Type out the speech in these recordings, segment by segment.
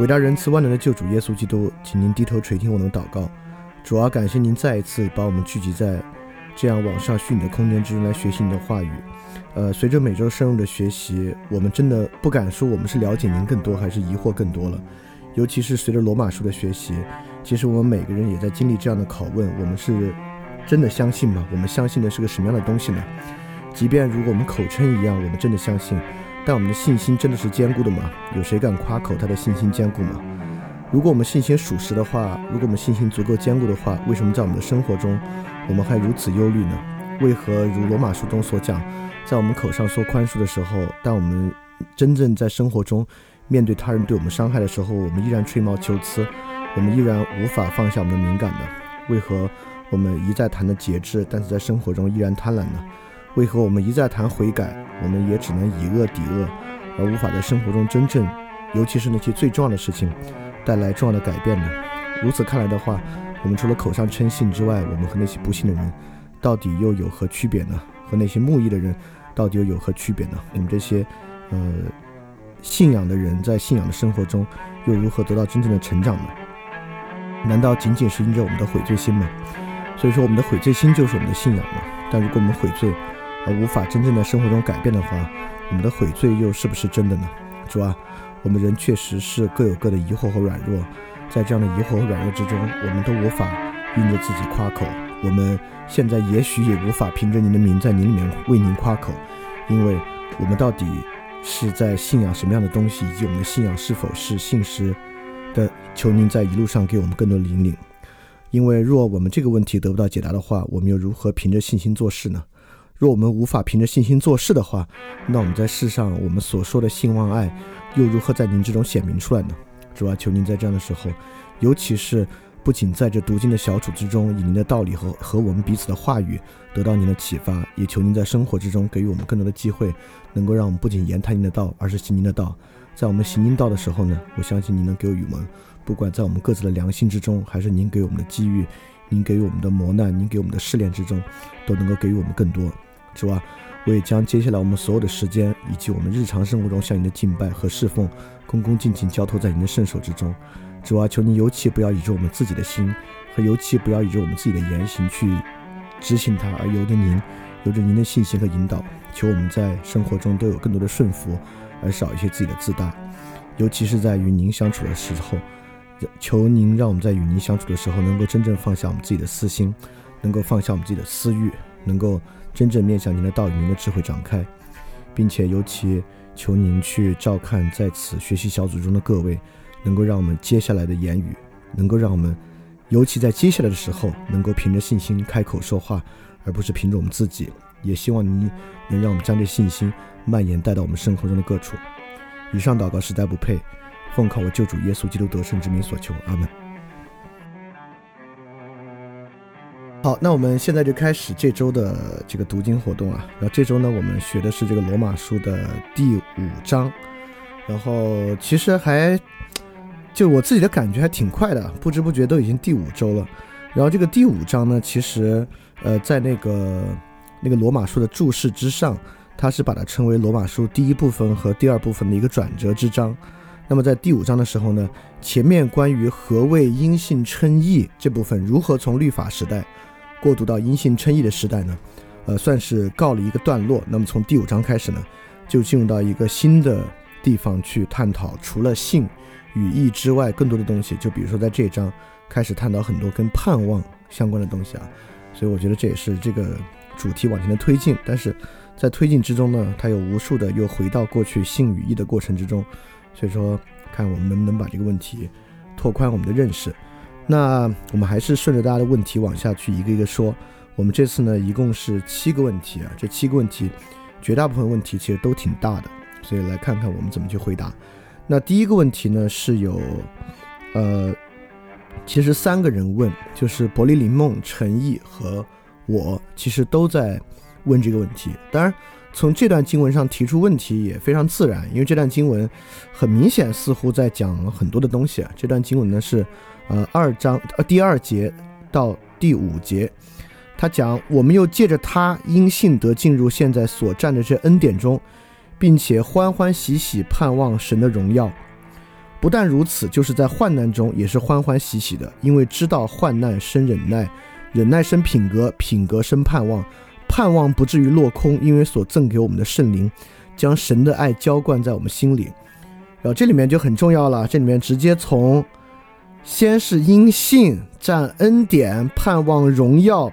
伟大仁慈万能的救主耶稣基督，请您低头垂听我的祷告。主要感谢您再一次把我们聚集在这样网上虚拟的空间之中来学习您的话语。呃，随着每周深入的学习，我们真的不敢说我们是了解您更多，还是疑惑更多了。尤其是随着罗马书的学习，其实我们每个人也在经历这样的拷问：我们是真的相信吗？我们相信的是个什么样的东西呢？即便如果我们口称一样，我们真的相信。但我们的信心真的是坚固的吗？有谁敢夸口他的信心坚固吗？如果我们信心属实的话，如果我们信心足够坚固的话，为什么在我们的生活中，我们还如此忧虑呢？为何如罗马书中所讲，在我们口上说宽恕的时候，但我们真正在生活中面对他人对我们伤害的时候，我们依然吹毛求疵，我们依然无法放下我们的敏感呢？为何我们一再谈的节制，但是在生活中依然贪婪呢？为何我们一再谈悔改，我们也只能以恶抵恶，而无法在生活中真正，尤其是那些最重要的事情，带来重要的改变呢？如此看来的话，我们除了口上称信之外，我们和那些不信的人，到底又有何区别呢？和那些慕义的人，到底又有何区别呢？我们这些，呃，信仰的人在信仰的生活中，又如何得到真正的成长呢？难道仅仅是因着我们的悔罪心吗？所以说，我们的悔罪心就是我们的信仰吗？但如果我们悔罪，而无法真正在生活中改变的话，我们的悔罪又是不是真的呢？主啊，我们人确实是各有各的疑惑和软弱，在这样的疑惑和软弱之中，我们都无法因着自己夸口。我们现在也许也无法凭着您的名在您里面为您夸口，因为我们到底是在信仰什么样的东西，以及我们的信仰是否是信实的？求您在一路上给我们更多引领。因为若我们这个问题得不到解答的话，我们又如何凭着信心做事呢？若我们无法凭着信心做事的话，那我们在世上我们所说的信望爱，又如何在您之中显明出来呢？主啊，求您在这样的时候，尤其是不仅在这读经的小组之中，以您的道理和和我们彼此的话语得到您的启发，也求您在生活之中给予我们更多的机会，能够让我们不仅言谈您的道，而是行您的道。在我们行您道的时候呢，我相信您能给予我们，不管在我们各自的良心之中，还是您给我们的机遇，您给予我们的磨难，您给我们的试炼之中，都能够给予我们更多。主啊，我也将接下来我们所有的时间，以及我们日常生活中向您的敬拜和侍奉，恭恭敬敬交托在您的圣手之中。主啊，求您尤其不要以着我们自己的心，和尤其不要以着我们自己的言行去执行它，而由着您，由着您的信心和引导。求我们在生活中都有更多的顺服，而少一些自己的自大。尤其是在与您相处的时候，求您让我们在与您相处的时候，能够真正放下我们自己的私心，能够放下我们自己的私欲，能够。真正面向您的道与您的智慧展开，并且尤其求您去照看在此学习小组中的各位，能够让我们接下来的言语，能够让我们，尤其在接下来的时候，能够凭着信心开口说话，而不是凭着我们自己。也希望您能让我们将这信心蔓延带到我们生活中的各处。以上祷告实在不配，奉靠我救主耶稣基督得胜之名所求，阿门。好，那我们现在就开始这周的这个读经活动啊。然后这周呢，我们学的是这个罗马书的第五章。然后其实还就我自己的感觉还挺快的，不知不觉都已经第五周了。然后这个第五章呢，其实呃，在那个那个罗马书的注释之上，它是把它称为罗马书第一部分和第二部分的一个转折之章。那么在第五章的时候呢，前面关于何谓因信称义这部分，如何从律法时代。过渡到因信称义的时代呢，呃，算是告了一个段落。那么从第五章开始呢，就进入到一个新的地方去探讨，除了性与义之外更多的东西。就比如说在这章开始探讨很多跟盼望相关的东西啊。所以我觉得这也是这个主题往前的推进。但是在推进之中呢，它有无数的又回到过去性与义的过程之中。所以说，看我们能不能把这个问题拓宽我们的认识。那我们还是顺着大家的问题往下去一个一个说。我们这次呢，一共是七个问题啊，这七个问题，绝大部分问题其实都挺大的，所以来看看我们怎么去回答。那第一个问题呢，是有，呃，其实三个人问，就是伯利林梦、陈毅和我，其实都在问这个问题。当然，从这段经文上提出问题也非常自然，因为这段经文很明显似乎在讲很多的东西啊。这段经文呢是。呃，二章呃第二节到第五节，他讲我们又借着他因信得进入现在所占的这恩典中，并且欢欢喜喜盼望神的荣耀。不但如此，就是在患难中也是欢欢喜喜的，因为知道患难生忍耐，忍耐生品格，品格生盼望，盼望不至于落空，因为所赠给我们的圣灵，将神的爱浇灌在我们心里。然后这里面就很重要了，这里面直接从先是因信占恩典，盼望荣耀。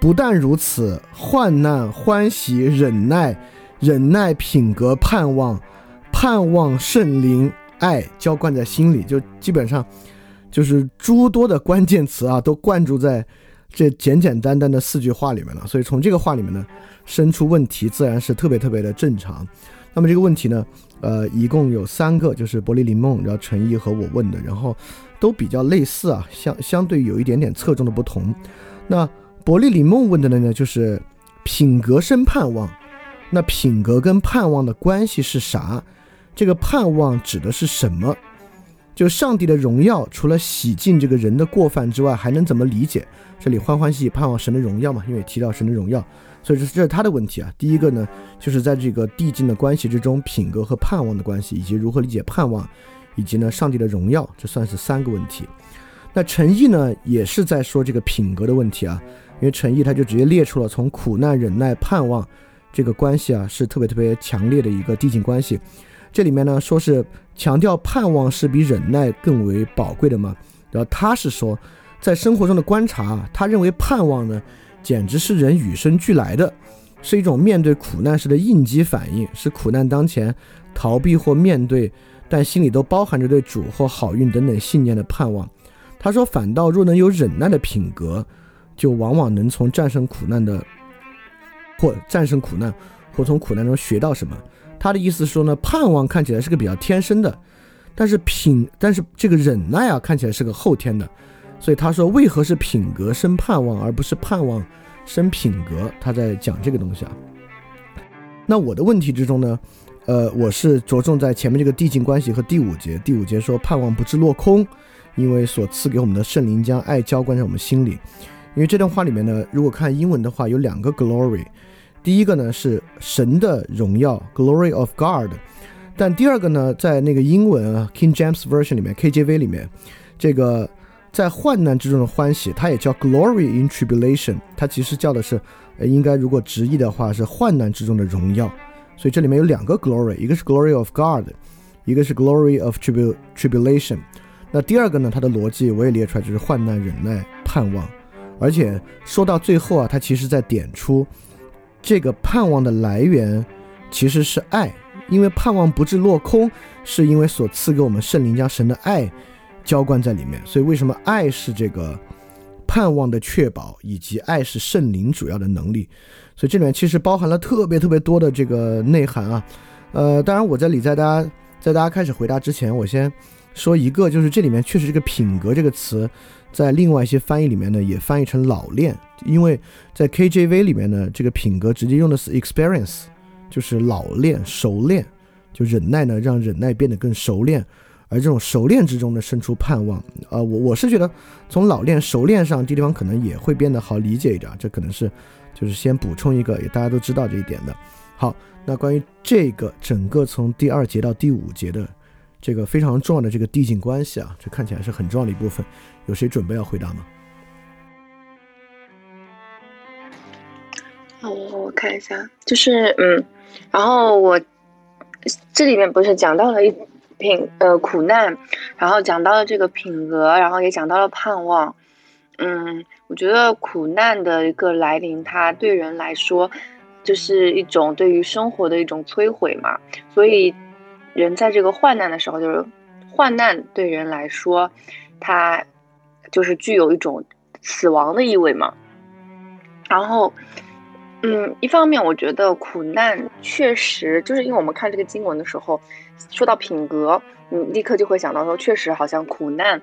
不但如此，患难欢喜忍耐，忍耐品格盼望，盼望圣灵。爱浇灌在心里，就基本上就是诸多的关键词啊，都灌注在这简简单单的四句话里面了。所以从这个话里面呢，生出问题自然是特别特别的正常。那么这个问题呢，呃，一共有三个，就是伯利林梦，然后陈毅和我问的，然后都比较类似啊，相相对有一点点侧重的不同。那伯利林梦问的呢，就是品格生盼望，那品格跟盼望的关系是啥？这个盼望指的是什么？就上帝的荣耀，除了洗净这个人的过犯之外，还能怎么理解？这里欢欢喜喜盼望神的荣耀嘛？因为提到神的荣耀，所以这是他的问题啊。第一个呢，就是在这个递进的关系之中，品格和盼望的关系，以及如何理解盼望，以及呢上帝的荣耀，这算是三个问题。那陈毅呢，也是在说这个品格的问题啊，因为陈毅他就直接列出了从苦难、忍耐、盼望这个关系啊，是特别特别强烈的一个递进关系。这里面呢，说是强调盼望是比忍耐更为宝贵的嘛。然后他是说，在生活中的观察，他认为盼望呢，简直是人与生俱来的，是一种面对苦难时的应激反应，是苦难当前逃避或面对，但心里都包含着对主或好运等等信念的盼望。他说，反倒若能有忍耐的品格，就往往能从战胜苦难的，或战胜苦难，或从苦难中学到什么。他的意思说呢，盼望看起来是个比较天生的，但是品，但是这个忍耐啊，看起来是个后天的。所以他说，为何是品格生盼望，而不是盼望生品格？他在讲这个东西啊。那我的问题之中呢，呃，我是着重在前面这个递进关系和第五节。第五节说盼望不致落空，因为所赐给我们的圣灵将爱浇灌在我们心里。因为这段话里面呢，如果看英文的话，有两个 glory。第一个呢是神的荣耀，Glory of God，但第二个呢，在那个英文啊 King James Version 里面，KJV 里面，这个在患难之中的欢喜，它也叫 Glory in Tribulation，它其实叫的是，应该如果直译的话是患难之中的荣耀，所以这里面有两个 Glory，一个是 Glory of God，一个是 Glory of Tribulation。那第二个呢，它的逻辑我也列出来，就是患难、忍耐、盼望，而且说到最后啊，它其实在点出。这个盼望的来源其实是爱，因为盼望不致落空，是因为所赐给我们圣灵将神的爱浇灌在里面。所以为什么爱是这个盼望的确保，以及爱是圣灵主要的能力？所以这里面其实包含了特别特别多的这个内涵啊。呃，当然我在里在大家在大家开始回答之前，我先说一个，就是这里面确实这个品格这个词。在另外一些翻译里面呢，也翻译成老练，因为在 KJV 里面呢，这个品格直接用的是 experience，就是老练、熟练，就忍耐呢，让忍耐变得更熟练，而这种熟练之中呢，生出盼望。呃，我我是觉得从老练、熟练上，这地方可能也会变得好理解一点，这可能是就是先补充一个，也大家都知道这一点的。好，那关于这个整个从第二节到第五节的。这个非常重要的这个递进关系啊，这看起来是很重要的一部分。有谁准备要回答吗？好，我看一下，就是嗯，然后我这里面不是讲到了一品呃苦难，然后讲到了这个品格，然后也讲到了盼望。嗯，我觉得苦难的一个来临，它对人来说就是一种对于生活的一种摧毁嘛，所以。人在这个患难的时候，就是患难对人来说，它就是具有一种死亡的意味嘛。然后，嗯，一方面我觉得苦难确实就是因为我们看这个经文的时候，说到品格，你立刻就会想到说，确实好像苦难，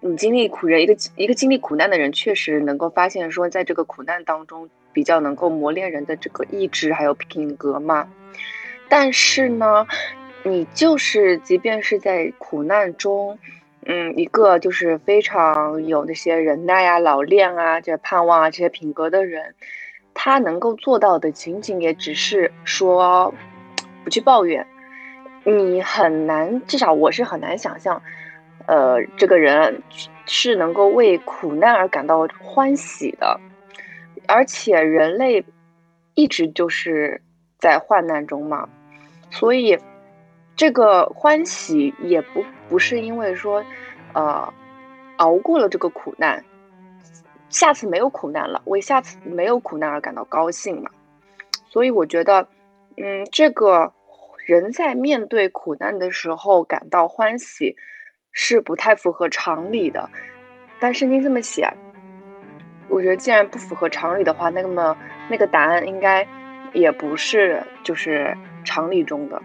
你经历苦人一个一个经历苦难的人，确实能够发现说，在这个苦难当中比较能够磨练人的这个意志还有品格嘛。但是呢。你就是，即便是在苦难中，嗯，一个就是非常有那些忍耐啊、老练啊、这盼望啊这些品格的人，他能够做到的，仅仅也只是说不去抱怨。你很难，至少我是很难想象，呃，这个人是能够为苦难而感到欢喜的。而且人类一直就是在患难中嘛，所以。这个欢喜也不不是因为说，呃，熬过了这个苦难，下次没有苦难了，为下次没有苦难而感到高兴嘛。所以我觉得，嗯，这个人在面对苦难的时候感到欢喜，是不太符合常理的。但圣经这么写，我觉得既然不符合常理的话，那么那个答案应该也不是就是常理中的。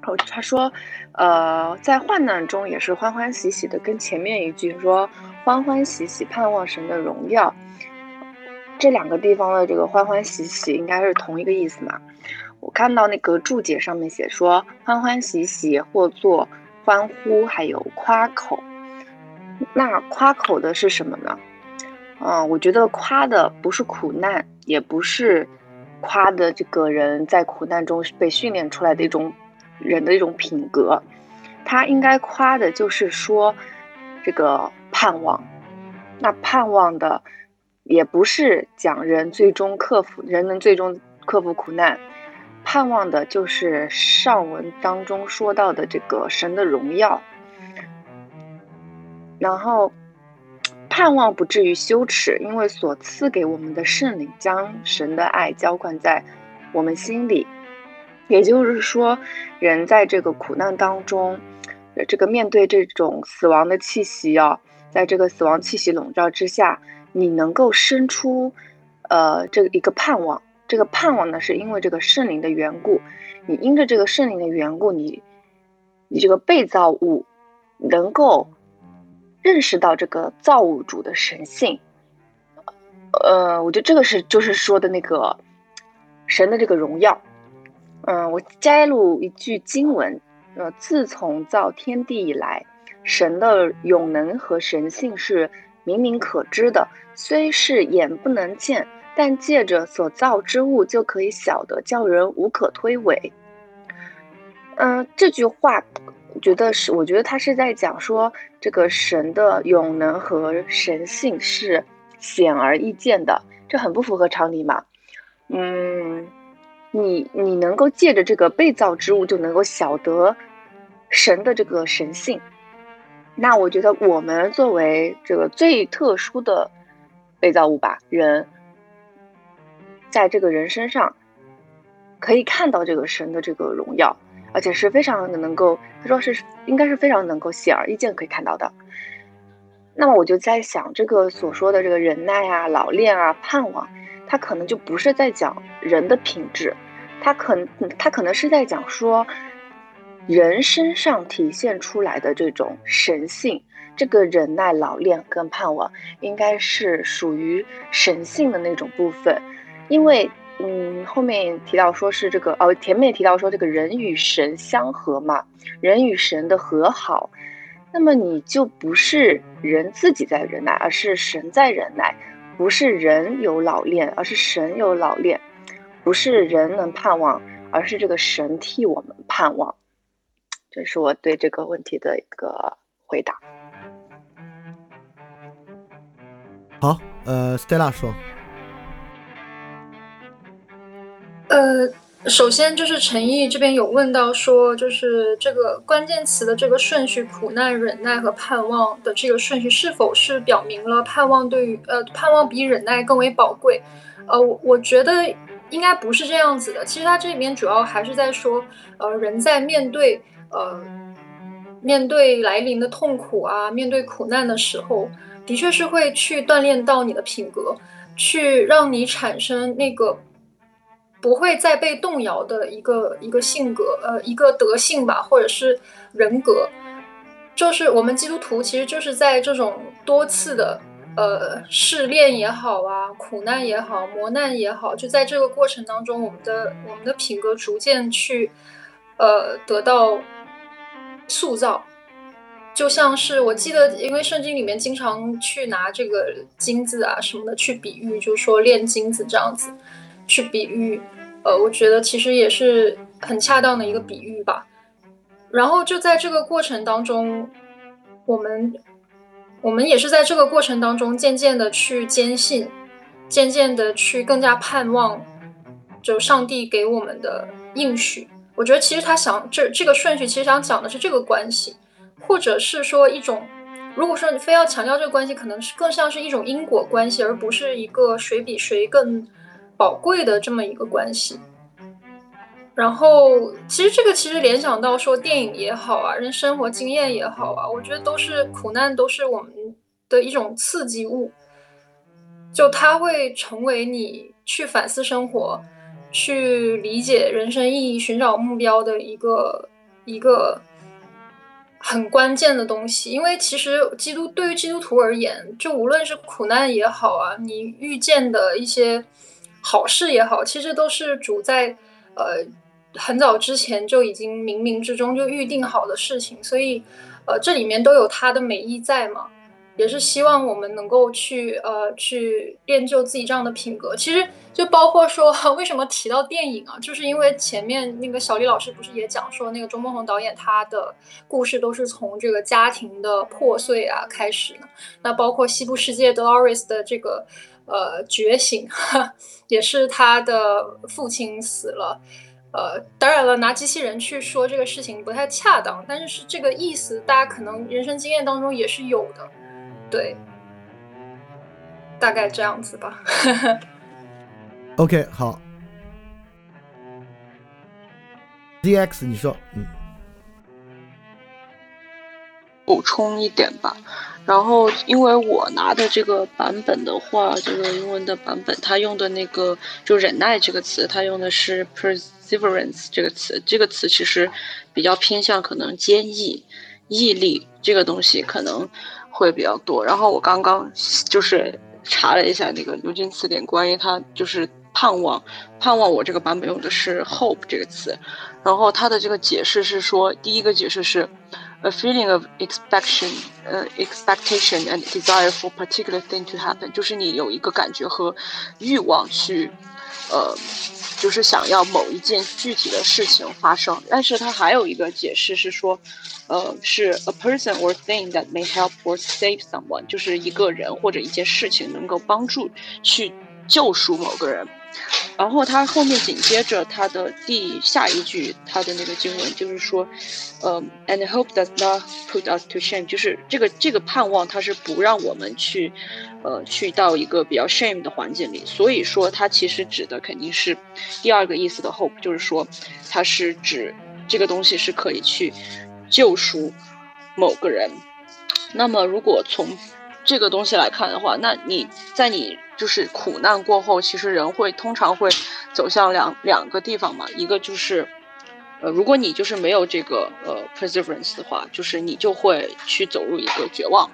然后他说，呃，在患难中也是欢欢喜喜的，跟前面一句说欢欢喜喜盼望神的荣耀，这两个地方的这个欢欢喜喜应该是同一个意思嘛？我看到那个注解上面写说欢欢喜喜或作欢呼，还有夸口。那夸口的是什么呢？嗯，我觉得夸的不是苦难，也不是夸的这个人在苦难中被训练出来的一种。人的一种品格，他应该夸的就是说，这个盼望。那盼望的，也不是讲人最终克服，人能最终克服苦难。盼望的就是上文当中说到的这个神的荣耀。然后，盼望不至于羞耻，因为所赐给我们的圣灵将神的爱浇灌在我们心里。也就是说，人在这个苦难当中，这个面对这种死亡的气息啊，在这个死亡气息笼罩之下，你能够生出，呃，这一个盼望。这个盼望呢，是因为这个圣灵的缘故。你因着这个圣灵的缘故，你，你这个被造物能够认识到这个造物主的神性。呃，我觉得这个是就是说的那个神的这个荣耀。嗯，我摘录一句经文，呃，自从造天地以来，神的永能和神性是明明可知的，虽是眼不能见，但借着所造之物就可以晓得，叫人无可推诿。嗯，这句话，觉得是，我觉得他是在讲说，这个神的永能和神性是显而易见的，这很不符合常理嘛？嗯。你你能够借着这个被造之物就能够晓得神的这个神性，那我觉得我们作为这个最特殊的被造物吧，人，在这个人身上可以看到这个神的这个荣耀，而且是非常的能够，他说是应该是非常能够显而易见可以看到的。那么我就在想，这个所说的这个忍耐啊、老练啊、盼望。他可能就不是在讲人的品质，他可能他可能是在讲说，人身上体现出来的这种神性，这个忍耐、老练跟盼望，应该是属于神性的那种部分。因为，嗯，后面提到说是这个哦，前面提到说这个人与神相合嘛，人与神的和好，那么你就不是人自己在忍耐，而是神在忍耐。不是人有老练，而是神有老练；不是人能盼望，而是这个神替我们盼望。这是我对这个问题的一个回答。好，呃，Stella 说，呃。首先就是陈毅这边有问到说，就是这个关键词的这个顺序，苦难、忍耐和盼望的这个顺序，是否是表明了盼望对于呃盼望比忍耐更为宝贵？呃，我我觉得应该不是这样子的。其实他这里面主要还是在说，呃，人在面对呃面对来临的痛苦啊，面对苦难的时候，的确是会去锻炼到你的品格，去让你产生那个。不会再被动摇的一个一个性格，呃，一个德性吧，或者是人格，就是我们基督徒其实就是在这种多次的呃试炼也好啊，苦难也好，磨难也好，就在这个过程当中，我们的我们的品格逐渐去呃得到塑造，就像是我记得，因为圣经里面经常去拿这个金子啊什么的去比喻，就是说炼金子这样子去比喻，呃，我觉得其实也是很恰当的一个比喻吧。然后就在这个过程当中，我们我们也是在这个过程当中渐渐的去坚信，渐渐的去更加盼望，就上帝给我们的应许。我觉得其实他想这这个顺序，其实想讲的是这个关系。或者是说一种，如果说你非要强调这个关系，可能是更像是一种因果关系，而不是一个谁比谁更宝贵的这么一个关系。然后，其实这个其实联想到说电影也好啊，人生活经验也好啊，我觉得都是苦难，都是我们的一种刺激物，就它会成为你去反思生活、去理解人生意义、寻找目标的一个一个。很关键的东西，因为其实基督对于基督徒而言，就无论是苦难也好啊，你遇见的一些好事也好，其实都是主在呃很早之前就已经冥冥之中就预定好的事情，所以呃这里面都有它的美意在嘛。也是希望我们能够去呃去练就自己这样的品格。其实就包括说，为什么提到电影啊，就是因为前面那个小李老师不是也讲说，那个周梦红导演他的故事都是从这个家庭的破碎啊开始呢。那包括西部世界 Doris 的这个呃觉醒，也是他的父亲死了。呃，当然了，拿机器人去说这个事情不太恰当，但是是这个意思，大家可能人生经验当中也是有的。对，大概这样子吧。OK，好。DX，你说，嗯，补充一点吧。然后，因为我拿的这个版本的话，这个英文的版本，它用的那个就忍耐这个词，它用的是 perseverance 这个词。这个词其实比较偏向可能坚毅、毅力这个东西可能。会比较多，然后我刚刚就是查了一下那个牛津词典，关于它就是盼望，盼望我这个版本用的是 hope 这个词，然后它的这个解释是说，第一个解释是 a feeling of expectation，呃，expectation and desire for particular thing to happen，就是你有一个感觉和欲望去，呃，就是想要某一件具体的事情发生，但是它还有一个解释是说。呃，是 a person or thing that may help or save someone，就是一个人或者一件事情能够帮助去救赎某个人。 然后他后面紧接着他的第下一句，他的那个经文就是说，呃，and hope does not put us to shame，就是这个这个盼望，它是不让我们去，呃，去到一个比较 shame 的环境里。所以说，它其实指的肯定是第二个意思的 hope，就是说，它是指这个东西是可以去。救赎某个人，那么如果从这个东西来看的话，那你在你就是苦难过后，其实人会通常会走向两两个地方嘛，一个就是，呃，如果你就是没有这个呃 perseverance 的话，就是你就会去走入一个绝望。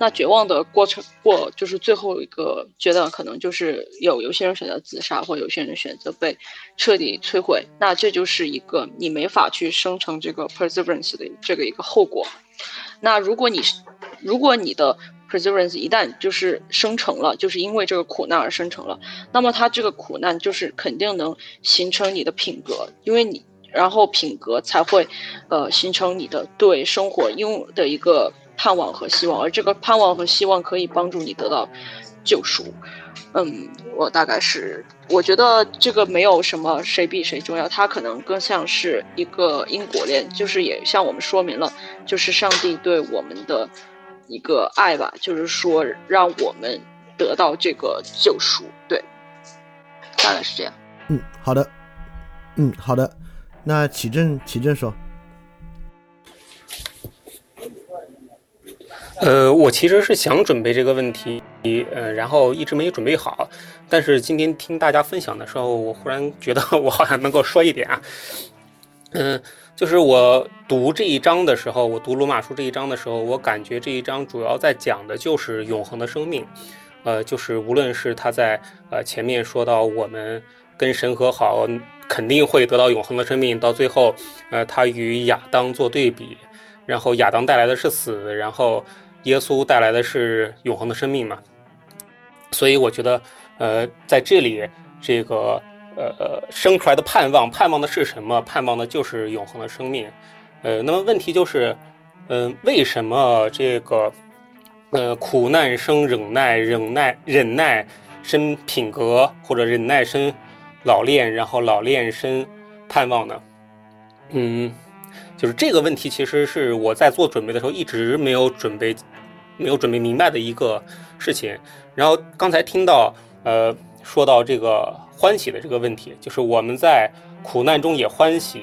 那绝望的过程过，就是最后一个阶段，可能就是有有些人选择自杀，或有些人选择被彻底摧毁。那这就是一个你没法去生成这个 perseverance 的这个一个后果。那如果你是如果你的 perseverance 一旦就是生成了，就是因为这个苦难而生成了，那么它这个苦难就是肯定能形成你的品格，因为你然后品格才会呃形成你的对生活应的一个。盼望和希望，而这个盼望和希望可以帮助你得到救赎。嗯，我大概是我觉得这个没有什么谁比谁重要，它可能更像是一个因果链，就是也向我们说明了，就是上帝对我们的一个爱吧，就是说让我们得到这个救赎。对，大概是这样。嗯，好的。嗯，好的。那启正，启正说。呃，我其实是想准备这个问题，呃，然后一直没准备好。但是今天听大家分享的时候，我忽然觉得我好像能够说一点啊。嗯，就是我读这一章的时候，我读罗马书这一章的时候，我感觉这一章主要在讲的就是永恒的生命。呃，就是无论是他在呃前面说到我们跟神和好，肯定会得到永恒的生命，到最后，呃，他与亚当做对比。然后亚当带来的是死，然后耶稣带来的是永恒的生命嘛。所以我觉得，呃，在这里这个呃呃生出来的盼望，盼望的是什么？盼望的就是永恒的生命。呃，那么问题就是，嗯，为什么这个呃苦难生忍耐，忍耐忍耐生品格，或者忍耐生老练，然后老练生盼望呢？嗯，就是这个问题，其实是我在做准备的时候一直没有准备，没有准备明白的一个事情。然后刚才听到，呃，说到这个欢喜的这个问题，就是我们在苦难中也欢喜。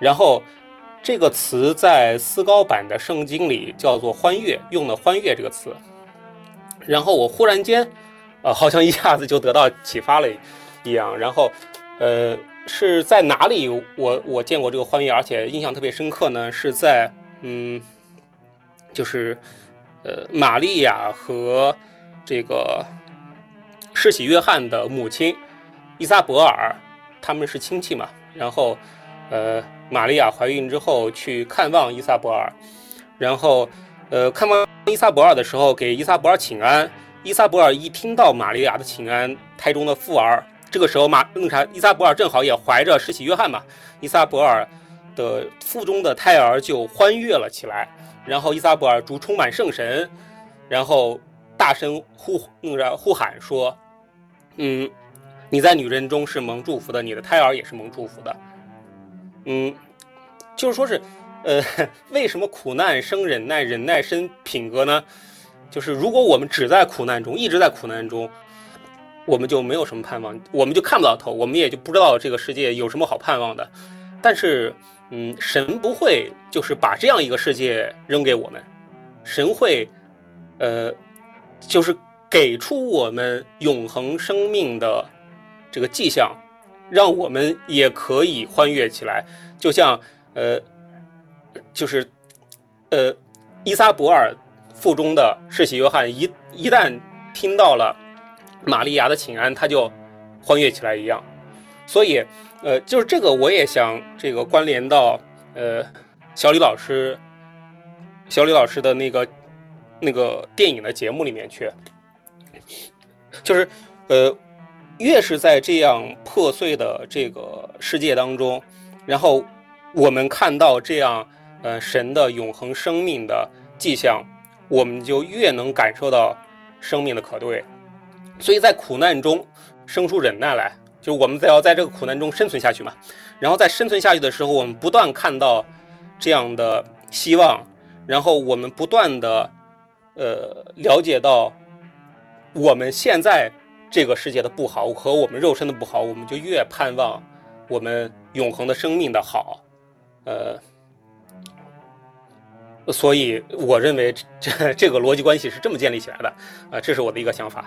然后这个词在思高版的圣经里叫做欢悦，用的欢悦这个词。然后我忽然间，呃，好像一下子就得到启发了一样。然后，呃。是在哪里？我我见过这个欢悦，而且印象特别深刻呢。是在嗯，就是呃，玛利亚和这个世袭约翰的母亲伊萨伯尔，他们是亲戚嘛。然后呃，玛利亚怀孕之后去看望伊萨伯尔，然后呃，看望伊萨伯尔的时候给伊萨伯尔请安。伊萨伯尔一听到玛利亚的请安，胎中的妇儿。这个时候，马那啥，伊萨伯尔正好也怀着施洗约翰嘛，伊萨伯尔的腹中的胎儿就欢悦了起来，然后伊萨伯尔主充满圣神，然后大声呼那个呼喊说：“嗯，你在女人中是蒙祝福的，你的胎儿也是蒙祝福的。”嗯，就是说是，呃，为什么苦难生忍耐，忍耐生品格呢？就是如果我们只在苦难中，一直在苦难中。我们就没有什么盼望，我们就看不到头，我们也就不知道这个世界有什么好盼望的。但是，嗯，神不会就是把这样一个世界扔给我们，神会，呃，就是给出我们永恒生命的这个迹象，让我们也可以欢悦起来。就像，呃，就是，呃，伊萨博尔腹中的世袭约翰一一旦听到了。玛利亚的请安，他就欢悦起来一样，所以，呃，就是这个，我也想这个关联到，呃，小李老师，小李老师的那个那个电影的节目里面去，就是，呃，越是在这样破碎的这个世界当中，然后我们看到这样，呃，神的永恒生命的迹象，我们就越能感受到生命的可贵。所以在苦难中生出忍耐来，就我们在要在这个苦难中生存下去嘛。然后在生存下去的时候，我们不断看到这样的希望，然后我们不断的呃了解到我们现在这个世界的不好和我们肉身的不好，我们就越盼望我们永恒的生命的好。呃，所以我认为这 这个逻辑关系是这么建立起来的啊，这是我的一个想法。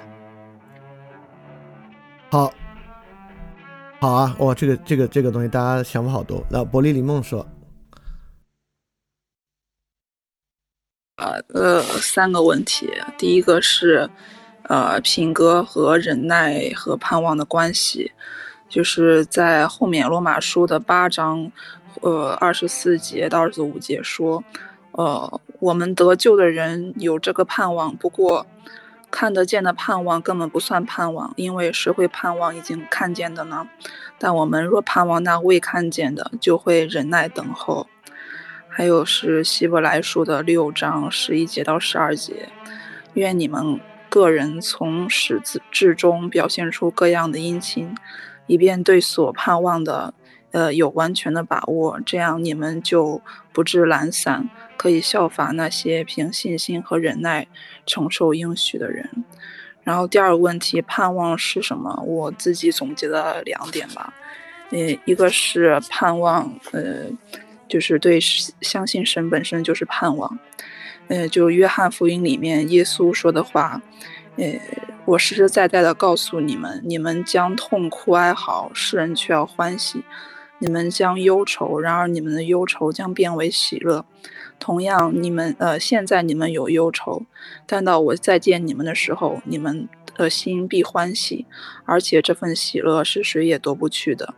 好，好啊！哇，这个这个这个东西，大家想法好多。那伯利林梦说，呃呃，三个问题。第一个是，呃，品格和忍耐和盼望的关系，就是在后面罗马书的八章，呃，二十四节到二十五节说，呃，我们得救的人有这个盼望，不过。看得见的盼望根本不算盼望，因为谁会盼望已经看见的呢？但我们若盼望那未看见的，就会忍耐等候。还有是希伯来书的六章十一节到十二节，愿你们个人从始至至终表现出各样的殷勤，以便对所盼望的。呃，有完全的把握，这样你们就不致懒散，可以效法那些凭信心和忍耐承受应许的人。然后第二个问题，盼望是什么？我自己总结了两点吧。呃，一个是盼望，呃，就是对相信神本身就是盼望。呃，就约翰福音里面耶稣说的话，呃，我实实在在的告诉你们，你们将痛哭哀嚎，世人却要欢喜。你们将忧愁，然而你们的忧愁将变为喜乐。同样，你们呃，现在你们有忧愁，但到我再见你们的时候，你们的心必欢喜，而且这份喜乐是谁也夺不去的。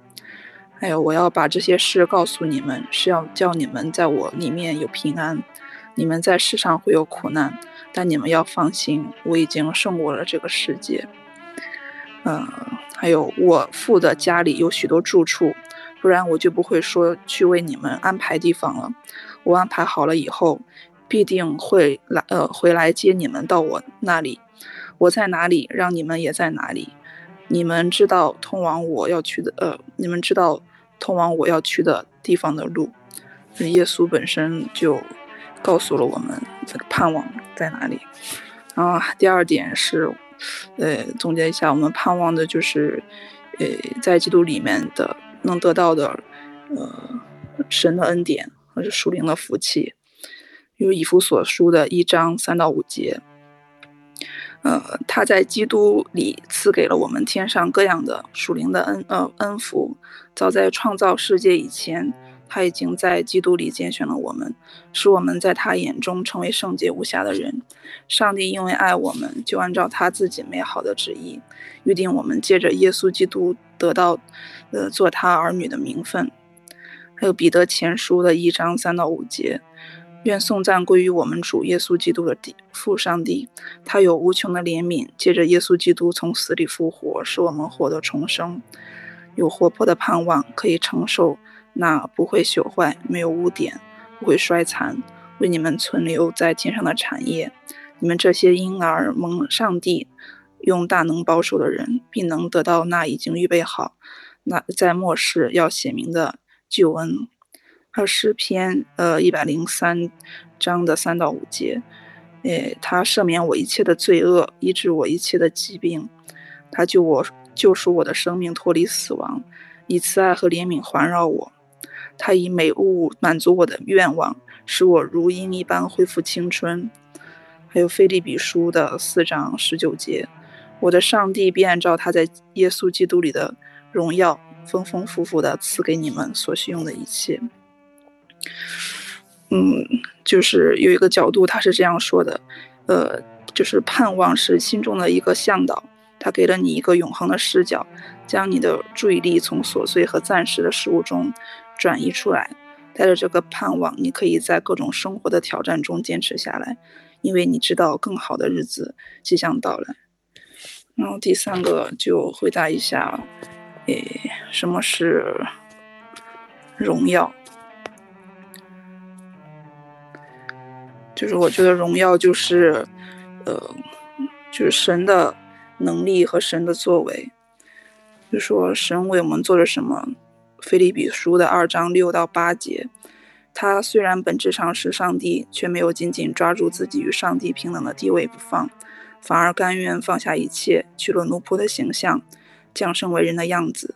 还有，我要把这些事告诉你们，是要叫你们在我里面有平安。你们在世上会有苦难，但你们要放心，我已经胜过了这个世界。嗯，还有，我父的家里有许多住处，不然我就不会说去为你们安排地方了。我安排好了以后，必定会来，呃，回来接你们到我那里。我在哪里，让你们也在哪里。你们知道通往我要去的，呃，你们知道通往我要去的地方的路。耶稣本身就。告诉了我们这个盼望在哪里。然后第二点是，呃，总结一下，我们盼望的就是，呃，在基督里面的能得到的，呃，神的恩典或者属灵的福气，如以弗所书的一章三到五节。呃，他在基督里赐给了我们天上各样的属灵的恩，呃，恩福，早在创造世界以前。他已经在基督里拣选了我们，使我们在他眼中成为圣洁无瑕的人。上帝因为爱我们，就按照他自己美好的旨意，预定我们借着耶稣基督得到，呃，做他儿女的名分。还有彼得前书的一章三到五节，愿颂赞归于我们主耶稣基督的父上帝，他有无穷的怜悯，借着耶稣基督从死里复活，使我们获得重生，有活泼的盼望，可以承受。那不会朽坏，没有污点，不会衰残，为你们存留在天上的产业。你们这些婴儿蒙上帝用大能保守的人，必能得到那已经预备好、那在末世要写明的救恩。还有诗篇，呃，一百零三章的三到五节，诶，他赦免我一切的罪恶，医治我一切的疾病，他救我救赎我的生命脱离死亡，以慈爱和怜悯环绕我。他以美物满足我的愿望，使我如鹰一般恢复青春。还有《菲利比书》的四章十九节，我的上帝必按照他在耶稣基督里的荣耀，丰丰富富的赐给你们所需用的一切。嗯，就是有一个角度，他是这样说的，呃，就是盼望是心中的一个向导，他给了你一个永恒的视角，将你的注意力从琐碎和暂时的事物中。转移出来，带着这个盼望，你可以在各种生活的挑战中坚持下来，因为你知道更好的日子即将到来。然后第三个就回答一下，诶，什么是荣耀？就是我觉得荣耀就是，呃，就是神的能力和神的作为，就说神为我们做了什么。菲利比书的二章六到八节，他虽然本质上是上帝，却没有紧紧抓住自己与上帝平等的地位不放，反而甘愿放下一切，取了奴仆的形象，降生为人的样子。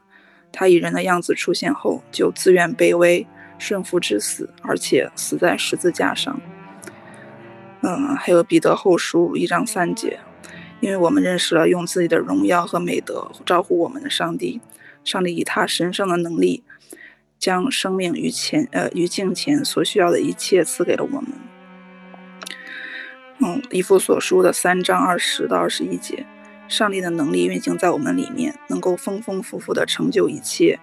他以人的样子出现后，就自愿卑微，顺服至死，而且死在十字架上。嗯，还有彼得后书一章三节，因为我们认识了用自己的荣耀和美德招呼我们的上帝。上帝以他神圣的能力，将生命与前呃与镜前所需要的一切赐给了我们。嗯，以弗所书的三章二十到二十一节，上帝的能力运行在我们里面，能够丰丰富富的成就一切，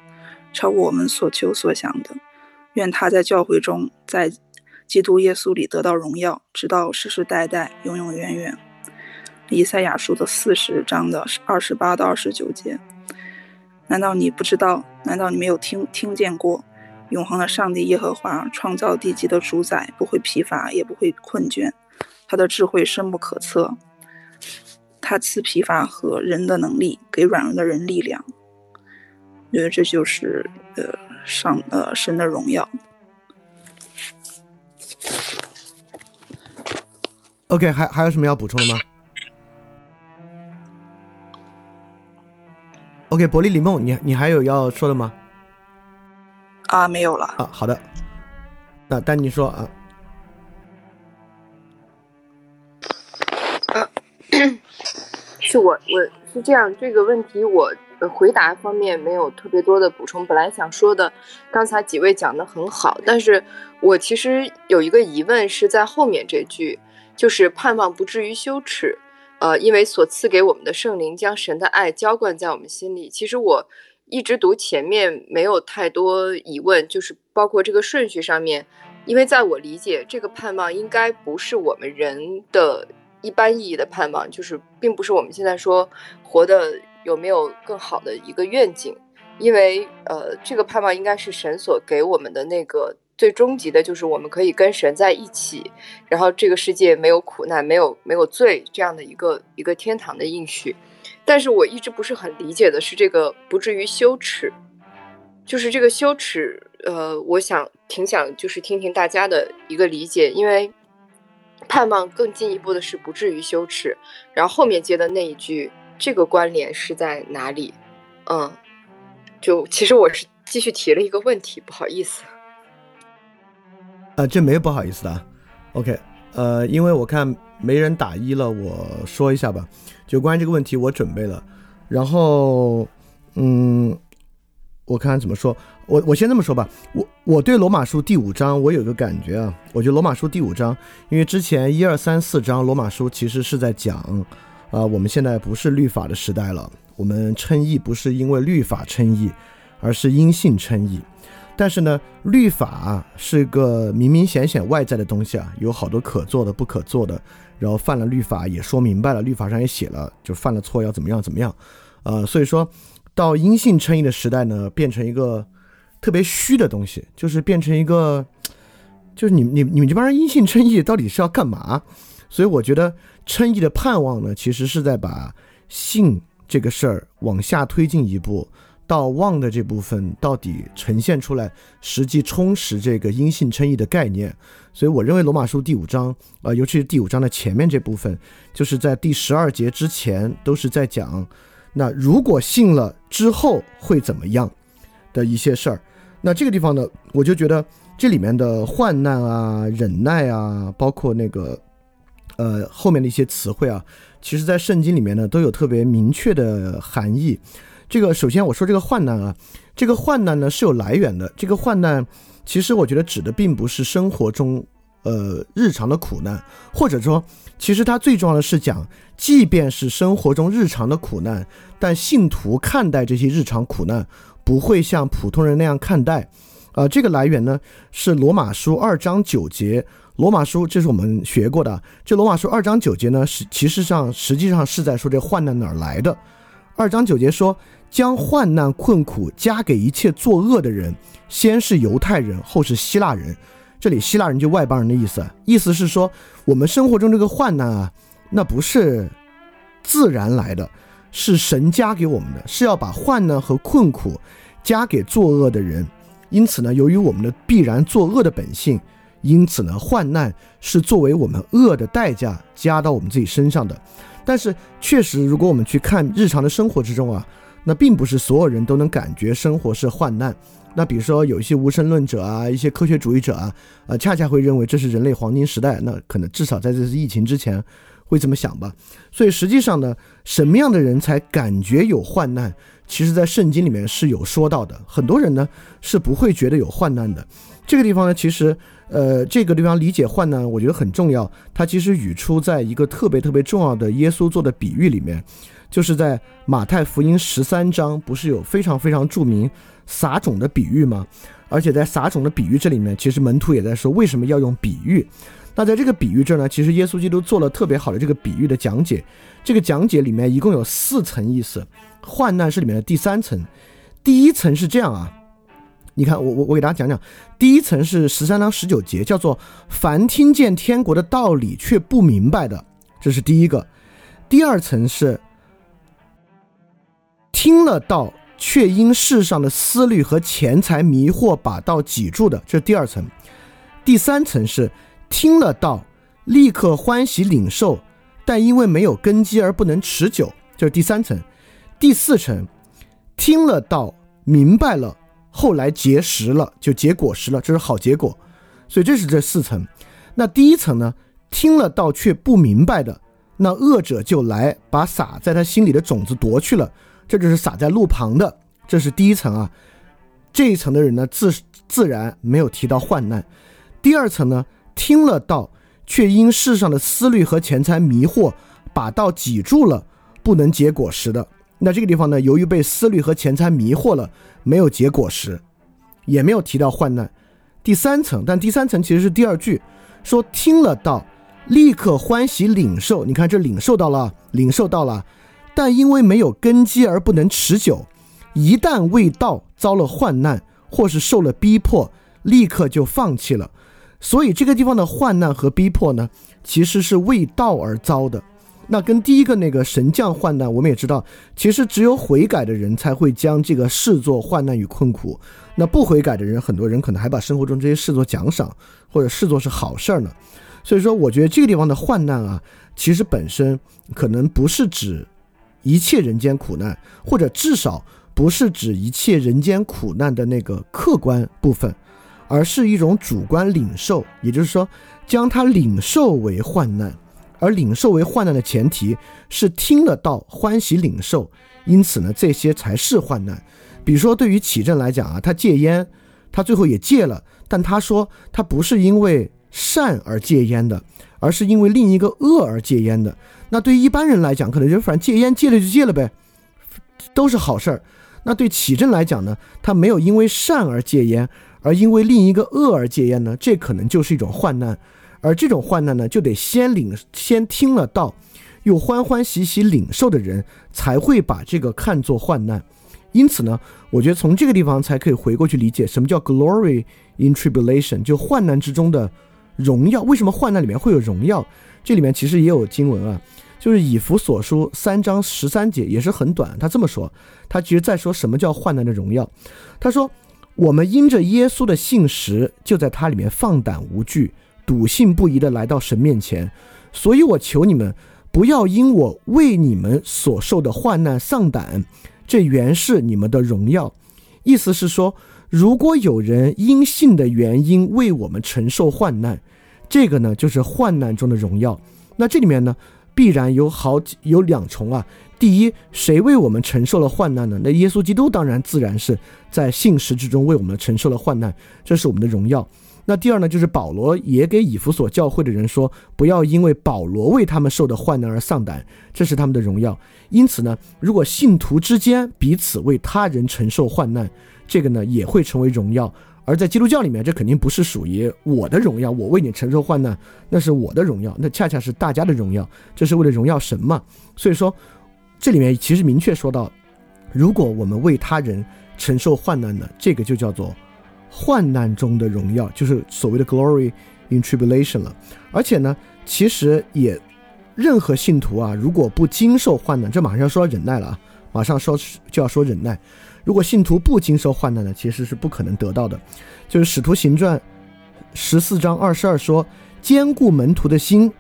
超过我们所求所想的。愿他在教会中，在基督耶稣里得到荣耀，直到世世代代，永永远远。以赛亚书的四十章的二十八到二十九节。难道你不知道？难道你没有听听见过？永恒的上帝耶和华创造地基的主宰不会疲乏，也不会困倦。他的智慧深不可测。他赐疲乏和人的能力，给软弱的人力量。我觉得这就是呃上呃神的荣耀。OK，还还有什么要补充的吗？OK，伯利李梦，你你还有要说的吗？啊，没有了。啊，好的。那丹尼说啊，啊，是我我是这样，这个问题我回答方面没有特别多的补充。本来想说的，刚才几位讲的很好，但是我其实有一个疑问是在后面这句，就是盼望不至于羞耻。呃，因为所赐给我们的圣灵将神的爱浇灌在我们心里。其实我一直读前面没有太多疑问，就是包括这个顺序上面，因为在我理解，这个盼望应该不是我们人的一般意义的盼望，就是并不是我们现在说活的有没有更好的一个愿景，因为呃，这个盼望应该是神所给我们的那个最终极的，就是我们可以跟神在一起，然后这个世界没有苦难，没有没有罪这样的一个一个天堂的应许。但是我一直不是很理解的是这个不至于羞耻，就是这个羞耻，呃，我想挺想就是听听大家的一个理解，因为盼望更进一步的是不至于羞耻，然后后面接的那一句，这个关联是在哪里？嗯，就其实我是继续提了一个问题，不好意思。啊，这没有不好意思的啊，OK，呃，因为我看没人打一了，我说一下吧。就关于这个问题，我准备了，然后，嗯，我看看怎么说。我我先这么说吧，我我对罗马书第五章我有个感觉啊，我觉得罗马书第五章，因为之前一二三四章罗马书其实是在讲，啊，我们现在不是律法的时代了，我们称义不是因为律法称义，而是因信称义。但是呢，律法是个明明显显外在的东西啊，有好多可做的、不可做的。然后犯了律法也说明白了，律法上也写了，就犯了错要怎么样怎么样，呃，所以说到阴性称义的时代呢，变成一个特别虚的东西，就是变成一个，就是你你你们这帮人阴性称义到底是要干嘛？所以我觉得称义的盼望呢，其实是在把信这个事儿往下推进一步。到望的这部分到底呈现出来，实际充实这个阴性称义的概念。所以我认为罗马书第五章，呃，尤其是第五章的前面这部分，就是在第十二节之前都是在讲，那如果信了之后会怎么样的一些事儿。那这个地方呢，我就觉得这里面的患难啊、忍耐啊，包括那个，呃，后面的一些词汇啊，其实在圣经里面呢都有特别明确的含义。这个首先我说这个患难啊，这个患难呢是有来源的。这个患难其实我觉得指的并不是生活中呃日常的苦难，或者说其实它最重要的是讲，即便是生活中日常的苦难，但信徒看待这些日常苦难不会像普通人那样看待。呃，这个来源呢是罗马书二章九节。罗马书这是我们学过的。这罗马书二章九节呢是其实上实际上是在说这患难哪儿来的。二章九节说。将患难困苦加给一切作恶的人，先是犹太人，后是希腊人。这里希腊人就外邦人的意思，意思是说我们生活中这个患难啊，那不是自然来的，是神加给我们的，是要把患难和困苦加给作恶的人。因此呢，由于我们的必然作恶的本性，因此呢，患难是作为我们恶的代价加到我们自己身上的。但是确实，如果我们去看日常的生活之中啊。那并不是所有人都能感觉生活是患难。那比如说有一些无神论者啊，一些科学主义者啊，呃，恰恰会认为这是人类黄金时代。那可能至少在这次疫情之前会这么想吧。所以实际上呢，什么样的人才感觉有患难？其实，在圣经里面是有说到的。很多人呢是不会觉得有患难的。这个地方呢，其实呃，这个地方理解患难，我觉得很重要。它其实语出在一个特别特别重要的耶稣做的比喻里面。就是在马太福音十三章，不是有非常非常著名撒种的比喻吗？而且在撒种的比喻这里面，其实门徒也在说为什么要用比喻。那在这个比喻这呢，其实耶稣基督做了特别好的这个比喻的讲解。这个讲解里面一共有四层意思，患难是里面的第三层。第一层是这样啊，你看我我我给大家讲讲，第一层是十三章十九节，叫做凡听见天国的道理却不明白的，这是第一个。第二层是。听了道，却因世上的思虑和钱财迷惑，把道挤住的，这是第二层。第三层是听了道，立刻欢喜领受，但因为没有根基而不能持久，这是第三层。第四层，听了道，明白了，后来结实了，就结果实了，这是好结果。所以这是这四层。那第一层呢？听了道却不明白的，那恶者就来把撒在他心里的种子夺去了。这就是撒在路旁的，这是第一层啊。这一层的人呢，自自然没有提到患难。第二层呢，听了道，却因世上的思虑和钱财迷惑，把道挤住了，不能结果实的，那这个地方呢，由于被思虑和钱财迷惑了，没有结果实，也没有提到患难。第三层，但第三层其实是第二句，说听了道，立刻欢喜领受。你看这领受到了，领受到了，但因为没有根基而不能持久，一旦未到，遭了患难或是受了逼迫，立刻就放弃了。所以这个地方的患难和逼迫呢，其实是未到而遭的。那跟第一个那个神将患难，我们也知道，其实只有悔改的人才会将这个视作患难与困苦。那不悔改的人，很多人可能还把生活中这些视作奖赏，或者视作是好事儿呢。所以说，我觉得这个地方的患难啊，其实本身可能不是指一切人间苦难，或者至少不是指一切人间苦难的那个客观部分，而是一种主观领受，也就是说，将它领受为患难。而领受为患难的前提是听了道欢喜领受，因此呢，这些才是患难。比如说，对于启正来讲啊，他戒烟，他最后也戒了，但他说他不是因为善而戒烟的，而是因为另一个恶而戒烟的。那对于一般人来讲，可能就反正戒烟戒了就戒了呗，都是好事儿。那对启正来讲呢，他没有因为善而戒烟，而因为另一个恶而戒烟呢，这可能就是一种患难。而这种患难呢，就得先领先听了道，又欢欢喜喜领受的人，才会把这个看作患难。因此呢，我觉得从这个地方才可以回过去理解什么叫 glory in tribulation，就患难之中的荣耀。为什么患难里面会有荣耀？这里面其实也有经文啊，就是以弗所书三章十三节也是很短，他这么说，他其实在说什么叫患难的荣耀。他说：“我们因着耶稣的信实，就在他里面放胆无惧。”笃信不疑的来到神面前，所以我求你们不要因我为你们所受的患难丧胆，这原是你们的荣耀。意思是说，如果有人因信的原因为我们承受患难，这个呢就是患难中的荣耀。那这里面呢必然有好几有两重啊。第一，谁为我们承受了患难呢？那耶稣基督当然自然是在信实之中为我们承受了患难，这是我们的荣耀。那第二呢，就是保罗也给以弗所教会的人说，不要因为保罗为他们受的患难而丧胆，这是他们的荣耀。因此呢，如果信徒之间彼此为他人承受患难，这个呢也会成为荣耀。而在基督教里面，这肯定不是属于我的荣耀，我为你承受患难，那是我的荣耀，那恰恰是大家的荣耀，这是为了荣耀神嘛。所以说，这里面其实明确说到，如果我们为他人承受患难呢，这个就叫做。患难中的荣耀，就是所谓的 glory in tribulation 了。而且呢，其实也，任何信徒啊，如果不经受患难，这马上要说到忍耐了啊，马上说就要说忍耐。如果信徒不经受患难呢，其实是不可能得到的。就是使徒行传十四章二十二说，兼顾门徒的心，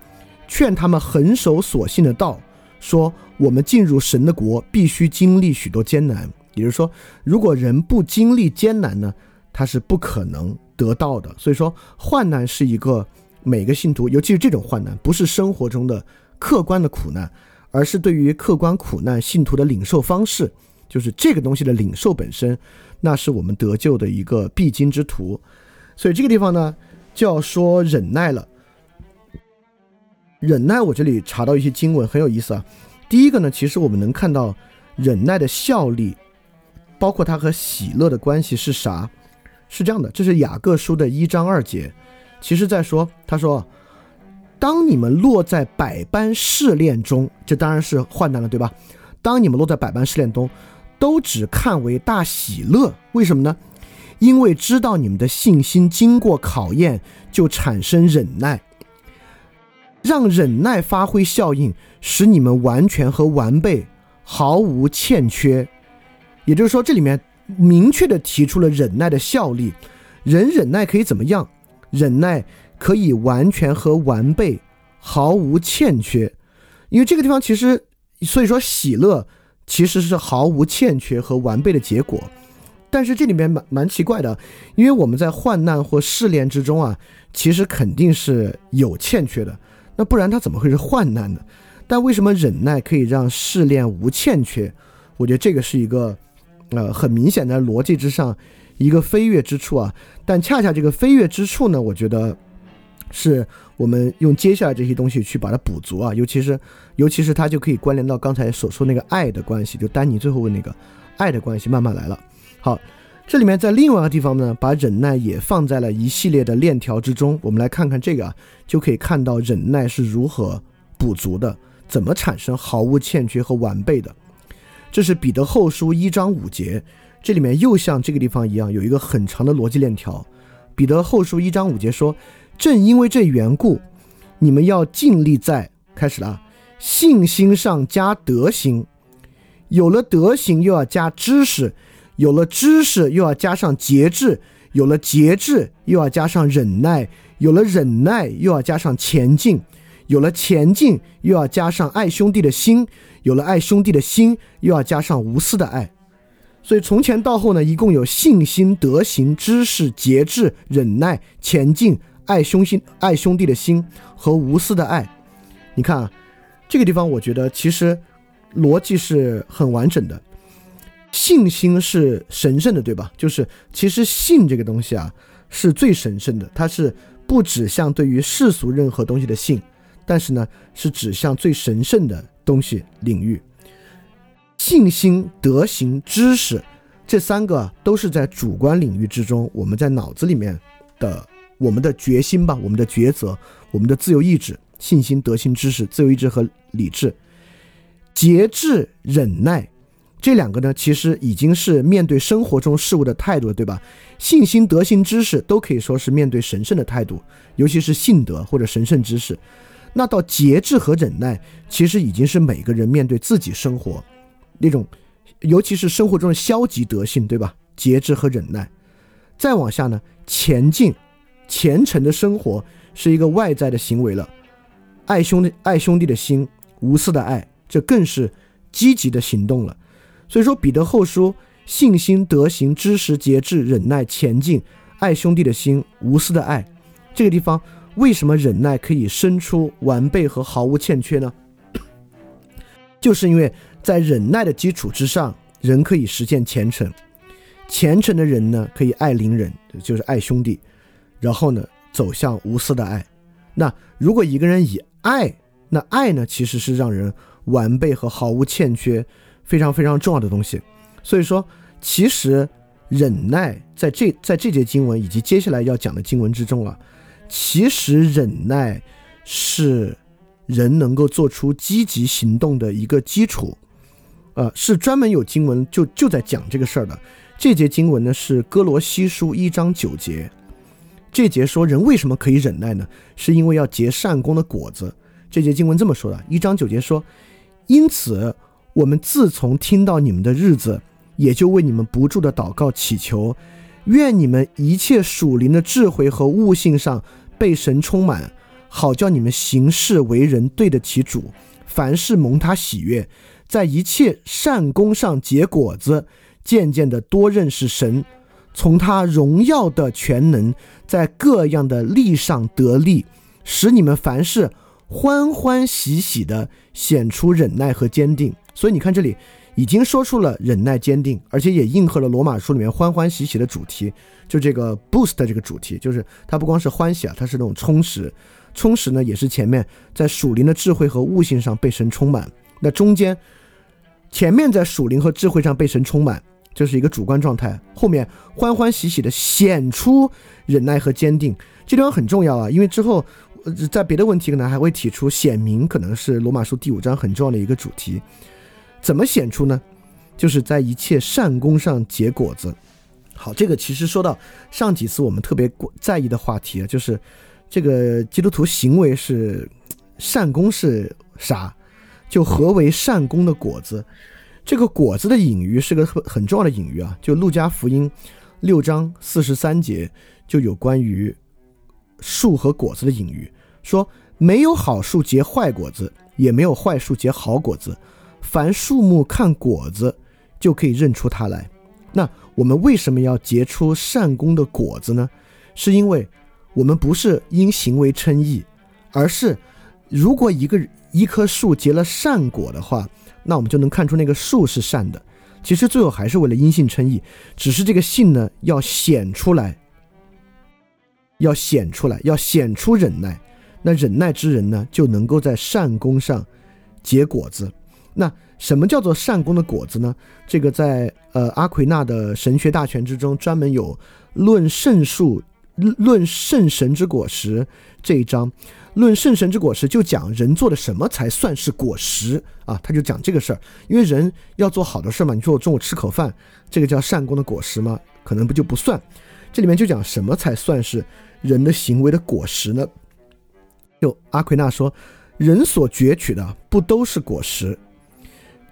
劝他们恒守所信的道，说我们进入神的国，必须经历许多艰难。也就是说，如果人不经历艰难呢？他是不可能得到的，所以说患难是一个每个信徒，尤其是这种患难，不是生活中的客观的苦难，而是对于客观苦难信徒的领受方式，就是这个东西的领受本身，那是我们得救的一个必经之途。所以这个地方呢，就要说忍耐了。忍耐，我这里查到一些经文很有意思啊。第一个呢，其实我们能看到忍耐的效力，包括它和喜乐的关系是啥？是这样的，这是雅各书的一章二节，其实在说，他说，当你们落在百般试炼中，这当然是患难了，对吧？当你们落在百般试炼中，都只看为大喜乐，为什么呢？因为知道你们的信心经过考验，就产生忍耐，让忍耐发挥效应，使你们完全和完备，毫无欠缺。也就是说，这里面。明确的提出了忍耐的效力，人忍耐可以怎么样？忍耐可以完全和完备，毫无欠缺。因为这个地方其实，所以说喜乐其实是毫无欠缺和完备的结果。但是这里面蛮蛮奇怪的，因为我们在患难或试炼之中啊，其实肯定是有欠缺的，那不然它怎么会是患难呢？但为什么忍耐可以让试炼无欠缺？我觉得这个是一个。呃，很明显的逻辑之上，一个飞跃之处啊，但恰恰这个飞跃之处呢，我觉得是我们用接下来这些东西去把它补足啊，尤其是尤其是它就可以关联到刚才所说那个爱的关系，就丹尼最后问那个爱的关系慢慢来了。好，这里面在另外一个地方呢，把忍耐也放在了一系列的链条之中。我们来看看这个啊，就可以看到忍耐是如何补足的，怎么产生毫无欠缺和完备的。这是彼得后书一章五节，这里面又像这个地方一样，有一个很长的逻辑链条。彼得后书一章五节说。正因为这缘故，你们要尽力在开始了信心上加德行，有了德行又要加知识，有了知识又要加上节制，有了节制又要加上忍耐，有了忍耐又要加上前进，有了前进又要加上爱兄弟的心，有了爱兄弟的心又要加上无私的爱。所以从前到后呢，一共有信心、德行、知识、节制、忍耐、前进。爱兄心、爱兄弟的心和无私的爱，你看啊，这个地方我觉得其实逻辑是很完整的。信心是神圣的，对吧？就是其实信这个东西啊是最神圣的，它是不指向对于世俗任何东西的信，但是呢是指向最神圣的东西领域。信心、德行、知识这三个都是在主观领域之中，我们在脑子里面的。我们的决心吧，我们的抉择，我们的自由意志、信心、德行、知识、自由意志和理智、节制、忍耐，这两个呢，其实已经是面对生活中事物的态度了，对吧？信心、德行、知识都可以说是面对神圣的态度，尤其是信德或者神圣知识。那到节制和忍耐，其实已经是每个人面对自己生活那种，尤其是生活中的消极德性，对吧？节制和忍耐，再往下呢，前进。虔诚的生活是一个外在的行为了，爱兄弟爱兄弟的心，无私的爱，这更是积极的行动了。所以说，彼得后书信心、德行、知识、节制、忍耐、前进、爱兄弟的心，无私的爱，这个地方为什么忍耐可以生出完备和毫无欠缺呢？就是因为在忍耐的基础之上，人可以实现虔诚，虔诚的人呢，可以爱邻人，就是爱兄弟。然后呢，走向无私的爱。那如果一个人以爱，那爱呢，其实是让人完备和毫无欠缺，非常非常重要的东西。所以说，其实忍耐在这在这节经文以及接下来要讲的经文之中啊，其实忍耐是人能够做出积极行动的一个基础。呃，是专门有经文就就在讲这个事儿的。这节经文呢是哥罗西书一章九节。这节说人为什么可以忍耐呢？是因为要结善功的果子。这节经文这么说的：一章九节说，因此我们自从听到你们的日子，也就为你们不住的祷告祈求，愿你们一切属灵的智慧和悟性上被神充满，好叫你们行事为人对得起主，凡事蒙他喜悦，在一切善功上结果子，渐渐的多认识神。从他荣耀的全能，在各样的力上得力，使你们凡事欢欢喜喜的显出忍耐和坚定。所以你看，这里已经说出了忍耐、坚定，而且也应和了罗马书里面欢欢喜喜的主题，就这个 boost 这个主题，就是它不光是欢喜啊，它是那种充实。充实呢，也是前面在属灵的智慧和悟性上被神充满。那中间，前面在属灵和智慧上被神充满。这是一个主观状态，后面欢欢喜喜的显出忍耐和坚定，这地方很重要啊，因为之后在别的问题可能还会提出显明，可能是罗马书第五章很重要的一个主题。怎么显出呢？就是在一切善功上结果子。好，这个其实说到上几次我们特别在意的话题啊，就是这个基督徒行为是善功是啥？就何为善功的果子？这个果子的隐喻是个很很重要的隐喻啊！就路加福音六章四十三节就有关于树和果子的隐喻，说没有好树结坏果子，也没有坏树结好果子。凡树木看果子就可以认出它来。那我们为什么要结出善功的果子呢？是因为我们不是因行为称义，而是如果一个一棵树结了善果的话。那我们就能看出那个树是善的，其实最后还是为了因信称义，只是这个信呢要显出来。要显出来，要显出忍耐。那忍耐之人呢，就能够在善功上结果子。那什么叫做善功的果子呢？这个在呃阿奎那的神学大全之中专门有论圣术、论圣神之果实这一章。论圣神之果实就讲人做的什么才算是果实啊？他就讲这个事儿。因为人要做好的事嘛，你说我中午吃口饭，这个叫善功的果实吗？可能不就不算。这里面就讲什么才算是人的行为的果实呢？就阿奎那说，人所攫取的不都是果实，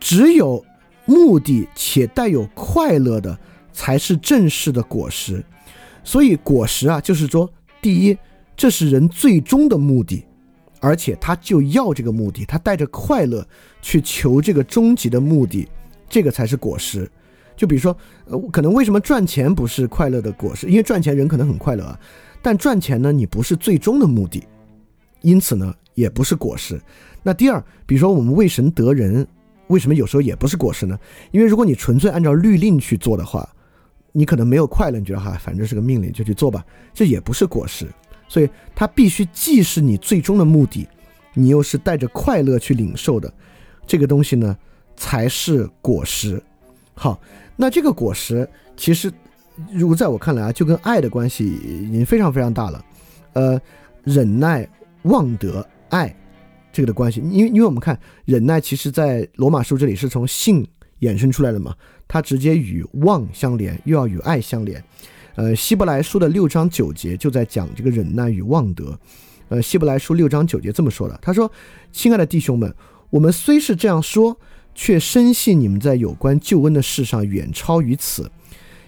只有目的且带有快乐的才是正式的果实。所以果实啊，就是说，第一，这是人最终的目的，而且他就要这个目的，他带着快乐去求这个终极的目的，这个才是果实。就比如说，呃，可能为什么赚钱不是快乐的果实？因为赚钱人可能很快乐啊，但赚钱呢，你不是最终的目的。因此呢，也不是果实。那第二，比如说我们为神得人，为什么有时候也不是果实呢？因为如果你纯粹按照律令去做的话，你可能没有快乐，你觉得哈，反正是个命令就去做吧，这也不是果实。所以它必须既是你最终的目的，你又是带着快乐去领受的，这个东西呢才是果实。好，那这个果实其实，如果在我看来啊，就跟爱的关系已经非常非常大了。呃，忍耐。望德爱这个的关系，因为因为我们看忍耐，其实在罗马书这里是从性衍生出来的嘛，它直接与望相连，又要与爱相连。呃，希伯来书的六章九节就在讲这个忍耐与望德。呃，希伯来书六章九节这么说的，他说：“亲爱的弟兄们，我们虽是这样说，却深信你们在有关救恩的事上远超于此，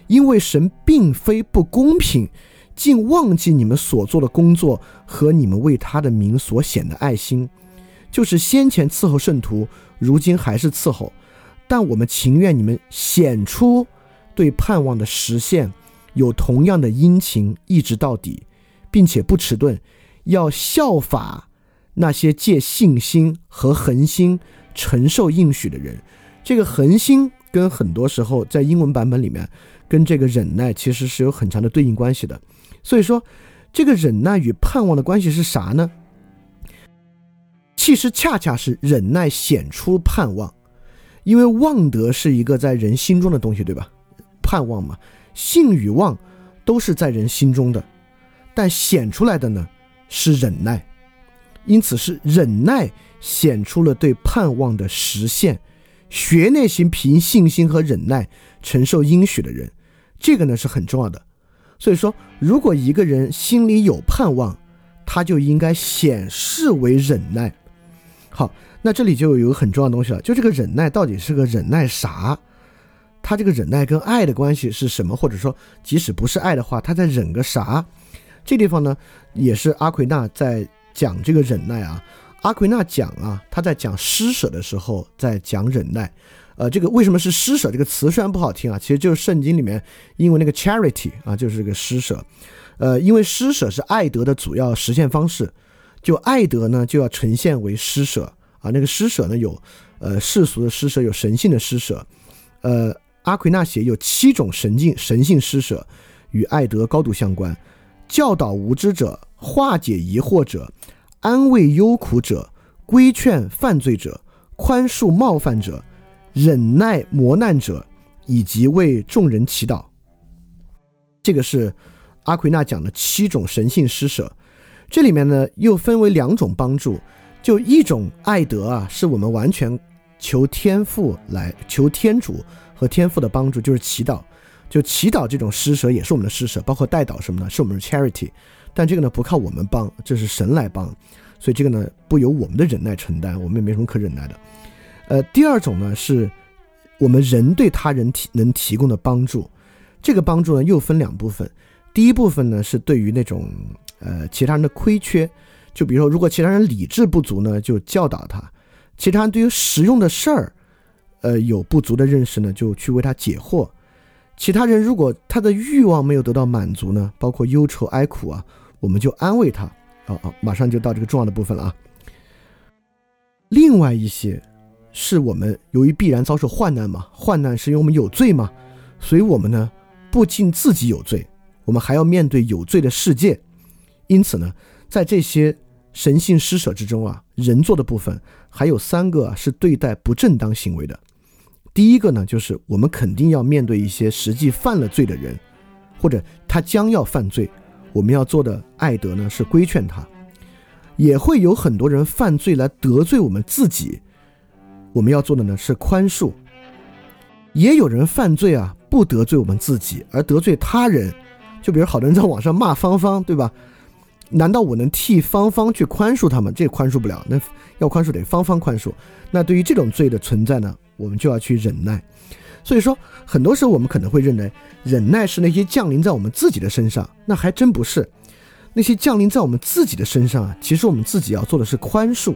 因为神并非不公平。”竟忘记你们所做的工作和你们为他的名所显的爱心，就是先前伺候圣徒，如今还是伺候。但我们情愿你们显出对盼望的实现有同样的殷勤，一直到底，并且不迟钝，要效法那些借信心和恒心承受应许的人。这个恒心跟很多时候在英文版本里面跟这个忍耐其实是有很强的对应关系的。所以说，这个忍耐与盼望的关系是啥呢？其实恰恰是忍耐显出盼望，因为望德是一个在人心中的东西，对吧？盼望嘛，性与望都是在人心中的，但显出来的呢是忍耐，因此是忍耐显出了对盼望的实现。学那些凭信心和忍耐承受应许的人，这个呢是很重要的。所以说，如果一个人心里有盼望，他就应该显示为忍耐。好，那这里就有个很重要的东西了，就这个忍耐到底是个忍耐啥？他这个忍耐跟爱的关系是什么？或者说，即使不是爱的话，他在忍个啥？这地方呢，也是阿奎那在讲这个忍耐啊。阿奎那讲啊，他在讲施舍的时候在讲忍耐。呃，这个为什么是施舍这个词虽然不好听啊，其实就是圣经里面因为那个 charity 啊，就是这个施舍。呃，因为施舍是爱德的主要实现方式，就爱德呢就要呈现为施舍啊。那个施舍呢有呃世俗的施舍，有神性的施舍。呃，阿奎那写有七种神境神性施舍与爱德高度相关：教导无知者，化解疑惑者，安慰忧苦者，规劝犯罪者，宽恕冒犯者。忍耐磨难者，以及为众人祈祷。这个是阿奎那讲的七种神性施舍。这里面呢，又分为两种帮助。就一种爱德啊，是我们完全求天赋来求天主和天赋的帮助，就是祈祷。就祈祷这种施舍也是我们的施舍，包括代祷什么的，是我们的 charity。但这个呢，不靠我们帮，这是神来帮，所以这个呢，不由我们的忍耐承担，我们也没什么可忍耐的。呃，第二种呢，是我们人对他人提能提供的帮助，这个帮助呢又分两部分。第一部分呢是对于那种呃其他人的亏缺，就比如说如果其他人理智不足呢，就教导他；其他人对于实用的事儿，呃有不足的认识呢，就去为他解惑。其他人如果他的欲望没有得到满足呢，包括忧愁哀苦啊，我们就安慰他。哦哦，马上就到这个重要的部分了啊。另外一些。是我们由于必然遭受患难嘛？患难是因为我们有罪嘛？所以我们呢，不仅自己有罪，我们还要面对有罪的世界，因此呢，在这些神性施舍之中啊，人做的部分还有三个是对待不正当行为的。第一个呢，就是我们肯定要面对一些实际犯了罪的人，或者他将要犯罪，我们要做的爱德呢是规劝他。也会有很多人犯罪来得罪我们自己，我们要做的呢是宽恕。也有人犯罪啊，不得罪我们自己，而得罪他人。就比如好多人在网上骂芳芳，对吧？难道我能替芳芳去宽恕他们？这宽恕不了，那要宽恕得芳芳宽恕。那对于这种罪的存在呢，我们就要去忍耐。所以说，很多时候我们可能会认为忍耐是那些降临在我们自己的身上，那还真不是。那些降临在我们自己的身上啊，其实我们自己要做的是宽恕。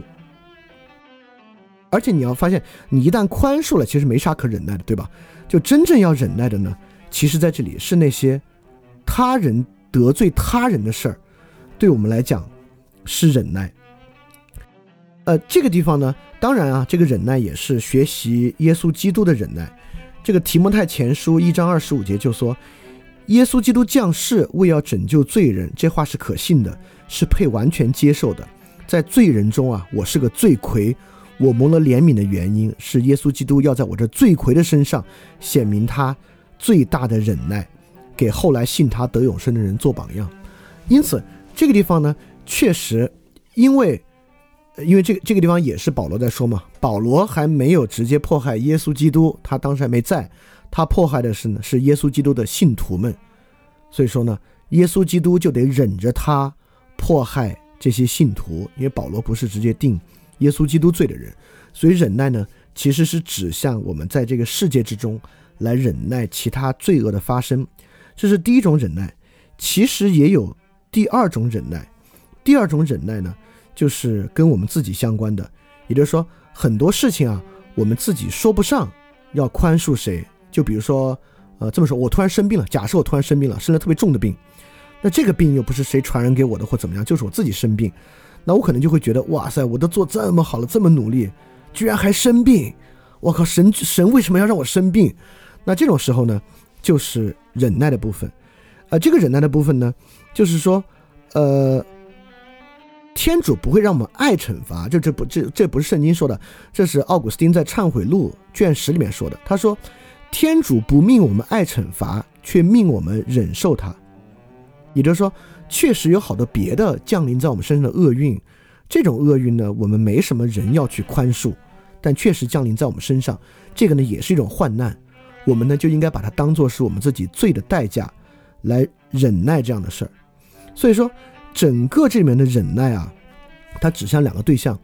而且你要发现，你一旦宽恕了，其实没啥可忍耐的，对吧？就真正要忍耐的呢，其实在这里是那些他人得罪他人的事儿，对我们来讲是忍耐。呃，这个地方呢，当然啊，这个忍耐也是学习耶稣基督的忍耐。这个提摩太前书一章二十五节就说：“耶稣基督降世为要拯救罪人，这话是可信的，是配完全接受的。在罪人中啊，我是个罪魁。”我蒙了怜悯的原因是耶稣基督要在我这罪魁的身上显明他最大的忍耐，给后来信他得永生的人做榜样。因此，这个地方呢，确实，因为，因为这个这个地方也是保罗在说嘛。保罗还没有直接迫害耶稣基督，他当时还没在，他迫害的是呢是耶稣基督的信徒们。所以说呢，耶稣基督就得忍着他迫害这些信徒，因为保罗不是直接定。耶稣基督罪的人，所以忍耐呢，其实是指向我们在这个世界之中来忍耐其他罪恶的发生，这是第一种忍耐。其实也有第二种忍耐，第二种忍耐呢，就是跟我们自己相关的，也就是说很多事情啊，我们自己说不上要宽恕谁。就比如说，呃，这么说，我突然生病了，假设我突然生病了，生了特别重的病，那这个病又不是谁传染给我的或怎么样，就是我自己生病。那我可能就会觉得，哇塞，我都做这么好了，这么努力，居然还生病，我靠，神神为什么要让我生病？那这种时候呢，就是忍耐的部分，啊，这个忍耐的部分呢，就是说，呃，天主不会让我们爱惩罚，这这不这这不是圣经说的，这是奥古斯丁在《忏悔录》卷十里面说的，他说，天主不命我们爱惩罚，却命我们忍受它，也就是说。确实有好多别的降临在我们身上的厄运，这种厄运呢，我们没什么人要去宽恕，但确实降临在我们身上，这个呢也是一种患难，我们呢就应该把它当做是我们自己罪的代价，来忍耐这样的事儿。所以说，整个这里面的忍耐啊，它指向两个对象，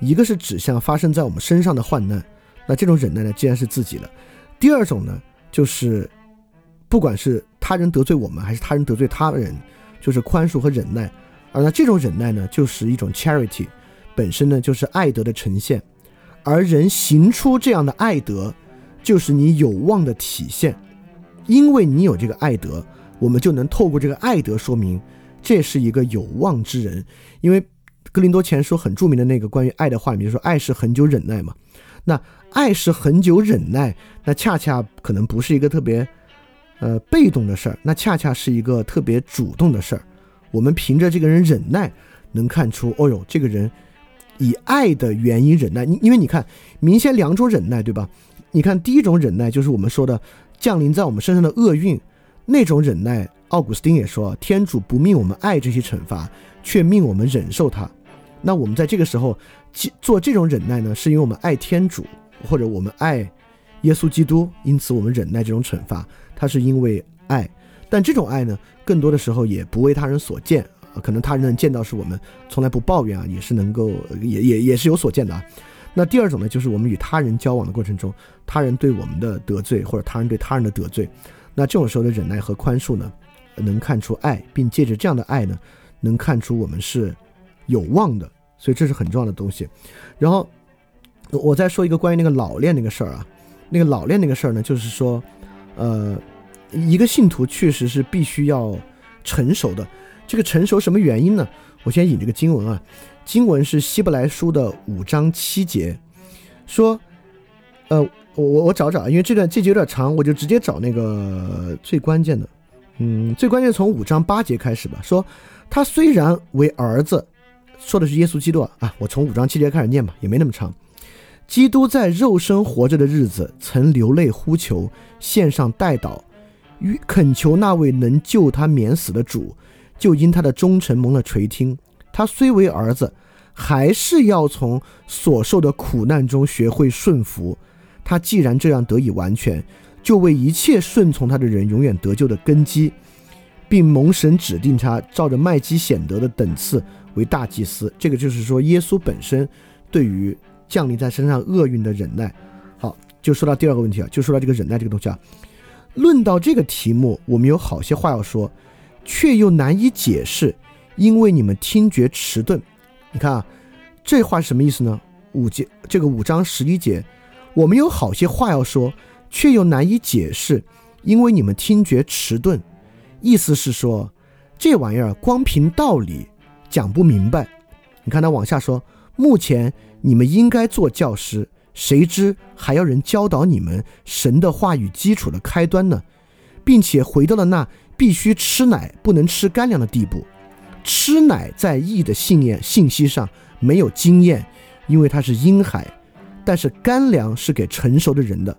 一个是指向发生在我们身上的患难，那这种忍耐呢，既然是自己了；第二种呢，就是不管是他人得罪我们，还是他人得罪他人。就是宽恕和忍耐，而那这种忍耐呢，就是一种 charity，本身呢就是爱德的呈现，而人行出这样的爱德，就是你有望的体现，因为你有这个爱德，我们就能透过这个爱德说明，这是一个有望之人。因为格林多前书很著名的那个关于爱的话，比如说爱是恒久忍耐嘛，那爱是恒久忍耐，那恰恰可能不是一个特别。呃，被动的事儿，那恰恰是一个特别主动的事儿。我们凭着这个人忍耐，能看出，哦呦，这个人以爱的原因忍耐。你因为你看，明显两种忍耐，对吧？你看第一种忍耐，就是我们说的降临在我们身上的厄运，那种忍耐，奥古斯丁也说，天主不命我们爱这些惩罚，却命我们忍受它。那我们在这个时候做这种忍耐呢，是因为我们爱天主，或者我们爱耶稣基督，因此我们忍耐这种惩罚。他是因为爱，但这种爱呢，更多的时候也不为他人所见啊。可能他人能见到是我们从来不抱怨啊，也是能够也也也是有所见的啊。那第二种呢，就是我们与他人交往的过程中，他人对我们的得罪或者他人对他人的得罪，那这种时候的忍耐和宽恕呢，能看出爱，并借着这样的爱呢，能看出我们是有望的。所以这是很重要的东西。然后我再说一个关于那个老练那个事儿啊，那个老练那个事儿呢，就是说，呃。一个信徒确实是必须要成熟的。这个成熟什么原因呢？我先引这个经文啊，经文是希伯来书的五章七节，说，呃，我我我找找，因为这段这节有点长，我就直接找那个最关键的，嗯，最关键从五章八节开始吧。说他虽然为儿子，说的是耶稣基督啊啊，我从五章七节开始念吧，也没那么长。基督在肉身活着的日子，曾流泪呼求，献上代祷，与恳求那位能救他免死的主，就因他的忠诚蒙了垂听。他虽为儿子，还是要从所受的苦难中学会顺服。他既然这样得以完全，就为一切顺从他的人永远得救的根基，并蒙神指定他照着麦基显德的等次为大祭司。这个就是说，耶稣本身对于降临在身上厄运的忍耐。好，就说到第二个问题啊，就说到这个忍耐这个东西啊。论到这个题目，我们有好些话要说，却又难以解释，因为你们听觉迟钝。你看啊，这话是什么意思呢？五节这个五章十一节，我们有好些话要说。却又难以解释，因为你们听觉迟钝。意思是说，这玩意儿光凭道理讲不明白。你看他往下说，目前你们应该做教师，谁知还要人教导你们神的话语基础的开端呢？并且回到了那必须吃奶不能吃干粮的地步。吃奶在义的信念信息上没有经验，因为它是婴孩；但是干粮是给成熟的人的。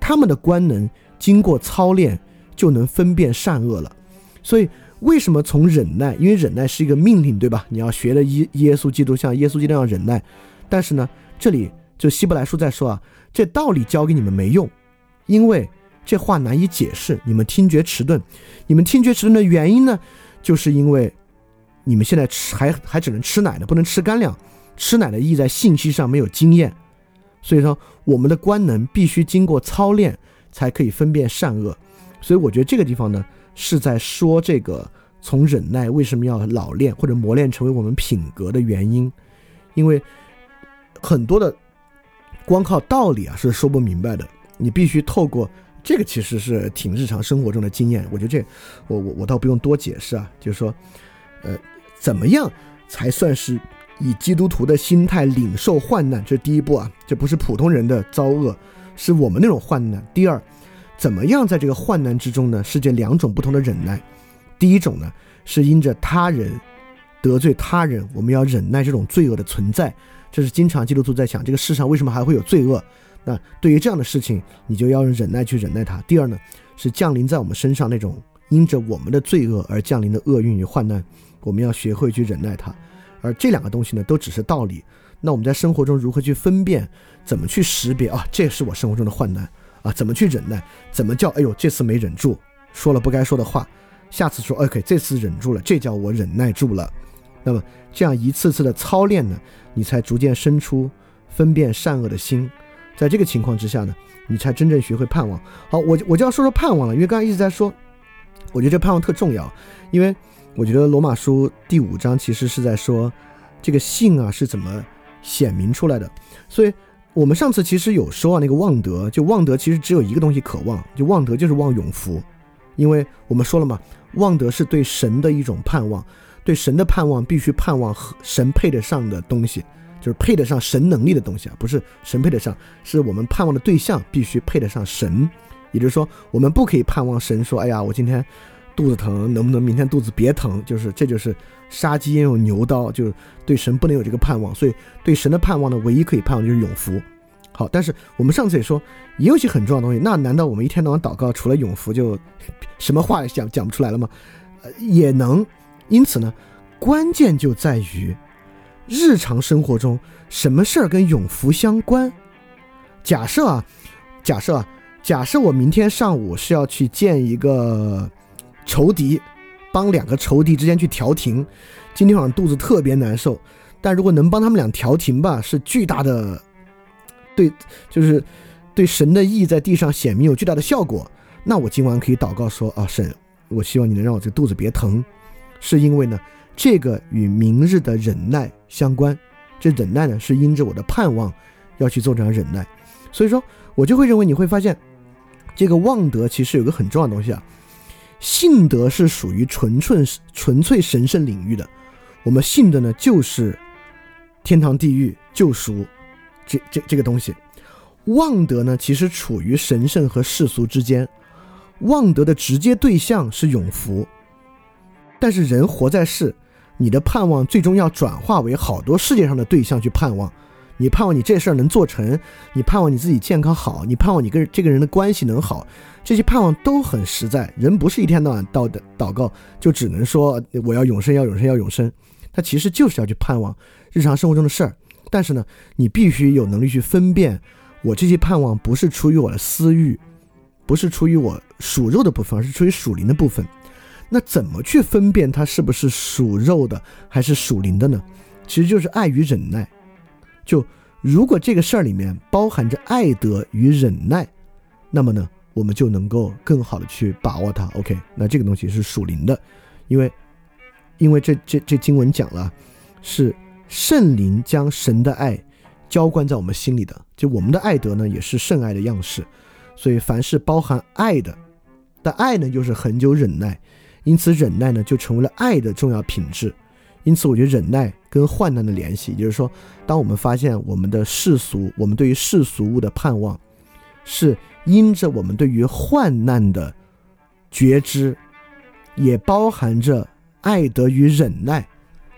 他们的官能经过操练就能分辨善恶了，所以为什么从忍耐？因为忍耐是一个命令，对吧？你要学的耶耶稣基督像耶稣基督那样忍耐。但是呢，这里就希伯来书在说啊，这道理教给你们没用，因为这话难以解释。你们听觉迟钝，你们听觉迟钝的原因呢，就是因为你们现在吃还还只能吃奶呢，不能吃干粮。吃奶的意义在信息上没有经验。所以说，我们的官能必须经过操练才可以分辨善恶。所以我觉得这个地方呢，是在说这个从忍耐为什么要老练或者磨练成为我们品格的原因。因为很多的光靠道理啊是说不明白的，你必须透过这个，其实是挺日常生活中的经验。我觉得这我我我倒不用多解释啊，就是说，呃，怎么样才算是？以基督徒的心态领受患难，这是第一步啊，这不是普通人的遭恶，是我们那种患难。第二，怎么样在这个患难之中呢？是这两种不同的忍耐。第一种呢，是因着他人得罪他人，我们要忍耐这种罪恶的存在。这是经常基督徒在想，这个世上为什么还会有罪恶？那对于这样的事情，你就要忍耐去忍耐它。第二呢，是降临在我们身上那种因着我们的罪恶而降临的厄运与患难，我们要学会去忍耐它。而这两个东西呢，都只是道理。那我们在生活中如何去分辨？怎么去识别啊？这是我生活中的患难啊？怎么去忍耐？怎么叫？哎呦，这次没忍住，说了不该说的话，下次说 OK，这次忍住了，这叫我忍耐住了。那么这样一次次的操练呢，你才逐渐生出分辨善恶的心。在这个情况之下呢，你才真正学会盼望。好，我我就要说说盼望了，因为刚才一直在说，我觉得这盼望特重要，因为。我觉得罗马书第五章其实是在说，这个信啊是怎么显明出来的。所以，我们上次其实有说啊，那个望德，就望德其实只有一个东西渴望，就望德就是望永福。因为我们说了嘛，望德是对神的一种盼望，对神的盼望必须盼望和神配得上的东西，就是配得上神能力的东西啊，不是神配得上，是我们盼望的对象必须配得上神。也就是说，我们不可以盼望神说，哎呀，我今天。肚子疼，能不能明天肚子别疼？就是这就是杀鸡焉用牛刀，就是对神不能有这个盼望。所以对神的盼望呢，唯一可以盼望就是永福。好，但是我们上次也说，也有些很重要的东西。那难道我们一天到晚祷告，除了永福就 什么话也讲讲不出来了吗？呃，也能。因此呢，关键就在于日常生活中什么事儿跟永福相关。假设啊，假设啊，假设我明天上午是要去见一个。仇敌，帮两个仇敌之间去调停。今天晚上肚子特别难受，但如果能帮他们俩调停吧，是巨大的，对，就是对神的意在地上显明有巨大的效果。那我今晚可以祷告说：啊，神，我希望你能让我这肚子别疼，是因为呢，这个与明日的忍耐相关。这忍耐呢，是因着我的盼望要去做这样忍耐。所以说，我就会认为你会发现，这个望德其实有个很重要的东西啊。信德是属于纯粹纯粹神圣领域的，我们信的呢就是天堂地狱救赎这这这个东西。望德呢其实处于神圣和世俗之间，望德的直接对象是永福，但是人活在世，你的盼望最终要转化为好多世界上的对象去盼望。你盼望你这事儿能做成，你盼望你自己健康好，你盼望你跟这个人的关系能好，这些盼望都很实在。人不是一天到晚祷的祷告，就只能说我要永生，要永生，要永生。他其实就是要去盼望日常生活中的事儿。但是呢，你必须有能力去分辨，我这些盼望不是出于我的私欲，不是出于我属肉的部分，而是出于属灵的部分。那怎么去分辨它是不是属肉的还是属灵的呢？其实就是爱与忍耐。就如果这个事儿里面包含着爱德与忍耐，那么呢，我们就能够更好的去把握它。OK，那这个东西是属灵的，因为因为这这这经文讲了，是圣灵将神的爱浇灌在我们心里的，就我们的爱德呢也是圣爱的样式，所以凡是包含爱的，但爱呢就是恒久忍耐，因此忍耐呢就成为了爱的重要品质。因此，我觉得忍耐跟患难的联系，也就是说，当我们发现我们的世俗，我们对于世俗物的盼望，是因着我们对于患难的觉知，也包含着爱德与忍耐，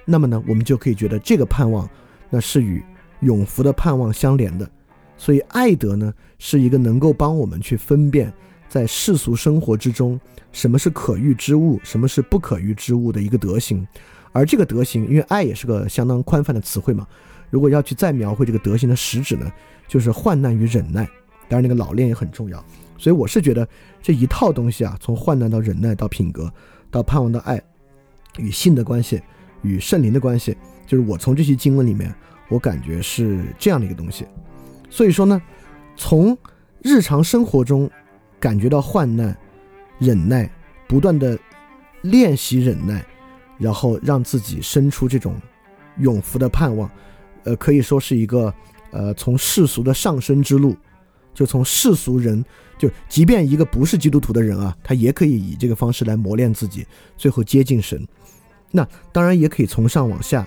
那么呢，我们就可以觉得这个盼望，那是与永福的盼望相连的。所以，爱德呢，是一个能够帮我们去分辨在世俗生活之中什么是可遇之物，什么是不可遇之物的一个德行。而这个德行，因为爱也是个相当宽泛的词汇嘛，如果要去再描绘这个德行的实质呢，就是患难与忍耐。当然，那个老练也很重要。所以我是觉得这一套东西啊，从患难到忍耐到品格到盼望到爱，与性的关系，与圣灵的关系，就是我从这些经文里面，我感觉是这样的一个东西。所以说呢，从日常生活中感觉到患难、忍耐，不断的练习忍耐。然后让自己生出这种永福的盼望，呃，可以说是一个呃从世俗的上升之路，就从世俗人，就即便一个不是基督徒的人啊，他也可以以这个方式来磨练自己，最后接近神。那当然也可以从上往下，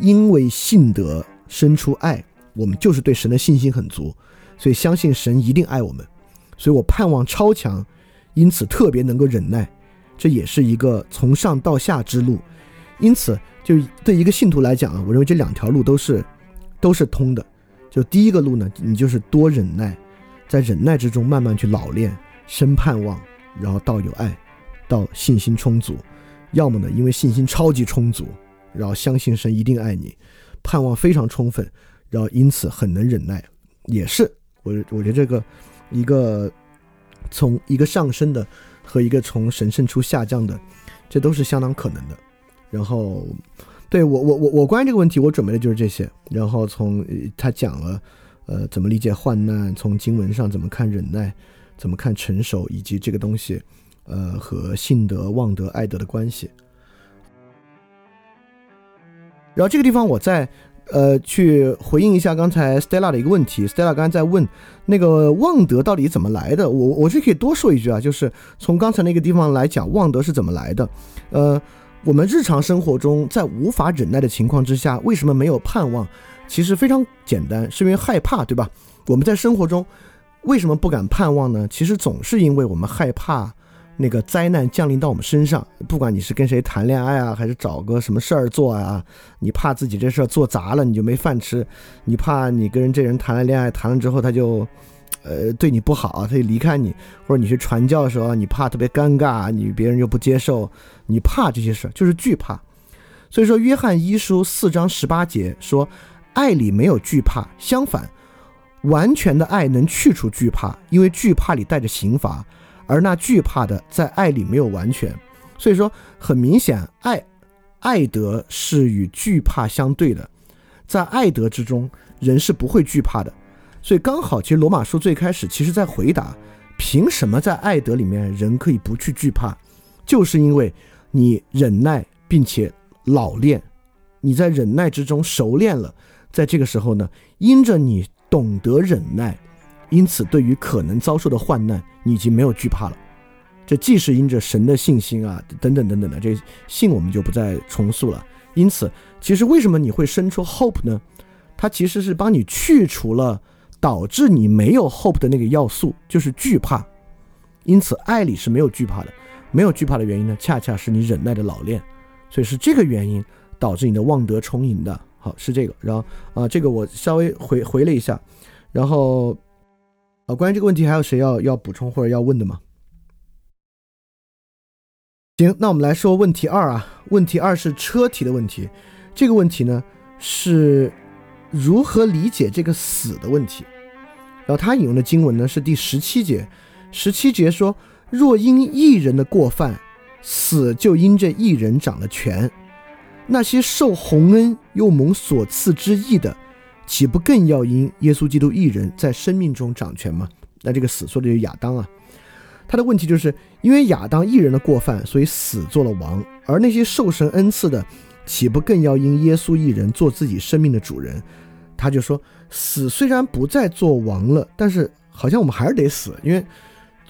因为信德生出爱，我们就是对神的信心很足，所以相信神一定爱我们，所以我盼望超强，因此特别能够忍耐。这也是一个从上到下之路，因此，就对一个信徒来讲啊，我认为这两条路都是都是通的。就第一个路呢，你就是多忍耐，在忍耐之中慢慢去老练，生盼望，然后到有爱，到信心充足；要么呢，因为信心超级充足，然后相信神一定爱你，盼望非常充分，然后因此很能忍耐，也是我我觉得这个一个从一个上升的。和一个从神圣处下降的，这都是相当可能的。然后，对我我我我关于这个问题，我准备的就是这些。然后从他讲了，呃，怎么理解患难，从经文上怎么看忍耐，怎么看成熟，以及这个东西，呃，和信德、望德、爱德的关系。然后这个地方我再。呃，去回应一下刚才 Stella 的一个问题。Stella 刚才在问那个旺德到底怎么来的，我我是可以多说一句啊，就是从刚才那个地方来讲，旺德是怎么来的。呃，我们日常生活中在无法忍耐的情况之下，为什么没有盼望？其实非常简单，是因为害怕，对吧？我们在生活中为什么不敢盼望呢？其实总是因为我们害怕。那个灾难降临到我们身上，不管你是跟谁谈恋爱啊，还是找个什么事儿做啊，你怕自己这事儿做砸了，你就没饭吃；你怕你跟人这人谈了恋爱，谈了之后他就，呃，对你不好，他就离开你；或者你去传教的时候，你怕特别尴尬，你别人又不接受，你怕这些事儿，就是惧怕。所以说，约翰一书四章十八节说，爱里没有惧怕，相反，完全的爱能去除惧怕，因为惧怕里带着刑罚。而那惧怕的，在爱里没有完全，所以说很明显，爱爱德是与惧怕相对的，在爱德之中，人是不会惧怕的。所以刚好，其实罗马书最开始其实在回答，凭什么在爱德里面人可以不去惧怕，就是因为你忍耐并且老练，你在忍耐之中熟练了，在这个时候呢，因着你懂得忍耐。因此，对于可能遭受的患难，你已经没有惧怕了。这既是因着神的信心啊，等等等等的，这信我们就不再重塑了。因此，其实为什么你会生出 hope 呢？它其实是帮你去除了导致你没有 hope 的那个要素，就是惧怕。因此，爱里是没有惧怕的。没有惧怕的原因呢，恰恰是你忍耐的老练。所以是这个原因导致你的望德充盈的。好，是这个。然后啊，这个我稍微回回了一下。然后啊，关于这个问题，还有谁要要补充或者要问的吗？行，那我们来说问题二啊。问题二是车题的问题。这个问题呢，是如何理解这个死的问题。然后他引用的经文呢是第十七节。十七节说：“若因一人的过犯，死就因这一人长了权。那些受洪恩又蒙所赐之义的。”岂不更要因耶稣基督一人在生命中掌权吗？那这个死说的就是亚当啊。他的问题就是因为亚当一人的过犯，所以死做了王，而那些受神恩赐的，岂不更要因耶稣一人做自己生命的主人？他就说，死虽然不再做王了，但是好像我们还是得死，因为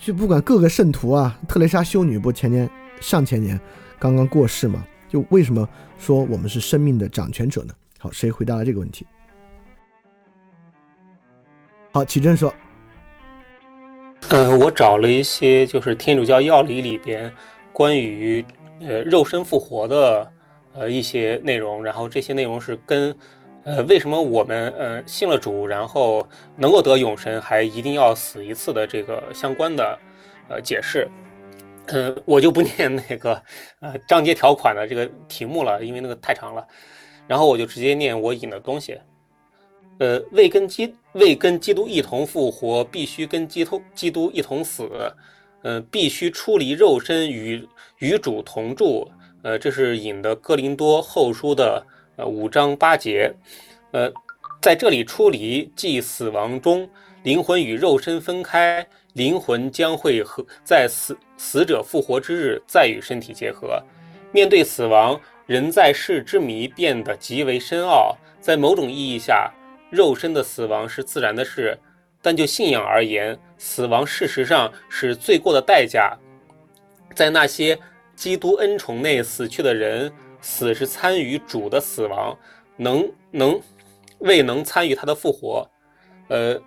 就不管各个圣徒啊，特蕾莎修女不前年上前年刚刚过世嘛，就为什么说我们是生命的掌权者呢？好，谁回答了这个问题？好，启正说：“嗯，我找了一些就是天主教要理里边关于呃肉身复活的呃一些内容，然后这些内容是跟呃为什么我们呃信了主，然后能够得永生，还一定要死一次的这个相关的呃解释。呃，我就不 念那个呃章节条款的这个题目了，因为那个太长了。然后我就直接念我引的东西。”呃，为跟基为跟基督一同复活，必须跟基督基督一同死，呃，必须出离肉身与与主同住。呃，这是引的哥林多后书的呃五章八节。呃，在这里出离，即死亡中，灵魂与肉身分开，灵魂将会和在死死者复活之日再与身体结合。面对死亡，人在世之谜变得极为深奥。在某种意义下。肉身的死亡是自然的事，但就信仰而言，死亡事实上是罪过的代价。在那些基督恩宠内死去的人，死是参与主的死亡，能能未能参与他的复活。呃，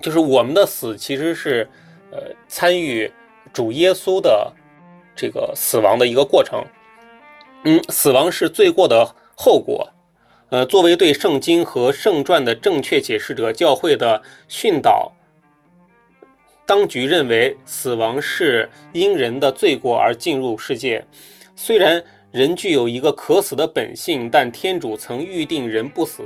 就是我们的死其实是呃参与主耶稣的这个死亡的一个过程。嗯，死亡是罪过的后果。呃，作为对圣经和圣传的正确解释者，教会的训导当局认为，死亡是因人的罪过而进入世界。虽然人具有一个可死的本性，但天主曾预定人不死，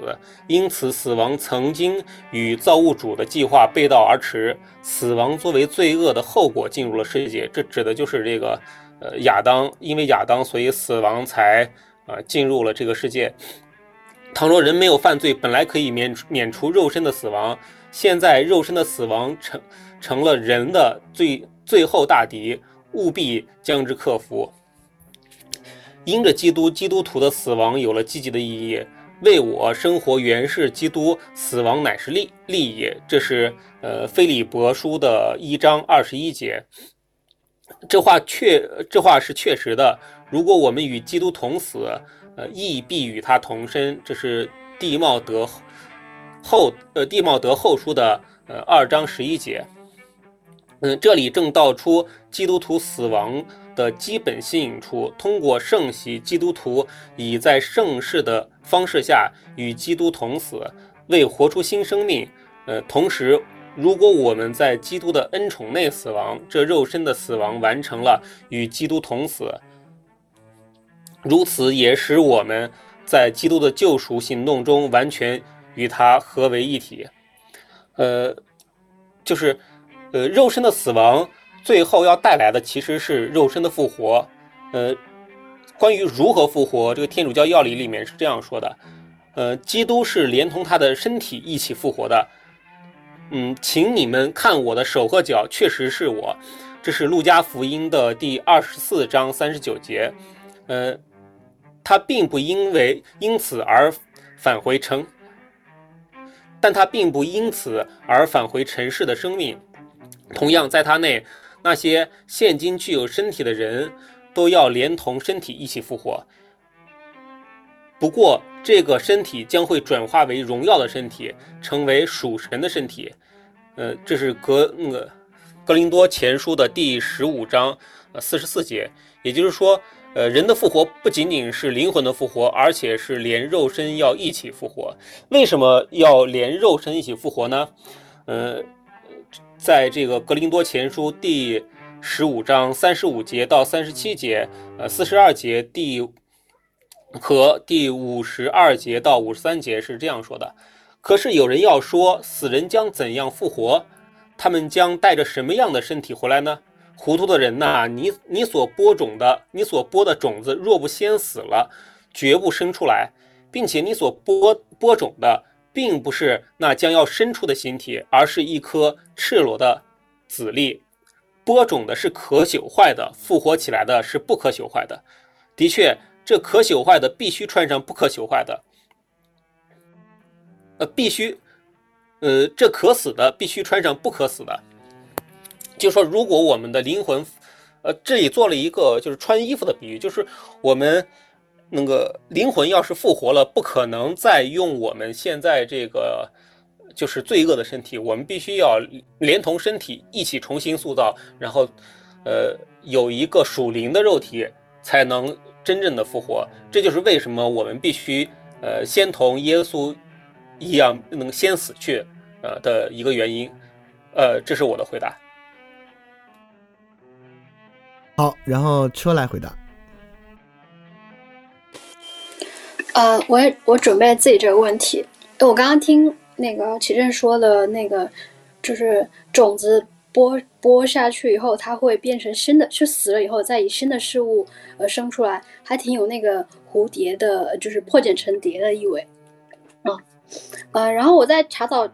因此死亡曾经与造物主的计划背道而驰。死亡作为罪恶的后果进入了世界，这指的就是这个呃亚当，因为亚当，所以死亡才啊进入了这个世界。倘若人没有犯罪，本来可以免免除肉身的死亡，现在肉身的死亡成成了人的最最后大敌，务必将之克服。因着基督，基督徒的死亡有了积极的意义。为我生活原是基督，死亡乃是利利益。这是呃《菲利伯书》的一章二十一节。这话确，这话是确实的。如果我们与基督同死，呃，亦必与他同生，这是地茂德后呃地茂德后书的呃二章十一节。嗯，这里正道出基督徒死亡的基本吸引处。通过圣洗，基督徒已在圣事的方式下与基督同死，为活出新生命。呃，同时，如果我们在基督的恩宠内死亡，这肉身的死亡完成了与基督同死。如此也使我们在基督的救赎行动中完全与他合为一体。呃，就是，呃，肉身的死亡最后要带来的其实是肉身的复活。呃，关于如何复活，这个天主教要理里面是这样说的：，呃，基督是连同他的身体一起复活的。嗯，请你们看我的手和脚，确实是我。这是路加福音的第二十四章三十九节。呃。他并不因为因此而返回城，但他并不因此而返回尘世的生命。同样，在他内，那些现今具有身体的人都要连同身体一起复活。不过，这个身体将会转化为荣耀的身体，成为属神的身体。呃，这是格那个格林多前书的第十五章呃四十四节，也就是说。呃，人的复活不仅仅是灵魂的复活，而且是连肉身要一起复活。为什么要连肉身一起复活呢？呃，在这个《格林多前书》第十五章三十五节到三十七节，呃，四十二节第和第五十二节到五十三节是这样说的。可是有人要说，死人将怎样复活？他们将带着什么样的身体回来呢？糊涂的人呐，你你所播种的，你所播的种子，若不先死了，绝不生出来，并且你所播播种的，并不是那将要生出的形体，而是一颗赤裸的籽粒。播种的是可朽坏的，复活起来的是不可朽坏的。的确，这可朽坏的必须穿上不可朽坏的，呃，必须，呃，这可死的必须穿上不可死的。就说，如果我们的灵魂，呃，这里做了一个就是穿衣服的比喻，就是我们那个灵魂要是复活了，不可能再用我们现在这个就是罪恶的身体，我们必须要连同身体一起重新塑造，然后，呃，有一个属灵的肉体，才能真正的复活。这就是为什么我们必须呃先同耶稣一样能先死去，呃的一个原因。呃，这是我的回答。好，然后车来回答。呃，我也我准备自己这个问题。我刚刚听那个启正说的那个，就是种子播播下去以后，它会变成新的，就死了以后再以新的事物呃生出来，还挺有那个蝴蝶的，就是破茧成蝶的意味。嗯，呃，然后我在查找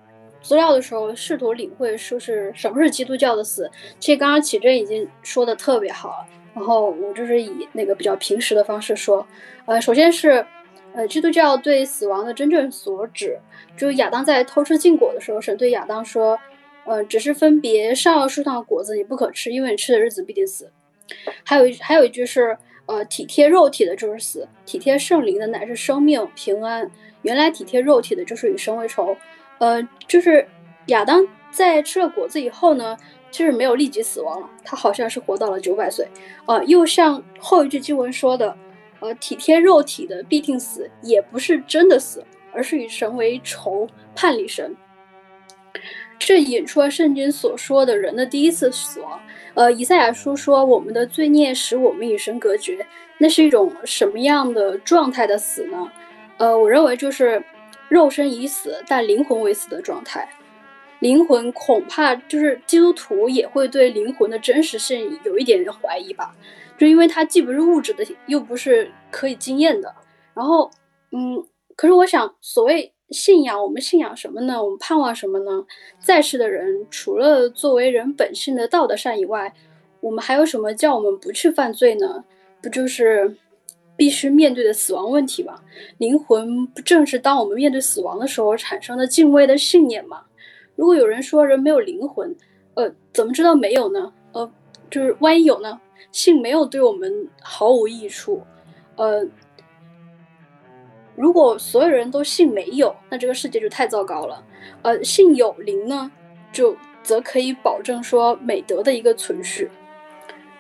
资料的时候，试图领会说是什么是基督教的死。其实刚刚启正已经说的特别好了，然后我就是以那个比较平实的方式说，呃，首先是。呃，基督教对死亡的真正所指，就是亚当在偷吃禁果的时候，神对亚当说：“呃，只是分别善恶树上的果子你不可吃，因为你吃的日子必定死。”还有一还有一句是：“呃，体贴肉体的就是死，体贴圣灵的乃是生命平安。”原来体贴肉体的就是与神为仇。呃，就是亚当在吃了果子以后呢，其实没有立即死亡了，他好像是活到了九百岁。呃，又像后一句经文说的。呃，体贴肉体的必定死，也不是真的死，而是与神为仇，叛离神。这引出了圣经所说的人的第一次死亡。呃，以赛亚书说，我们的罪孽使我们与神隔绝，那是一种什么样的状态的死呢？呃，我认为就是肉身已死，但灵魂未死的状态。灵魂恐怕就是基督徒也会对灵魂的真实性有一点点怀疑吧。就因为它既不是物质的，又不是可以经验的。然后，嗯，可是我想，所谓信仰，我们信仰什么呢？我们盼望什么呢？在世的人，除了作为人本性的道德善以外，我们还有什么叫我们不去犯罪呢？不就是必须面对的死亡问题吗？灵魂不正是当我们面对死亡的时候产生的敬畏的信念吗？如果有人说人没有灵魂，呃，怎么知道没有呢？呃，就是万一有呢？性没有对我们毫无益处，呃，如果所有人都信没有，那这个世界就太糟糕了。呃，信有灵呢，就则可以保证说美德的一个存续。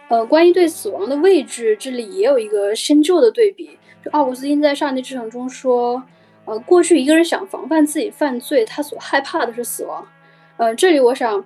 呃，关于对死亡的畏惧，这里也有一个新旧的对比。就奥古斯丁在《上帝之城》中说，呃，过去一个人想防范自己犯罪，他所害怕的是死亡。呃，这里我想，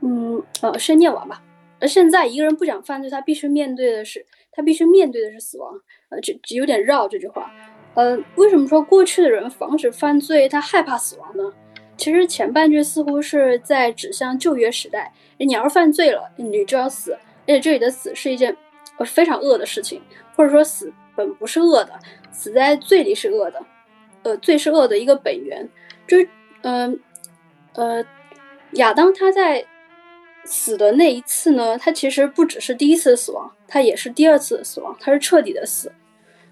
嗯，呃，先念完吧。而现在，一个人不想犯罪，他必须面对的是，他必须面对的是死亡。呃，这有点绕这句话。呃，为什么说过去的人防止犯罪，他害怕死亡呢？其实前半句似乎是在指向旧约时代，你要是犯罪了，你就要死。而且这里的死是一件呃非常恶的事情，或者说死本不是恶的，死在罪里是恶的。呃，罪是恶的一个本源。就是，嗯，呃，亚当他在。死的那一次呢，他其实不只是第一次死亡，他也是第二次死亡，他是彻底的死。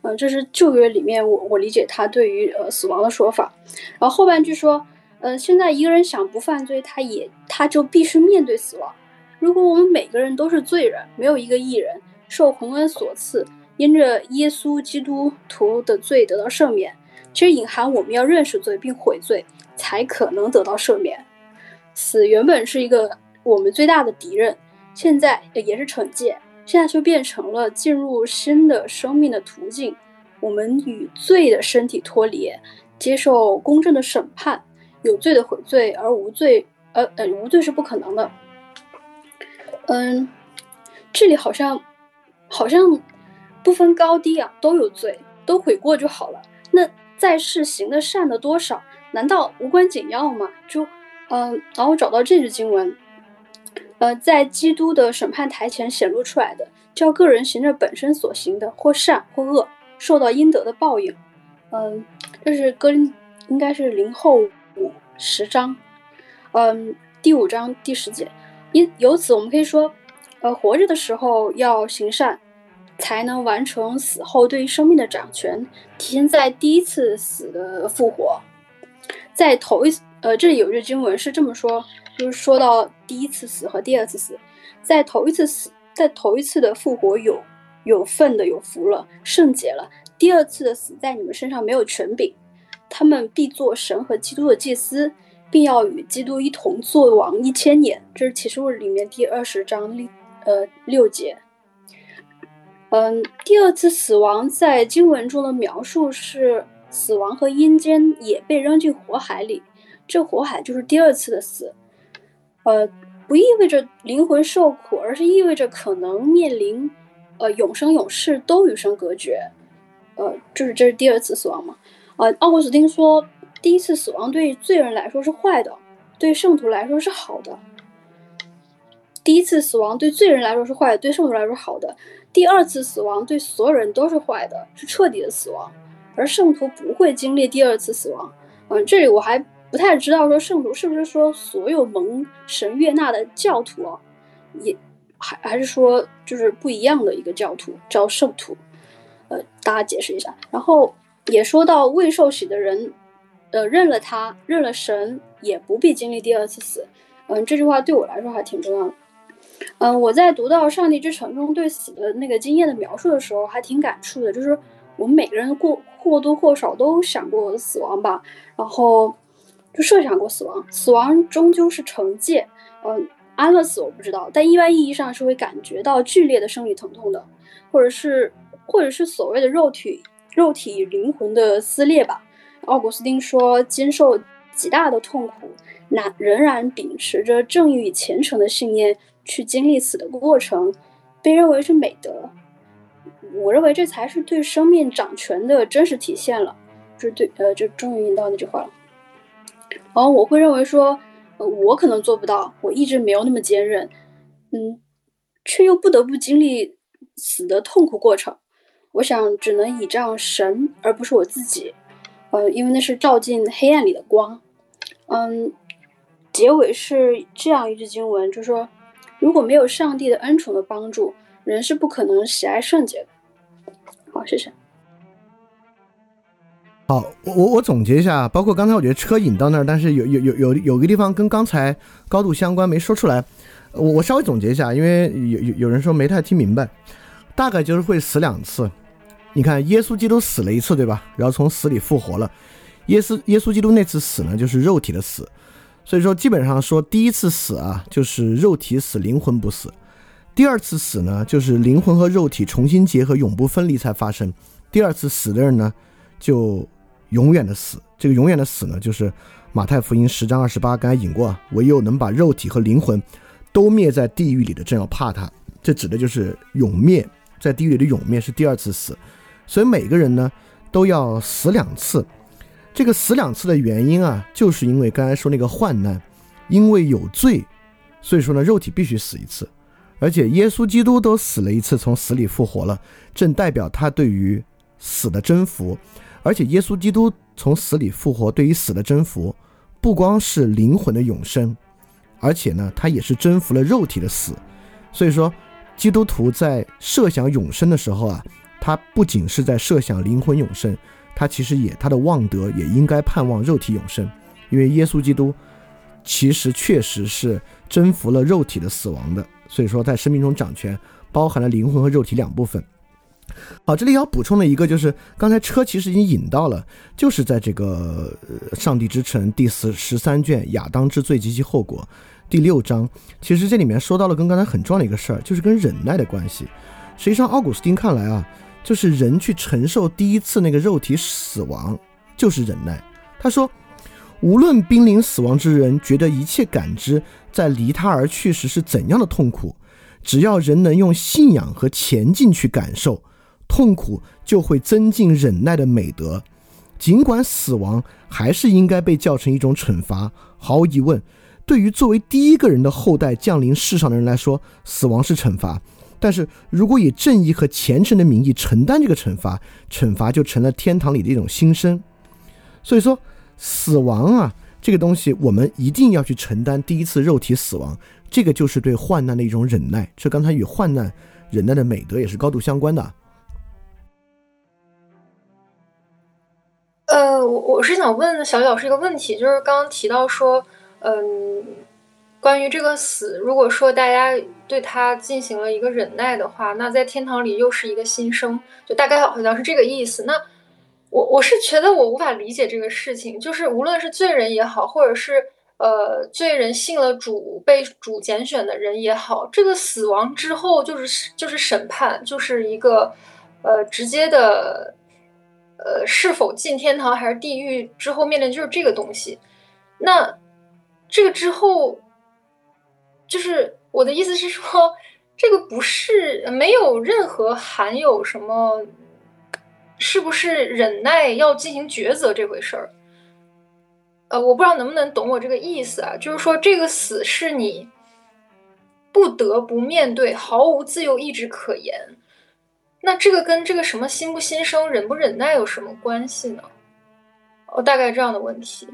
嗯，这是旧约里面我我理解他对于呃死亡的说法。然后后半句说，呃，现在一个人想不犯罪，他也他就必须面对死亡。如果我们每个人都是罪人，没有一个艺人受洪恩所赐，因着耶稣基督徒的罪得到赦免，其实隐含我们要认识罪并悔罪，才可能得到赦免。死原本是一个。我们最大的敌人，现在也是惩戒。现在就变成了进入新的生命的途径。我们与罪的身体脱离，接受公正的审判，有罪的悔罪，而无罪，呃呃，无罪是不可能的。嗯，这里好像好像不分高低啊，都有罪，都悔过就好了。那在世行的善的多少，难道无关紧要吗？就嗯，然后找到这句经文，呃，在基督的审判台前显露出来的，叫个人行着本身所行的，或善或恶，受到应得的报应。嗯，这是哥林，应该是零后五十章，嗯，第五章第十节。因由此，我们可以说，呃，活着的时候要行善，才能完成死后对于生命的掌权，体现在第一次死的复活。在头一次，呃，这里有一句经文是这么说，就是说到第一次死和第二次死，在头一次死，在头一次的复活有有份的有福了，圣洁了；第二次的死在你们身上没有权柄，他们必做神和基督的祭司。并要与基督一同作王一千年，这是启示录里面第二十章六呃六节。嗯，第二次死亡在经文中的描述是死亡和阴间也被扔进火海里，这火海就是第二次的死。呃，不意味着灵魂受苦，而是意味着可能面临呃永生永世都与生隔绝。呃，就是这是第二次死亡嘛？呃，奥古斯丁说。第一次死亡对罪人来说是坏的，对圣徒来说是好的。第一次死亡对罪人来说是坏的，对圣徒来说是好的。第二次死亡对所有人都是坏的，是彻底的死亡，而圣徒不会经历第二次死亡。嗯，这里我还不太知道说圣徒是不是说所有蒙神悦纳的教徒啊，也还还是说就是不一样的一个教徒叫圣徒。呃，大家解释一下。然后也说到未受洗的人。呃，认了他，认了神，也不必经历第二次死。嗯，这句话对我来说还挺重要的。嗯，我在读到《上帝之城》中对死的那个经验的描述的时候，还挺感触的。就是我们每个人过或多或少都想过死亡吧，然后就设想过死亡。死亡终究是惩戒。嗯，安乐死我不知道，但一般意义上是会感觉到剧烈的生理疼痛的，或者是或者是所谓的肉体肉体与灵魂的撕裂吧。奥古斯丁说：“经受极大的痛苦，那仍然秉持着正义与虔诚的信念去经历死的过程，被认为是美德。我认为这才是对生命掌权的真实体现了。这对，呃，就终于引到那句话了。然后我会认为说，呃，我可能做不到，我一直没有那么坚韧，嗯，却又不得不经历死的痛苦过程。我想，只能倚仗神，而不是我自己。”呃，因为那是照进黑暗里的光。嗯，结尾是这样一句经文，就说：如果没有上帝的恩宠的帮助，人是不可能喜爱圣洁的。好，谢谢。好，我我我总结一下，包括刚才我觉得车引到那儿，但是有有有有有个地方跟刚才高度相关没说出来，我我稍微总结一下，因为有有有人说没太听明白，大概就是会死两次。你看，耶稣基督死了一次，对吧？然后从死里复活了。耶稣耶稣基督那次死呢，就是肉体的死。所以说，基本上说第一次死啊，就是肉体死，灵魂不死；第二次死呢，就是灵魂和肉体重新结合，永不分离才发生。第二次死的人呢，就永远的死。这个永远的死呢，就是马太福音十章二十八，刚才引过，唯有能把肉体和灵魂都灭在地狱里的，正要怕他。这指的就是永灭，在地狱里的永灭是第二次死。所以每个人呢都要死两次，这个死两次的原因啊，就是因为刚才说那个患难，因为有罪，所以说呢肉体必须死一次，而且耶稣基督都死了一次，从死里复活了，正代表他对于死的征服，而且耶稣基督从死里复活对于死的征服，不光是灵魂的永生，而且呢他也是征服了肉体的死，所以说基督徒在设想永生的时候啊。他不仅是在设想灵魂永生，他其实也他的望德也应该盼望肉体永生，因为耶稣基督其实确实是征服了肉体的死亡的，所以说在生命中掌权包含了灵魂和肉体两部分。好，这里要补充的一个就是，刚才车其实已经引到了，就是在这个《上帝之城》第十十三卷《亚当之罪及其后果》第六章，其实这里面说到了跟刚才很重要的一个事儿，就是跟忍耐的关系。实际上，奥古斯丁看来啊，就是人去承受第一次那个肉体死亡，就是忍耐。他说，无论濒临死亡之人觉得一切感知在离他而去时是怎样的痛苦，只要人能用信仰和前进去感受。痛苦就会增进忍耐的美德，尽管死亡还是应该被叫成一种惩罚。毫无疑问，对于作为第一个人的后代降临世上的人来说，死亡是惩罚。但是如果以正义和虔诚的名义承担这个惩罚，惩罚就成了天堂里的一种新生。所以说，死亡啊，这个东西我们一定要去承担第一次肉体死亡，这个就是对患难的一种忍耐。这刚才与患难忍耐的美德也是高度相关的。呃，我我是想问小小是一个问题，就是刚刚提到说，嗯，关于这个死，如果说大家对他进行了一个忍耐的话，那在天堂里又是一个新生，就大概好像是这个意思。那我我是觉得我无法理解这个事情，就是无论是罪人也好，或者是呃罪人信了主被主拣选的人也好，这个死亡之后就是就是审判，就是一个呃直接的。呃，是否进天堂还是地狱之后面临就是这个东西。那这个之后，就是我的意思是说，这个不是没有任何含有什么，是不是忍耐要进行抉择这回事儿？呃，我不知道能不能懂我这个意思啊？就是说，这个死是你不得不面对，毫无自由意志可言。那这个跟这个什么心不心生、忍不忍耐有什么关系呢？哦，大概这样的问题。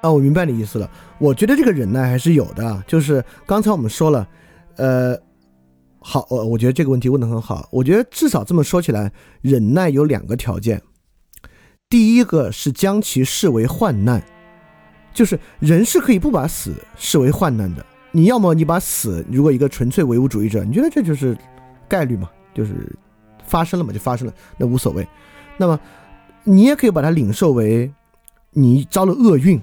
啊，我明白你意思了。我觉得这个忍耐还是有的，就是刚才我们说了，呃，好，我我觉得这个问题问的很好。我觉得至少这么说起来，忍耐有两个条件。第一个是将其视为患难，就是人是可以不把死视为患难的。你要么你把死，如果一个纯粹唯物主义者，你觉得这就是概率嘛？就是发生了嘛，就发生了，那无所谓。那么你也可以把它领受为你遭了厄运，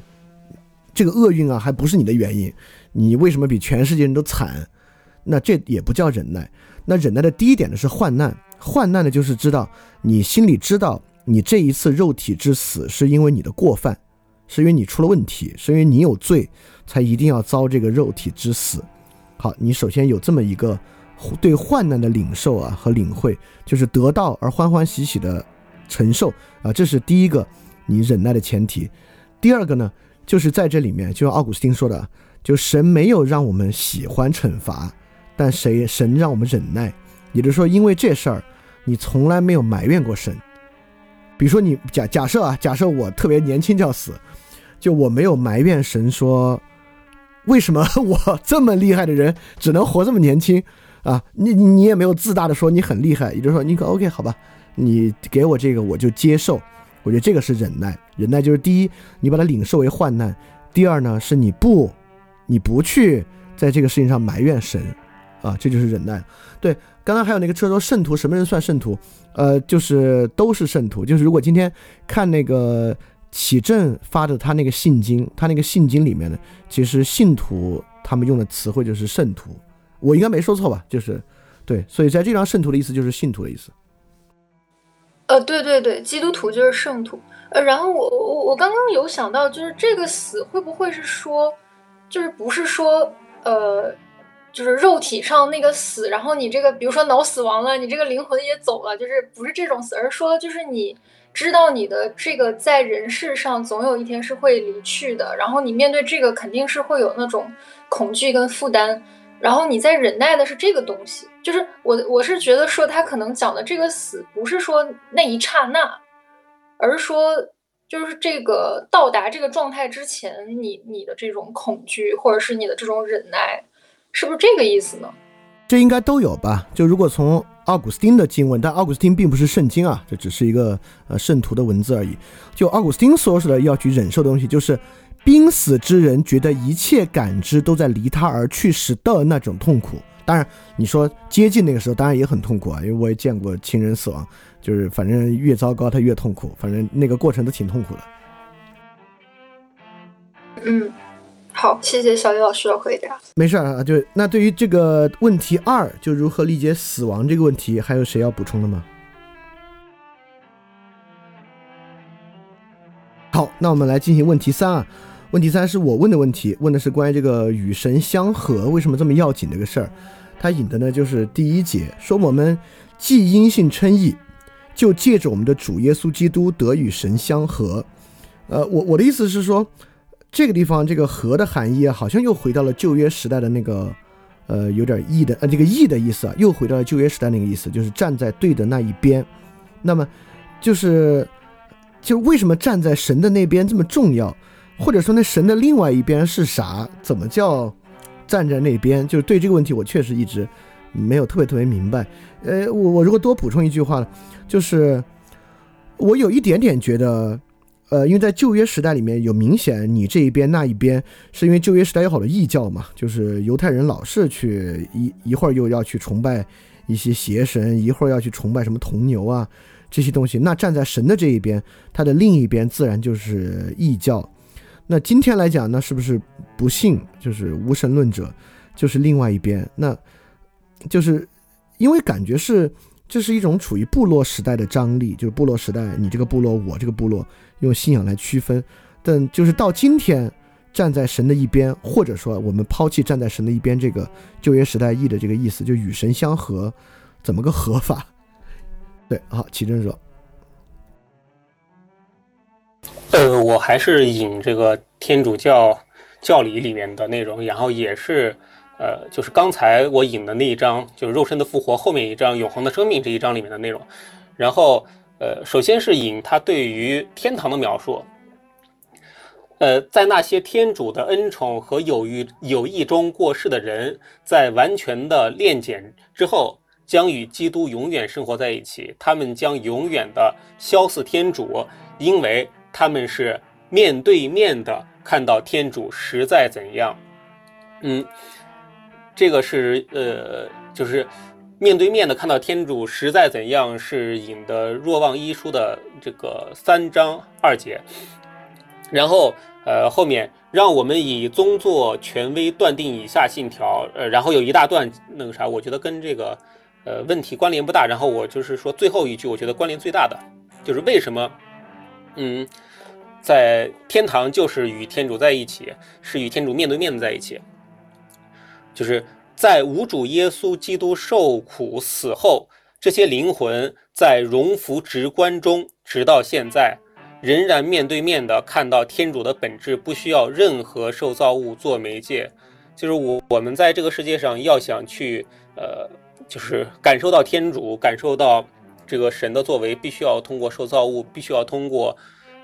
这个厄运啊，还不是你的原因，你为什么比全世界人都惨？那这也不叫忍耐。那忍耐的第一点呢是患难，患难呢就是知道你心里知道你这一次肉体之死是因为你的过犯，是因为你出了问题，是因为你有罪，才一定要遭这个肉体之死。好，你首先有这么一个。对患难的领受啊和领会，就是得到而欢欢喜喜的承受啊，这是第一个你忍耐的前提。第二个呢，就是在这里面，就像奥古斯丁说的，就神没有让我们喜欢惩罚，但谁神让我们忍耐，也就是说，因为这事儿，你从来没有埋怨过神。比如说，你假假设啊，假设我特别年轻就要死，就我没有埋怨神说，为什么 我这么厉害的人只能活这么年轻。啊，你你也没有自大的说你很厉害，也就是说你可 OK 好吧，你给我这个我就接受，我觉得这个是忍耐。忍耐就是第一，你把它领受为患难；第二呢，是你不，你不去在这个事情上埋怨神，啊，这就是忍耐。对，刚刚还有那个车说圣徒什么人算圣徒？呃，就是都是圣徒。就是如果今天看那个启正发的他那个信经，他那个信经里面呢，其实信徒他们用的词汇就是圣徒。我应该没说错吧？就是，对，所以在这张圣徒的意思就是信徒的意思。呃，对对对，基督徒就是圣徒。呃，然后我我我刚刚有想到，就是这个死会不会是说，就是不是说，呃，就是肉体上那个死，然后你这个比如说脑死亡了，你这个灵魂也走了，就是不是这种死，而是说就是你知道你的这个在人世上总有一天是会离去的，然后你面对这个肯定是会有那种恐惧跟负担。然后你在忍耐的是这个东西，就是我我是觉得说他可能讲的这个死不是说那一刹那，而是说就是这个到达这个状态之前，你你的这种恐惧或者是你的这种忍耐，是不是这个意思呢？这应该都有吧？就如果从奥古斯丁的经文，但奥古斯丁并不是圣经啊，这只是一个呃圣徒的文字而已。就奥古斯丁所说的要去忍受的东西，就是。濒死之人觉得一切感知都在离他而去时的那种痛苦，当然，你说接近那个时候，当然也很痛苦啊，因为我也见过亲人死亡，就是反正越糟糕他越痛苦，反正那个过程都挺痛苦的。嗯，好，谢谢小李老师的回答。没事啊，就那对于这个问题二，就如何理解死亡这个问题，还有谁要补充的吗？好，那我们来进行问题三啊。问题三是我问的问题，问的是关于这个与神相合为什么这么要紧这个事儿。他引的呢就是第一节，说我们既因信称义，就借着我们的主耶稣基督得与神相合。呃，我我的意思是说，这个地方这个合的含义，好像又回到了旧约时代的那个，呃，有点义的呃这个义的意思啊，又回到了旧约时代那个意思，就是站在对的那一边。那么就是就为什么站在神的那边这么重要？或者说，那神的另外一边是啥？怎么叫站在那边？就是对这个问题，我确实一直没有特别特别明白。呃，我我如果多补充一句话呢，就是我有一点点觉得，呃，因为在旧约时代里面有明显你这一边那一边，是因为旧约时代有好多异教嘛，就是犹太人老是去一一会儿又要去崇拜一些邪神，一会儿要去崇拜什么铜牛啊这些东西。那站在神的这一边，他的另一边自然就是异教。那今天来讲，那是不是不信就是无神论者，就是另外一边？那就是因为感觉是这是一种处于部落时代的张力，就是部落时代，你这个部落，我这个部落，用信仰来区分。但就是到今天，站在神的一边，或者说我们抛弃站在神的一边这个旧约时代义的这个意思，就与神相合，怎么个合法？对，好，齐正说。呃，我还是引这个天主教教理里面的内容，然后也是，呃，就是刚才我引的那一章，就是肉身的复活后面一章永恒的生命这一章里面的内容。然后，呃，首先是引他对于天堂的描述。呃，在那些天主的恩宠和有意有意中过世的人，在完全的炼减之后，将与基督永远生活在一起，他们将永远的消似天主，因为。他们是面对面的看到天主实在怎样，嗯，这个是呃，就是面对面的看到天主实在怎样，是引的若望一书的这个三章二节，然后呃后面让我们以宗座权威断定以下信条，呃，然后有一大段那个啥，我觉得跟这个呃问题关联不大，然后我就是说最后一句，我觉得关联最大的就是为什么。嗯，在天堂就是与天主在一起，是与天主面对面的在一起。就是在无主耶稣基督受苦死后，这些灵魂在荣福直观中，直到现在仍然面对面的看到天主的本质，不需要任何受造物做媒介。就是我我们在这个世界上要想去呃，就是感受到天主，感受到。这个神的作为必须要通过受造物，必须要通过，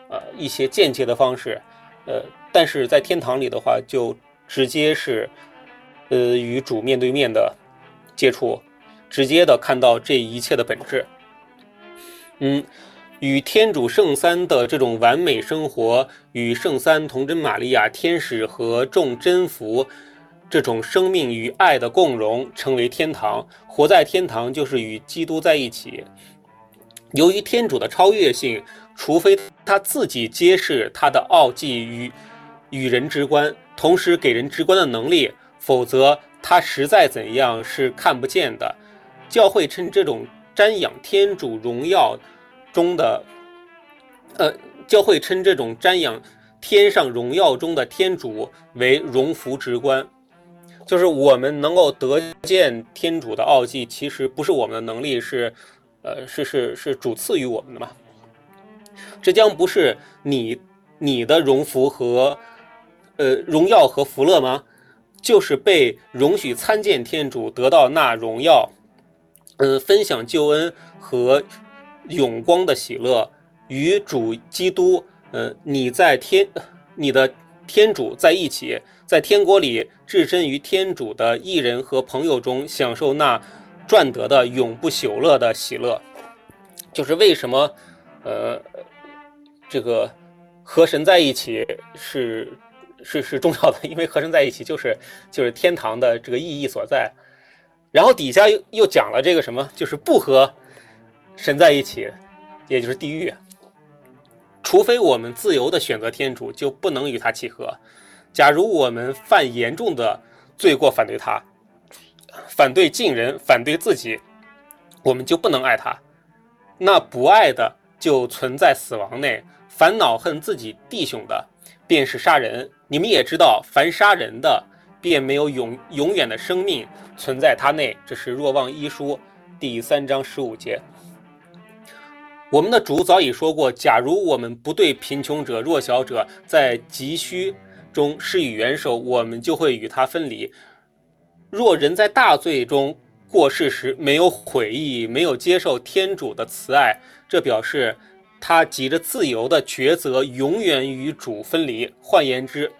呃一些间接的方式，呃，但是在天堂里的话，就直接是，呃与主面对面的接触，直接的看到这一切的本质。嗯，与天主圣三的这种完美生活，与圣三童真玛利亚、天使和众真福。这种生命与爱的共融，称为天堂。活在天堂，就是与基督在一起。由于天主的超越性，除非他自己揭示他的奥迹与与人直观，同时给人直观的能力，否则他实在怎样是看不见的。教会称这种瞻仰天主荣耀中的，呃，教会称这种瞻仰天上荣耀中的天主为荣福直观，就是我们能够得见天主的奥迹，其实不是我们的能力，是。呃，是是是主赐予我们的嘛？这将不是你你的荣福和呃荣耀和福乐吗？就是被容许参见天主，得到那荣耀，呃，分享救恩和永光的喜乐，与主基督，呃，你在天，你的天主在一起，在天国里置身于天主的艺人和朋友中，享受那。赚得的永不朽乐的喜乐，就是为什么，呃，这个和神在一起是是是重要的，因为和神在一起就是就是天堂的这个意义所在。然后底下又又讲了这个什么，就是不和神在一起，也就是地狱。除非我们自由的选择天主，就不能与他契合。假如我们犯严重的罪过，反对他，反对近人，反对自己，我们就不能爱他。那不爱的就存在死亡内，烦恼恨自己弟兄的，便是杀人。你们也知道，凡杀人的，便没有永永远的生命存在他内。这是若望一书第三章十五节。我们的主早已说过，假如我们不对贫穷者、弱小者在急需中施以援手，我们就会与他分离。若人在大罪中过世时没有悔意，没有接受天主的慈爱，这表示他急着自由的抉择永远与主分离。换言之，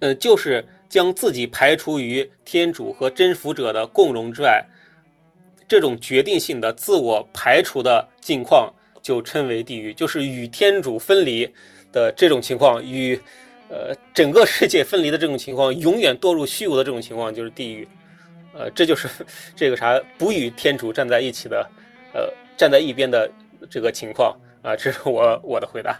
呃，就是将自己排除于天主和真福者的共荣之外。这种决定性的自我排除的境况，就称为地狱，就是与天主分离的这种情况，与呃整个世界分离的这种情况，永远堕入虚无的这种情况，就是地狱。呃，这就是 这个啥不与天主站在一起的，呃，站在一边的这个情况啊，这是我我的回答。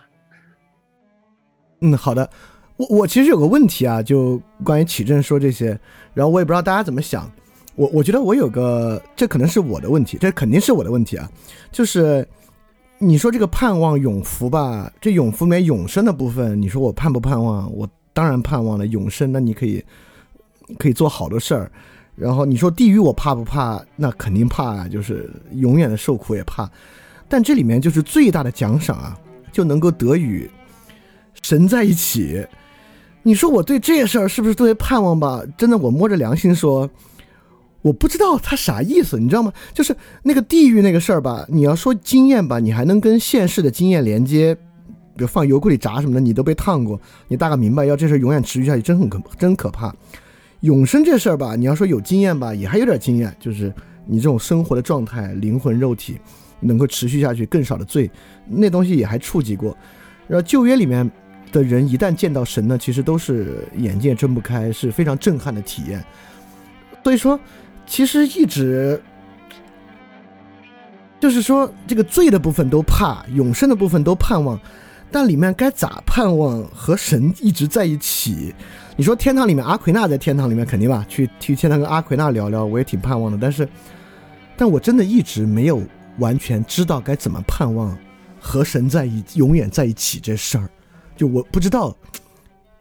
嗯，好的，我我其实有个问题啊，就关于启正说这些，然后我也不知道大家怎么想。我我觉得我有个，这可能是我的问题，这肯定是我的问题啊。就是你说这个盼望永福吧，这永福里面永生的部分，你说我盼不盼望？我当然盼望了永生，那你可以可以做好多事儿。然后你说地狱我怕不怕？那肯定怕啊，就是永远的受苦也怕。但这里面就是最大的奖赏啊，就能够得与神在一起。你说我对这些事儿是不是特别盼望吧？真的，我摸着良心说。我不知道他啥意思，你知道吗？就是那个地狱那个事儿吧，你要说经验吧，你还能跟现世的经验连接，比如放油锅里炸什么的，你都被烫过，你大概明白，要这事永远持续下去，真很可真可怕。永生这事儿吧，你要说有经验吧，也还有点经验，就是你这种生活的状态，灵魂肉体能够持续下去，更少的罪，那东西也还触及过。然后旧约里面的人一旦见到神呢，其实都是眼界睁不开，是非常震撼的体验。所以说。其实一直就是说，这个罪的部分都怕，永生的部分都盼望，但里面该咋盼望和神一直在一起？你说天堂里面阿奎那在天堂里面肯定吧？去去天堂跟阿奎那聊聊，我也挺盼望的。但是，但我真的一直没有完全知道该怎么盼望和神在一永远在一起这事儿，就我不知道。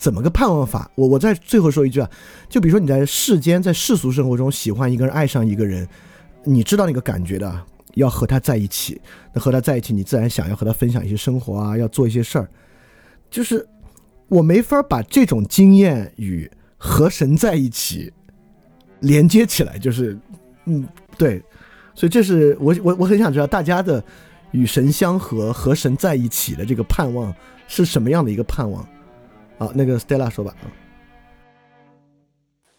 怎么个盼望法？我我再最后说一句啊，就比如说你在世间，在世俗生活中喜欢一个人，爱上一个人，你知道那个感觉的，要和他在一起。那和他在一起，你自然想要和他分享一些生活啊，要做一些事儿。就是我没法把这种经验与和神在一起连接起来。就是嗯，对，所以这是我我我很想知道大家的与神相合、和神在一起的这个盼望是什么样的一个盼望。好，那个 Stella 说吧。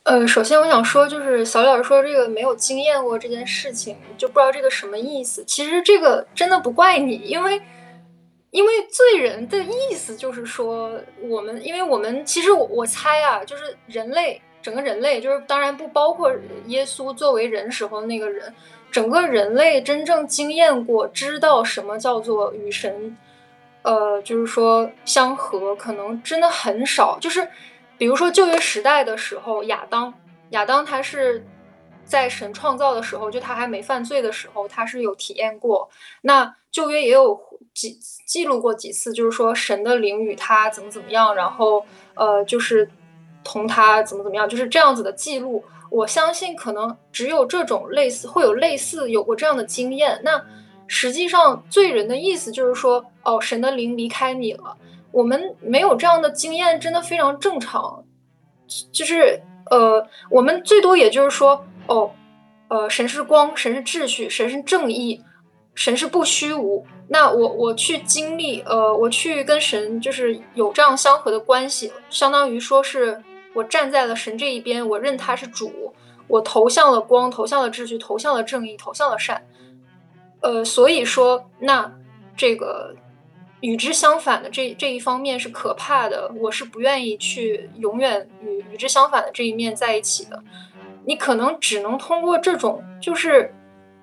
呃，首先我想说，就是小李老师说这个没有经验过这件事情，就不知道这个什么意思。其实这个真的不怪你，因为因为罪人的意思就是说，我们因为我们其实我我猜啊，就是人类整个人类，就是当然不包括耶稣作为人时候那个人，整个人类真正经验过，知道什么叫做与神。呃，就是说相合可能真的很少。就是，比如说旧约时代的时候，亚当，亚当他是在神创造的时候，就他还没犯罪的时候，他是有体验过。那旧约也有记记录过几次，就是说神的灵与他怎么怎么样，然后呃，就是同他怎么怎么样，就是这样子的记录。我相信可能只有这种类似会有类似有过这样的经验。那。实际上，罪人的意思就是说，哦，神的灵离开你了。我们没有这样的经验，真的非常正常。就是，呃，我们最多也就是说，哦，呃，神是光，神是秩序，神是正义，神是不虚无。那我我去经历，呃，我去跟神就是有这样相合的关系，相当于说是我站在了神这一边，我认他是主，我投向了光，投向了秩序，投向了正义，投向了善。呃，所以说，那这个与之相反的这这一方面是可怕的，我是不愿意去永远与与之相反的这一面在一起的。你可能只能通过这种就是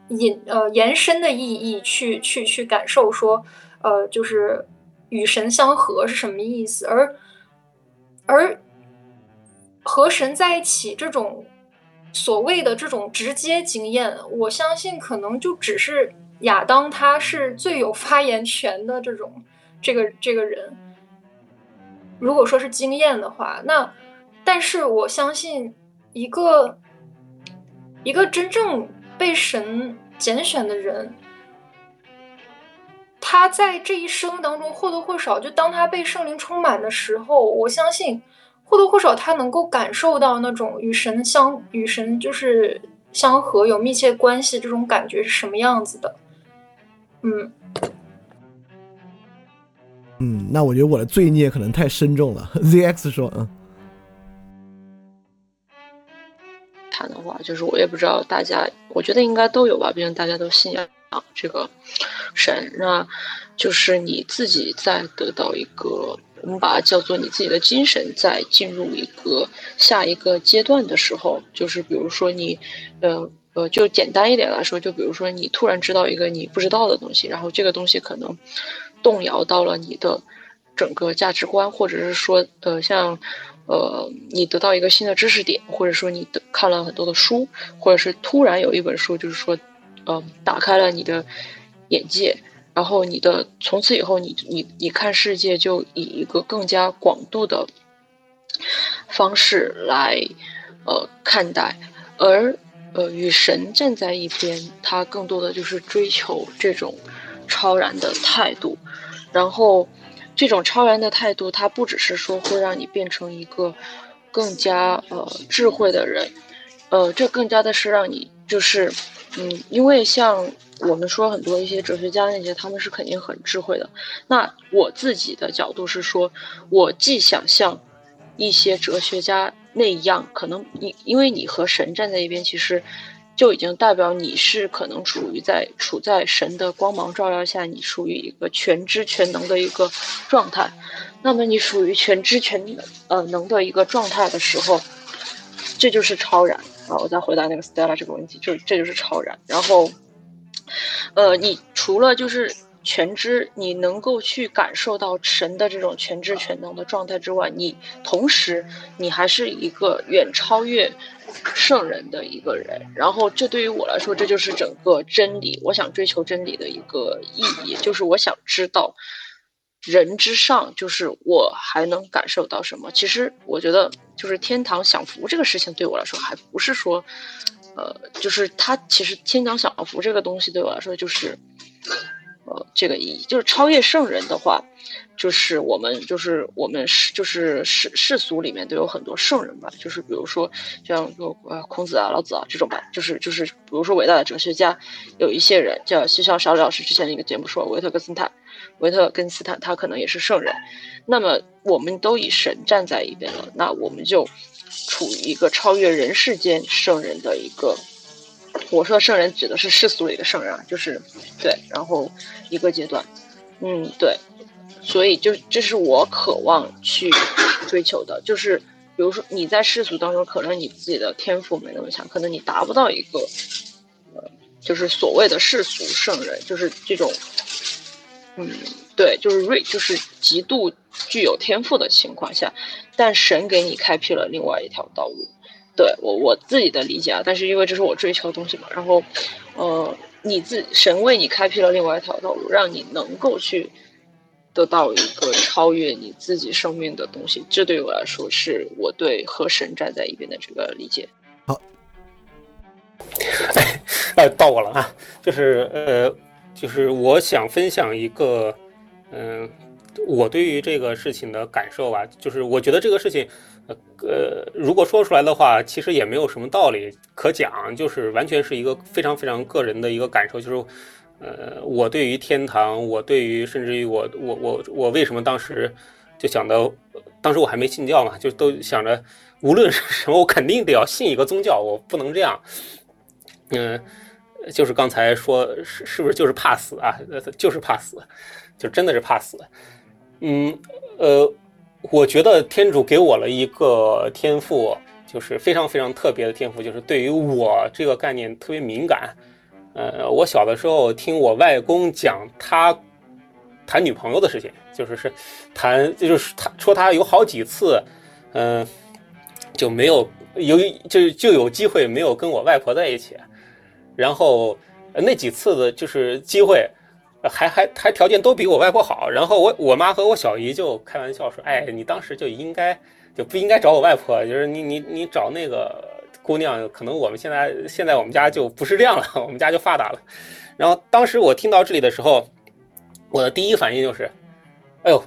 引呃延伸的意义去去去感受说，呃，就是与神相合是什么意思，而而和神在一起这种所谓的这种直接经验，我相信可能就只是亚当他是最有发言权的这种这个这个人。如果说是经验的话，那但是我相信一个。一个真正被神拣选的人，他在这一生当中或多或少，就当他被圣灵充满的时候，我相信或多或少他能够感受到那种与神相与神就是相合、有密切关系这种感觉是什么样子的。嗯嗯，那我觉得我的罪孽可能太深重了。ZX 说，嗯。谈的话，就是我也不知道大家，我觉得应该都有吧，毕竟大家都信仰这个神。那就是你自己在得到一个，我们把它叫做你自己的精神，在进入一个下一个阶段的时候，就是比如说你，呃呃，就简单一点来说，就比如说你突然知道一个你不知道的东西，然后这个东西可能动摇到了你的整个价值观，或者是说，呃，像。呃，你得到一个新的知识点，或者说你的看了很多的书，或者是突然有一本书，就是说，呃，打开了你的眼界，然后你的从此以后，你你你看世界就以一个更加广度的方式来呃看待，而呃与神站在一边，他更多的就是追求这种超然的态度，然后。这种超然的态度，它不只是说会让你变成一个更加呃智慧的人，呃，这更加的是让你就是，嗯，因为像我们说很多一些哲学家那些，他们是肯定很智慧的。那我自己的角度是说，我既想像一些哲学家那一样，可能你因为你和神站在一边，其实。就已经代表你是可能处于在处在神的光芒照耀下，你属于一个全知全能的一个状态。那么你属于全知全呃能的一个状态的时候，这就是超然啊！我再回答那个 Stella 这个问题，就这就是超然。然后，呃，你除了就是全知，你能够去感受到神的这种全知全能的状态之外，你同时你还是一个远超越。圣人的一个人，然后这对于我来说，这就是整个真理。我想追求真理的一个意义，就是我想知道人之上，就是我还能感受到什么。其实我觉得，就是天堂享福这个事情对我来说，还不是说，呃，就是他其实天堂享福这个东西对我来说，就是，呃，这个意义，就是超越圣人的话。就是我们，就是我们世，就是世世俗里面都有很多圣人吧。就是比如说，像说呃孔子啊、老子啊这种吧。就是就是，比如说伟大的哲学家，有一些人叫，就像小李老师之前的一个节目说，维特根斯坦，维特根斯坦他可能也是圣人。那么我们都以神站在一边了，那我们就处于一个超越人世间圣人的一个。我说圣人指的是世俗里的圣人啊，就是对，然后一个阶段，嗯，对。所以，就这是我渴望去追求的，就是比如说你在世俗当中，可能你自己的天赋没那么强，可能你达不到一个，呃，就是所谓的世俗圣人，就是这种，嗯，对，就是瑞，就是极度具有天赋的情况下，但神给你开辟了另外一条道路，对我我自己的理解啊，但是因为这是我追求的东西嘛，然后，呃，你自神为你开辟了另外一条道路，让你能够去。得到一个超越你自己生命的东西，这对于我来说是我对和神站在一边的这个理解。好，哎，到我了啊，就是呃，就是我想分享一个，嗯，我对于这个事情的感受吧，就是我觉得这个事情，呃，如果说出来的话，其实也没有什么道理可讲，就是完全是一个非常非常个人的一个感受，就是。呃，我对于天堂，我对于甚至于我我我我为什么当时就想到，当时我还没信教嘛，就都想着无论是什么，我肯定得要信一个宗教，我不能这样。嗯，就是刚才说是是不是就是怕死啊？就是怕死，就真的是怕死。嗯，呃，我觉得天主给我了一个天赋，就是非常非常特别的天赋，就是对于我这个概念特别敏感。呃，我小的时候听我外公讲他谈女朋友的事情，就是是谈，就是他说他有好几次，嗯、就没有有就就有机会没有跟我外婆在一起，然后那几次的就是机会，还还还条件都比我外婆好，然后我我妈和我小姨就开玩笑说，哎，你当时就应该就不应该找我外婆，就是你你你找那个姑娘，可能我们现在现在我们家就不是这样了，我们家就发达了。然后当时我听到这里的时候，我的第一反应就是，哎呦，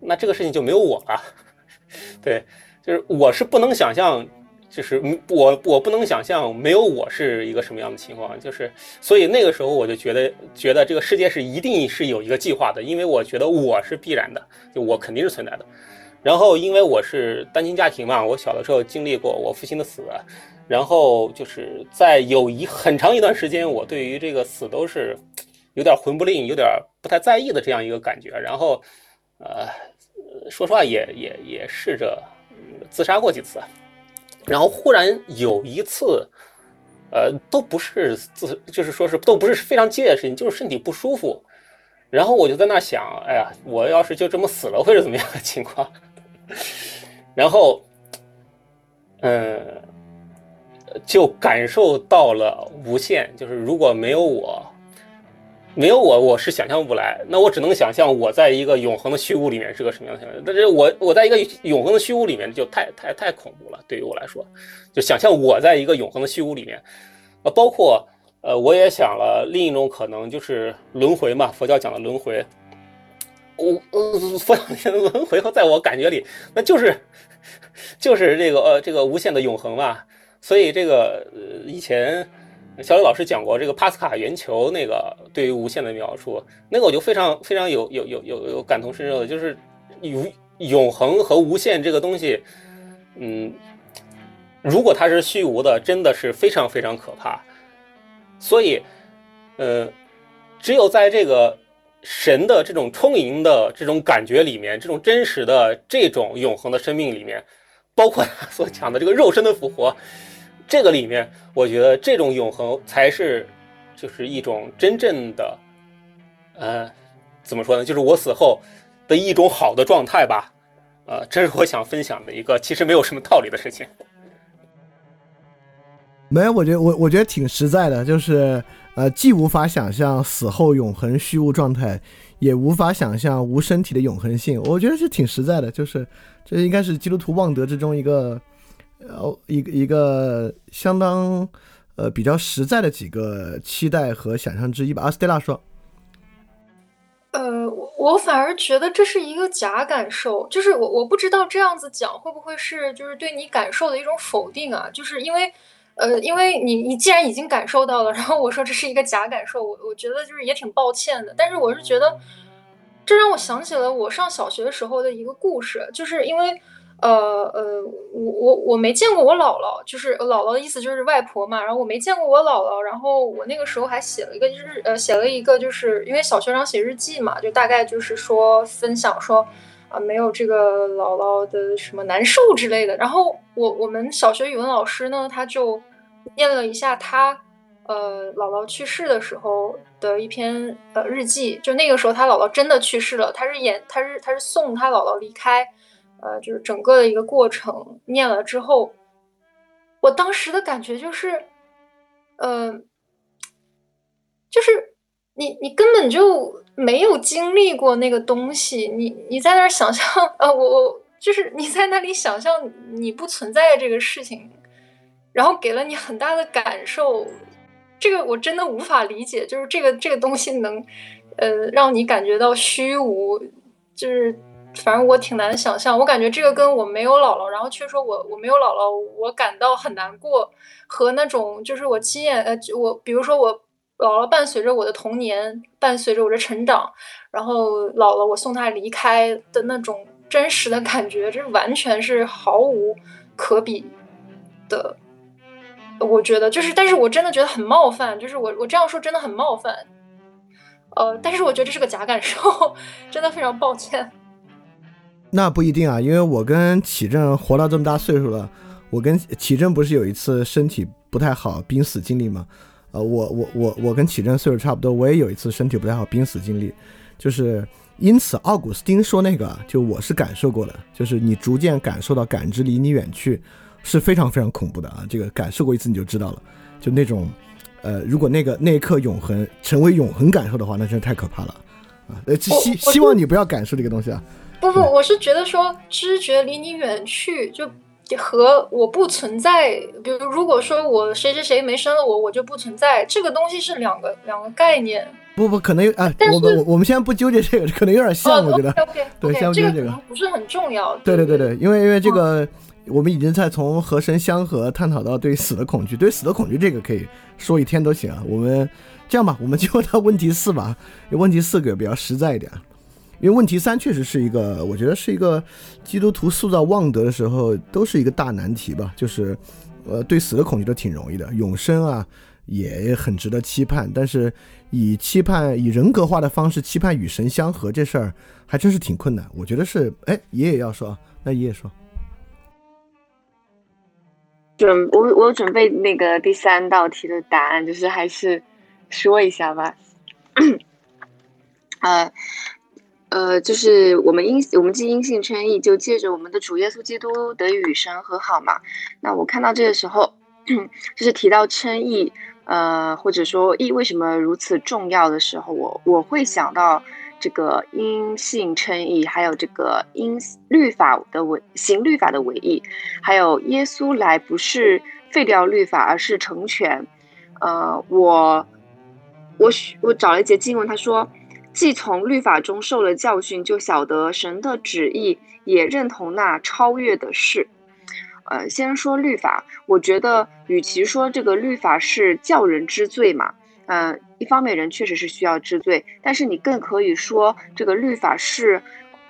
那这个事情就没有我了。对，就是我是不能想象，就是嗯我我不能想象没有我是一个什么样的情况，就是所以那个时候我就觉得觉得这个世界是一定是有一个计划的，因为我觉得我是必然的，就我肯定是存在的。然后因为我是单亲家庭嘛，我小的时候经历过我父亲的死，然后就是在有一很长一段时间，我对于这个死都是有点魂不吝，有点不太在意的这样一个感觉。然后，呃，说实话也也也试着自杀过几次，然后忽然有一次，呃，都不是自，就是说是都不是非常激烈的事情，就是身体不舒服。然后我就在那想，哎呀，我要是就这么死了，会是怎么样的情况？然后，嗯，就感受到了无限。就是如果没有我，没有我，我是想象不来。那我只能想象我在一个永恒的虚无里面是个什么样的想象。但是我我在一个永恒的虚无里面，就太太太恐怖了。对于我来说，就想象我在一个永恒的虚无里面，呃，包括呃，我也想了另一种可能，就是轮回嘛，佛教讲的轮回。我呃，佛教的轮回和在我感觉里，那就是就是这个呃这个无限的永恒嘛。所以这个呃以前小李老师讲过这个帕斯卡圆球那个对于无限的描述，那个我就非常非常有有有有有感同身受的，就是永永恒和无限这个东西，嗯，如果它是虚无的，真的是非常非常可怕。所以，呃，只有在这个神的这种充盈的这种感觉里面，这种真实的这种永恒的生命里面，包括他所讲的这个肉身的复活，这个里面，我觉得这种永恒才是，就是一种真正的，呃，怎么说呢？就是我死后的一种好的状态吧。呃，这是我想分享的一个其实没有什么道理的事情。没有，我觉得我我觉得挺实在的，就是呃，既无法想象死后永恒虚无状态，也无法想象无身体的永恒性。我觉得是挺实在的，就是这应该是基督徒望德之中一个呃一个一个相当呃比较实在的几个期待和想象之一吧。阿斯蒂拉说，呃，我我反而觉得这是一个假感受，就是我我不知道这样子讲会不会是就是对你感受的一种否定啊？就是因为，呃，因为你你既然已经感受到了，然后我说这是一个假感受，我我觉得就是也挺抱歉的。但是我是觉得，这让我想起了我上小学时候的一个故事，就是因为。呃呃，我我我没见过我姥姥，就是姥姥的意思就是外婆嘛。然后我没见过我姥姥，然后我那个时候还写了一个日呃，写了一个就是因为小学长写日记嘛，就大概就是说分享说啊没有这个姥姥的什么难受之类的。然后我我们小学语文老师呢，他就念了一下他呃姥姥去世的时候的一篇呃日记，就那个时候他姥姥真的去世了，他是演他是他是送他姥姥离开。呃，就是整个的一个过程念了之后，我当时的感觉就是，呃，就是你你根本就没有经历过那个东西，你你在那儿想象，呃，我我就是你在那里想象你不存在这个事情，然后给了你很大的感受，这个我真的无法理解，就是这个这个东西能，呃，让你感觉到虚无，就是。反正我挺难想象，我感觉这个跟我没有姥姥，然后却说我我没有姥姥，我感到很难过，和那种就是我亲眼呃，我比如说我姥姥伴随着我的童年，伴随着我的成长，然后姥姥我送她离开的那种真实的感觉，这完全是毫无可比的。我觉得就是，但是我真的觉得很冒犯，就是我我这样说真的很冒犯。呃，但是我觉得这是个假感受，真的非常抱歉。那不一定啊，因为我跟启正活到这么大岁数了，我跟启正不是有一次身体不太好濒死经历吗？呃，我我我我跟启正岁数差不多，我也有一次身体不太好濒死经历，就是因此奥古斯丁说那个，就我是感受过的，就是你逐渐感受到感知离你远去，是非常非常恐怖的啊！这个感受过一次你就知道了，就那种，呃，如果那个那一刻永恒成为永恒感受的话，那真是太可怕了啊！呃，希希望你不要感受这个东西啊。不不，我是觉得说知觉离你远去就。和我不存在，比如如果说我谁谁谁没生了我，我就不存在，这个东西是两个两个概念。不不，可能啊，我们我们先不纠结这个，可能有点像，我觉得。OK，对，先不纠结这个。不是很重要。对对对对，因为因为这个，我们已经在从和神相合探讨到对死的恐惧，对死的恐惧这个可以说一天都行啊。我们这样吧，我们就到问题四吧，问题四个比较实在一点。因为问题三确实是一个，我觉得是一个基督徒塑造望德的时候都是一个大难题吧。就是，呃，对死的恐惧都挺容易的，永生啊也很值得期盼。但是以期盼以人格化的方式期盼与神相合这事儿还真是挺困难。我觉得是，哎，爷爷要说，那爷爷说，准我我准备那个第三道题的答案，就是还是说一下吧，呃。呃，就是我们因我们既因信称义，就借着我们的主耶稣基督得与神和好嘛。那我看到这个时候，就是提到称义，呃，或者说义为什么如此重要的时候，我我会想到这个因信称义，还有这个因律法的违行律法的违义，还有耶稣来不是废掉律法，而是成全。呃，我我我找了一节经文，他说。既从律法中受了教训，就晓得神的旨意，也认同那超越的事。呃，先说律法，我觉得与其说这个律法是叫人知罪嘛，嗯，一方面人确实是需要知罪，但是你更可以说这个律法是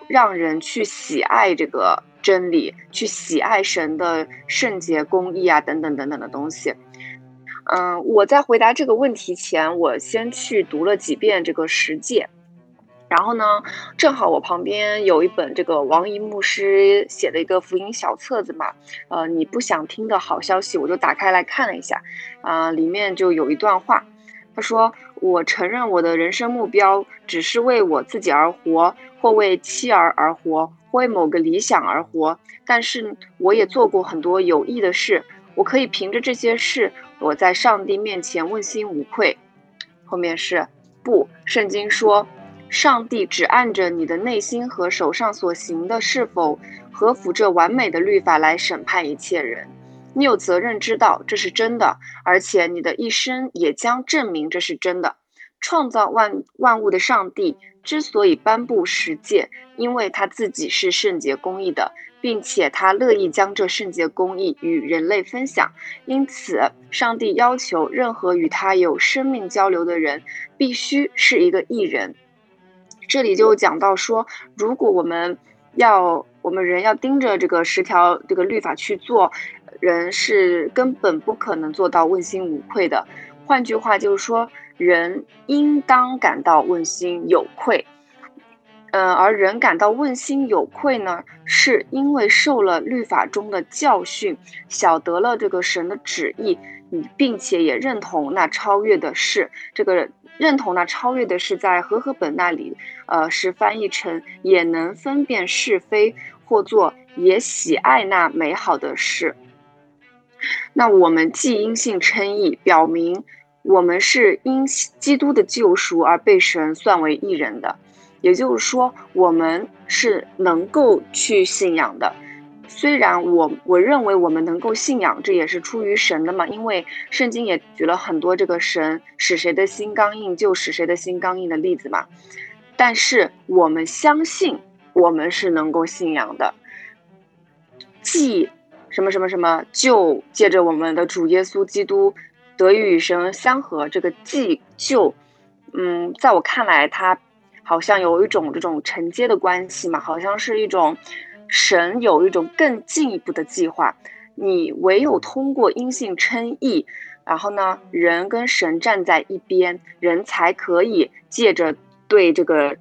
让人去喜爱这个真理，去喜爱神的圣洁、公义啊等等等等的东西。嗯，我在回答这个问题前，我先去读了几遍这个十诫，然后呢，正好我旁边有一本这个王怡牧师写的一个福音小册子嘛，呃，你不想听的好消息，我就打开来看了一下，啊，里面就有一段话，他说：“我承认我的人生目标只是为我自己而活，或为妻儿而活，或为某个理想而活，但是我也做过很多有益的事，我可以凭着这些事。”我在上帝面前问心无愧。后面是不，圣经说，上帝只按着你的内心和手上所行的是否合符这完美的律法来审判一切人。你有责任知道这是真的，而且你的一生也将证明这是真的。创造万万物的上帝之所以颁布十诫，因为他自己是圣洁公义的。并且他乐意将这圣洁公义与人类分享，因此上帝要求任何与他有生命交流的人必须是一个异人。这里就讲到说，如果我们要我们人要盯着这个十条这个律法去做，人是根本不可能做到问心无愧的。换句话就是说，人应当感到问心有愧。嗯，而人感到问心有愧呢，是因为受了律法中的教训，晓得了这个神的旨意，并且也认同那超越的事。这个认同那超越的事，在和合本那里，呃，是翻译成也能分辨是非，或作也喜爱那美好的事。那我们既因信称义，表明我们是因基督的救赎而被神算为义人的。也就是说，我们是能够去信仰的。虽然我我认为我们能够信仰，这也是出于神的嘛。因为圣经也举了很多这个神使谁的心刚硬就使谁的心刚硬的例子嘛。但是我们相信，我们是能够信仰的。既什么什么什么，就借着我们的主耶稣基督得与神相合。这个既就，嗯，在我看来，他。好像有一种这种承接的关系嘛，好像是一种神有一种更进一步的计划。你唯有通过因信称义，然后呢，人跟神站在一边，人才可以借着对这个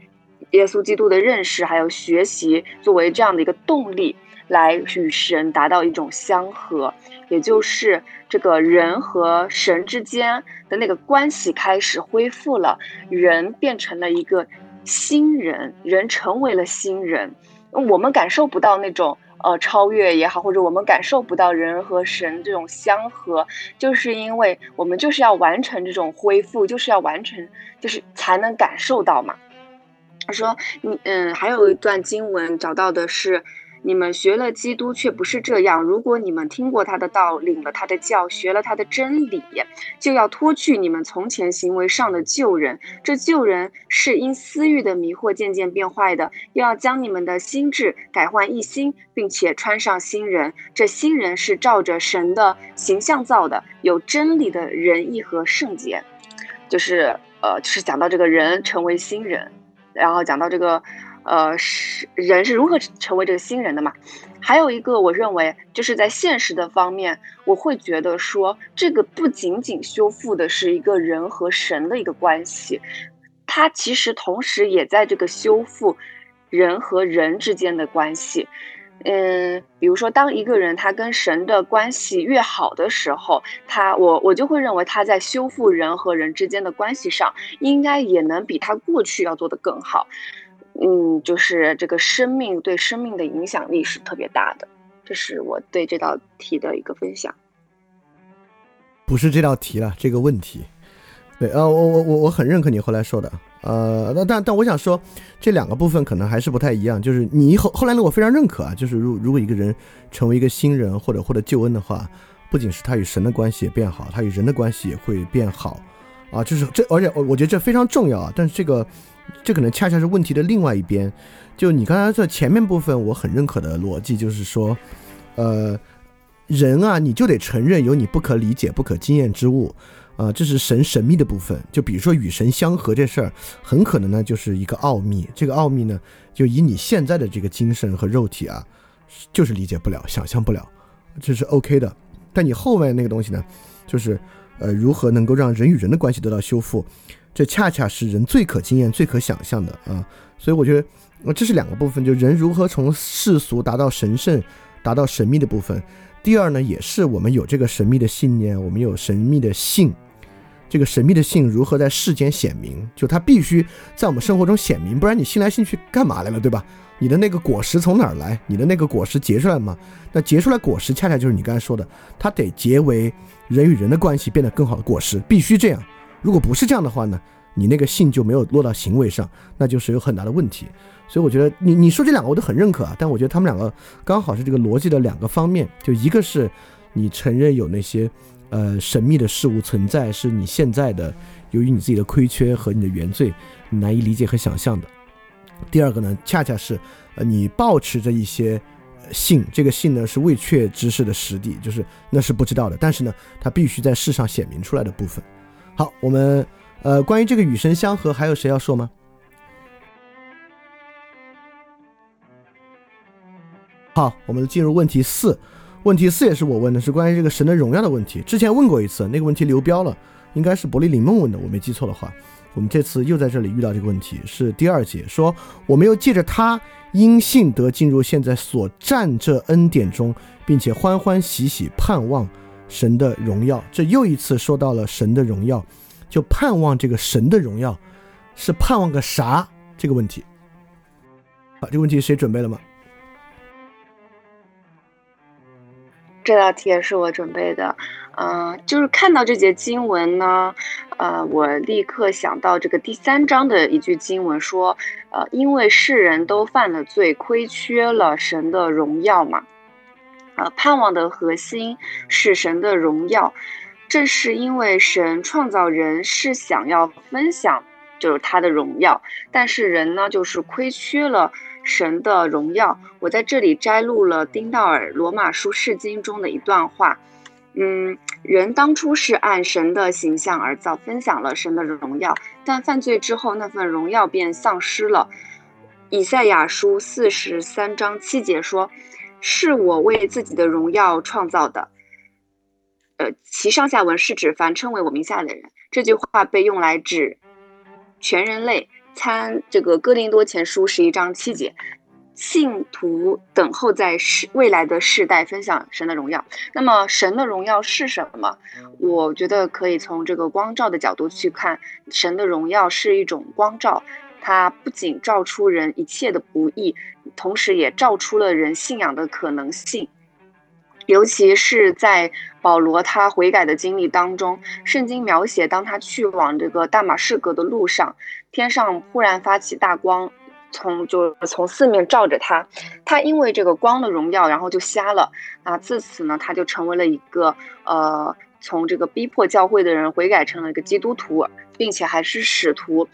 耶稣基督的认识还有学习作为这样的一个动力，来与神达到一种相合，也就是这个人和神之间的那个关系开始恢复了，人变成了一个新人，人成为了新人。我们感受不到那种呃超越也好，或者我们感受不到人和神这种相合，就是因为我们就是要完成这种恢复，就是要完成，就是才能感受到嘛。他说：“你嗯，还有一段经文找到的是，你们学了基督却不是这样。如果你们听过他的道，领了他的教，学了他的真理，就要脱去你们从前行为上的旧人。这旧人是因私欲的迷惑渐渐变坏的，又要将你们的心智改换一新，并且穿上新人。这新人是照着神的形象造的，有真理的仁义和圣洁。就是呃，就是讲到这个人成为新人。”然后讲到这个，呃，是人是如何成为这个新人的嘛？还有一个，我认为就是在现实的方面，我会觉得说，这个不仅仅修复的是一个人和神的一个关系，它其实同时也在这个修复人和人之间的关系。嗯，比如说，当一个人他跟神的关系越好的时候，他我我就会认为他在修复人和人之间的关系上，应该也能比他过去要做得更好。嗯，就是这个生命对生命的影响力是特别大的，这是我对这道题的一个分享。不是这道题了，这个问题。对，呃，我我我我很认可你后来说的。呃，那但但我想说，这两个部分可能还是不太一样。就是你后后来呢，我非常认可啊。就是如如果一个人成为一个新人或者获得救恩的话，不仅是他与神的关系也变好，他与人的关系也会变好啊。就是这，而且我我觉得这非常重要啊。但是这个这可能恰恰是问题的另外一边。就你刚才在前面部分，我很认可的逻辑就是说，呃，人啊，你就得承认有你不可理解、不可经验之物。啊，这是神神秘的部分。就比如说与神相合这事儿，很可能呢就是一个奥秘。这个奥秘呢，就以你现在的这个精神和肉体啊，就是理解不了、想象不了，这是 OK 的。但你后面那个东西呢，就是呃，如何能够让人与人的关系得到修复，这恰恰是人最可经验、最可想象的啊。所以我觉得，呃，这是两个部分，就人如何从世俗达到神圣、达到神秘的部分。第二呢，也是我们有这个神秘的信念，我们有神秘的信。这个神秘的信如何在世间显明？就它必须在我们生活中显明，不然你信来信去干嘛来了，对吧？你的那个果实从哪儿来？你的那个果实结出来吗？那结出来果实，恰恰就是你刚才说的，它得结为人与人的关系变得更好的果实，必须这样。如果不是这样的话呢，你那个信就没有落到行为上，那就是有很大的问题。所以我觉得你你说这两个我都很认可啊，但我觉得他们两个刚好是这个逻辑的两个方面，就一个是你承认有那些。呃，神秘的事物存在是你现在的，由于你自己的亏缺和你的原罪难以理解和想象的。第二个呢，恰恰是呃，你保持着一些信，这个信呢是未确知识的实地，就是那是不知道的，但是呢，它必须在世上显明出来的部分。好，我们呃，关于这个与神相合，还有谁要说吗？好，我们进入问题四。问题四也是我问的，是关于这个神的荣耀的问题。之前问过一次，那个问题流标了，应该是伯利林梦问的，我没记错的话。我们这次又在这里遇到这个问题，是第二节，说我们又借着他因信得进入现在所占这恩典中，并且欢欢喜喜盼望神的荣耀。这又一次说到了神的荣耀，就盼望这个神的荣耀是盼望个啥这个问题。好，这个问题谁准备了吗？这道题也是我准备的，嗯，就是看到这节经文呢，呃，我立刻想到这个第三章的一句经文说，呃，因为世人都犯了罪，亏缺了神的荣耀嘛，呃，盼望的核心是神的荣耀，正是因为神创造人是想要分享就是他的荣耀，但是人呢，就是亏缺了。神的荣耀，我在这里摘录了丁道尔《罗马书释经》中的一段话。嗯，人当初是按神的形象而造，分享了神的荣耀，但犯罪之后，那份荣耀便丧失了。以赛亚书四十三章七节说：“是我为自己的荣耀创造的。”呃，其上下文是指凡称为我名下的人。这句话被用来指全人类。参这个哥林多前书十一章七节，信徒等候在世未来的世代分享神的荣耀。那么，神的荣耀是什么？我觉得可以从这个光照的角度去看，神的荣耀是一种光照，它不仅照出人一切的不易，同时也照出了人信仰的可能性。尤其是在保罗他悔改的经历当中，圣经描写当他去往这个大马士革的路上，天上忽然发起大光。从就从四面照着他，他因为这个光的荣耀，然后就瞎了。那自此呢，他就成为了一个呃，从这个逼迫教会的人悔改成了一个基督徒，并且还是使徒。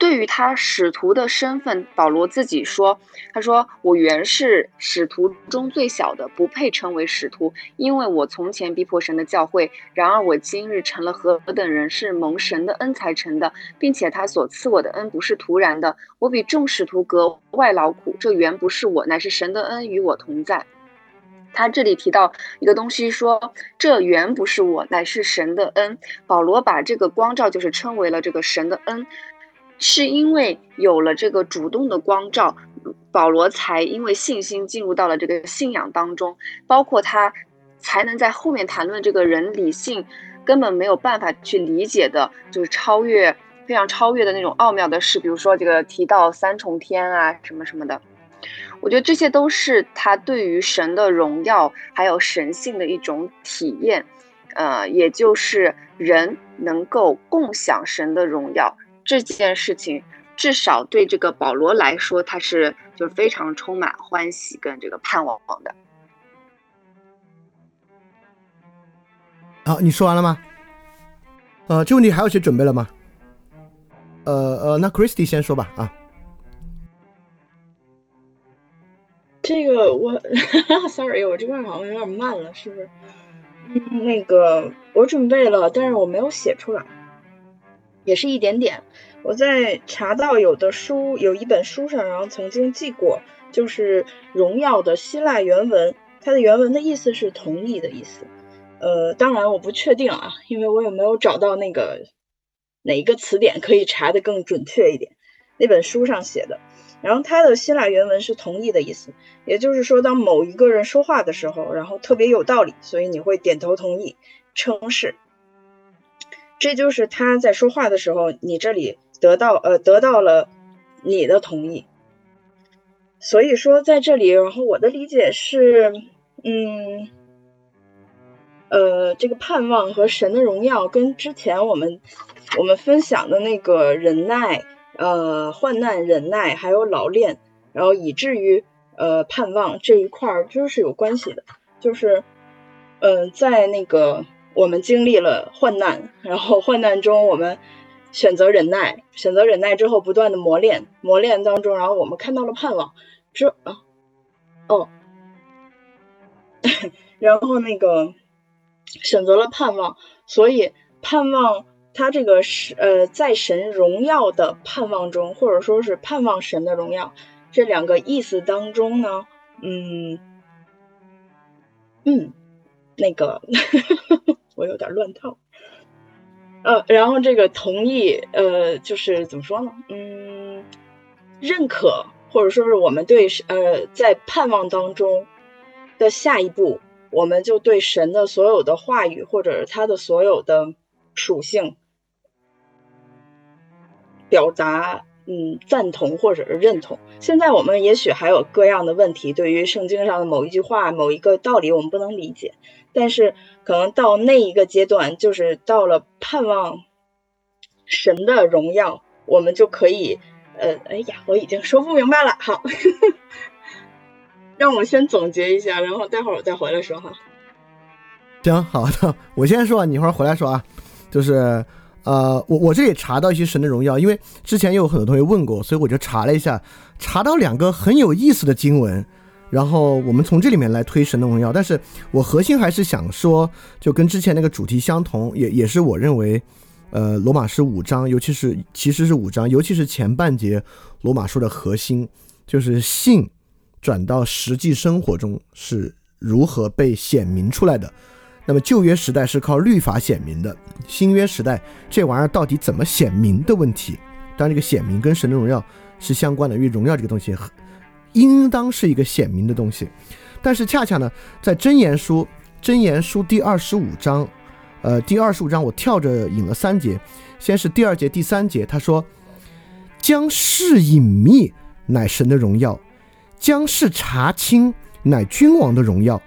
对于他使徒的身份，保罗自己说：“他说我原是使徒中最小的，不配称为使徒，因为我从前逼迫神的教会。然而我今日成了何等人，是蒙神的恩才成的，并且他所赐我的恩不是突然的。我比众使徒格外劳苦，这原不是我，乃是神的恩与我同在。”他这里提到一个东西，说这原不是我，乃是神的恩。保罗把这个光照就是称为了这个神的恩。是因为有了这个主动的光照，保罗才因为信心进入到了这个信仰当中，包括他才能在后面谈论这个人理性根本没有办法去理解的，就是超越非常超越的那种奥妙的事，比如说这个提到三重天啊什么什么的，我觉得这些都是他对于神的荣耀还有神性的一种体验，呃，也就是人能够共享神的荣耀。这件事情至少对这个保罗来说，他是就是非常充满欢喜跟这个盼望的。好，你说完了吗？呃，这问题还有些准备了吗？呃呃，那 Christy 先说吧。啊，这个我，sorry，我这块好像有点慢了，是不是？嗯，那个我准备了，但是我没有写出来。也是一点点，我在查到有的书，有一本书上，然后曾经记过，就是“荣耀”的希腊原文，它的原文的意思是“同意”的意思。呃，当然我不确定啊，因为我也没有找到那个哪一个词典可以查的更准确一点。那本书上写的，然后它的希腊原文是“同意”的意思，也就是说，当某一个人说话的时候，然后特别有道理，所以你会点头同意，称是。这就是他在说话的时候，你这里得到呃得到了你的同意。所以说在这里，然后我的理解是，嗯，呃，这个盼望和神的荣耀跟之前我们我们分享的那个忍耐，呃，患难忍耐还有老练，然后以至于呃盼望这一块儿就是有关系的，就是嗯，在那个。我们经历了患难，然后患难中我们选择忍耐，选择忍耐之后不断的磨练，磨练当中，然后我们看到了盼望，这啊，哦，然后那个选择了盼望，所以盼望他这个是呃在神荣耀的盼望中，或者说是盼望神的荣耀这两个意思当中呢，嗯嗯，那个。我有点乱套，呃，然后这个同意，呃，就是怎么说呢？嗯，认可或者说是我们对呃在盼望当中的下一步，我们就对神的所有的话语或者是他的所有的属性表达嗯赞同或者是认同。现在我们也许还有各样的问题，对于圣经上的某一句话、某一个道理，我们不能理解。但是可能到那一个阶段，就是到了盼望神的荣耀，我们就可以，呃，哎呀，我已经说不明白了。好，让我先总结一下，然后待会儿我再回来说哈。行，好的，我先说，你一会儿回来说啊。就是，呃，我我这里查到一些神的荣耀，因为之前也有很多同学问过，所以我就查了一下，查到两个很有意思的经文。然后我们从这里面来推神的荣耀，但是我核心还是想说，就跟之前那个主题相同，也也是我认为，呃，罗马书五章，尤其是其实是五章，尤其是前半节罗马书的核心，就是信转到实际生活中是如何被显明出来的。那么旧约时代是靠律法显明的，新约时代这玩意儿到底怎么显明的问题？当然，这个显明跟神的荣耀是相关的，因为荣耀这个东西很。应当是一个显明的东西。但是恰恰呢，在真言书真言书第二十五章，呃，第二十五章我跳着引了三节，先是第二节第三节，他说将事隐秘乃神的荣耀，将事查清乃君王的荣耀。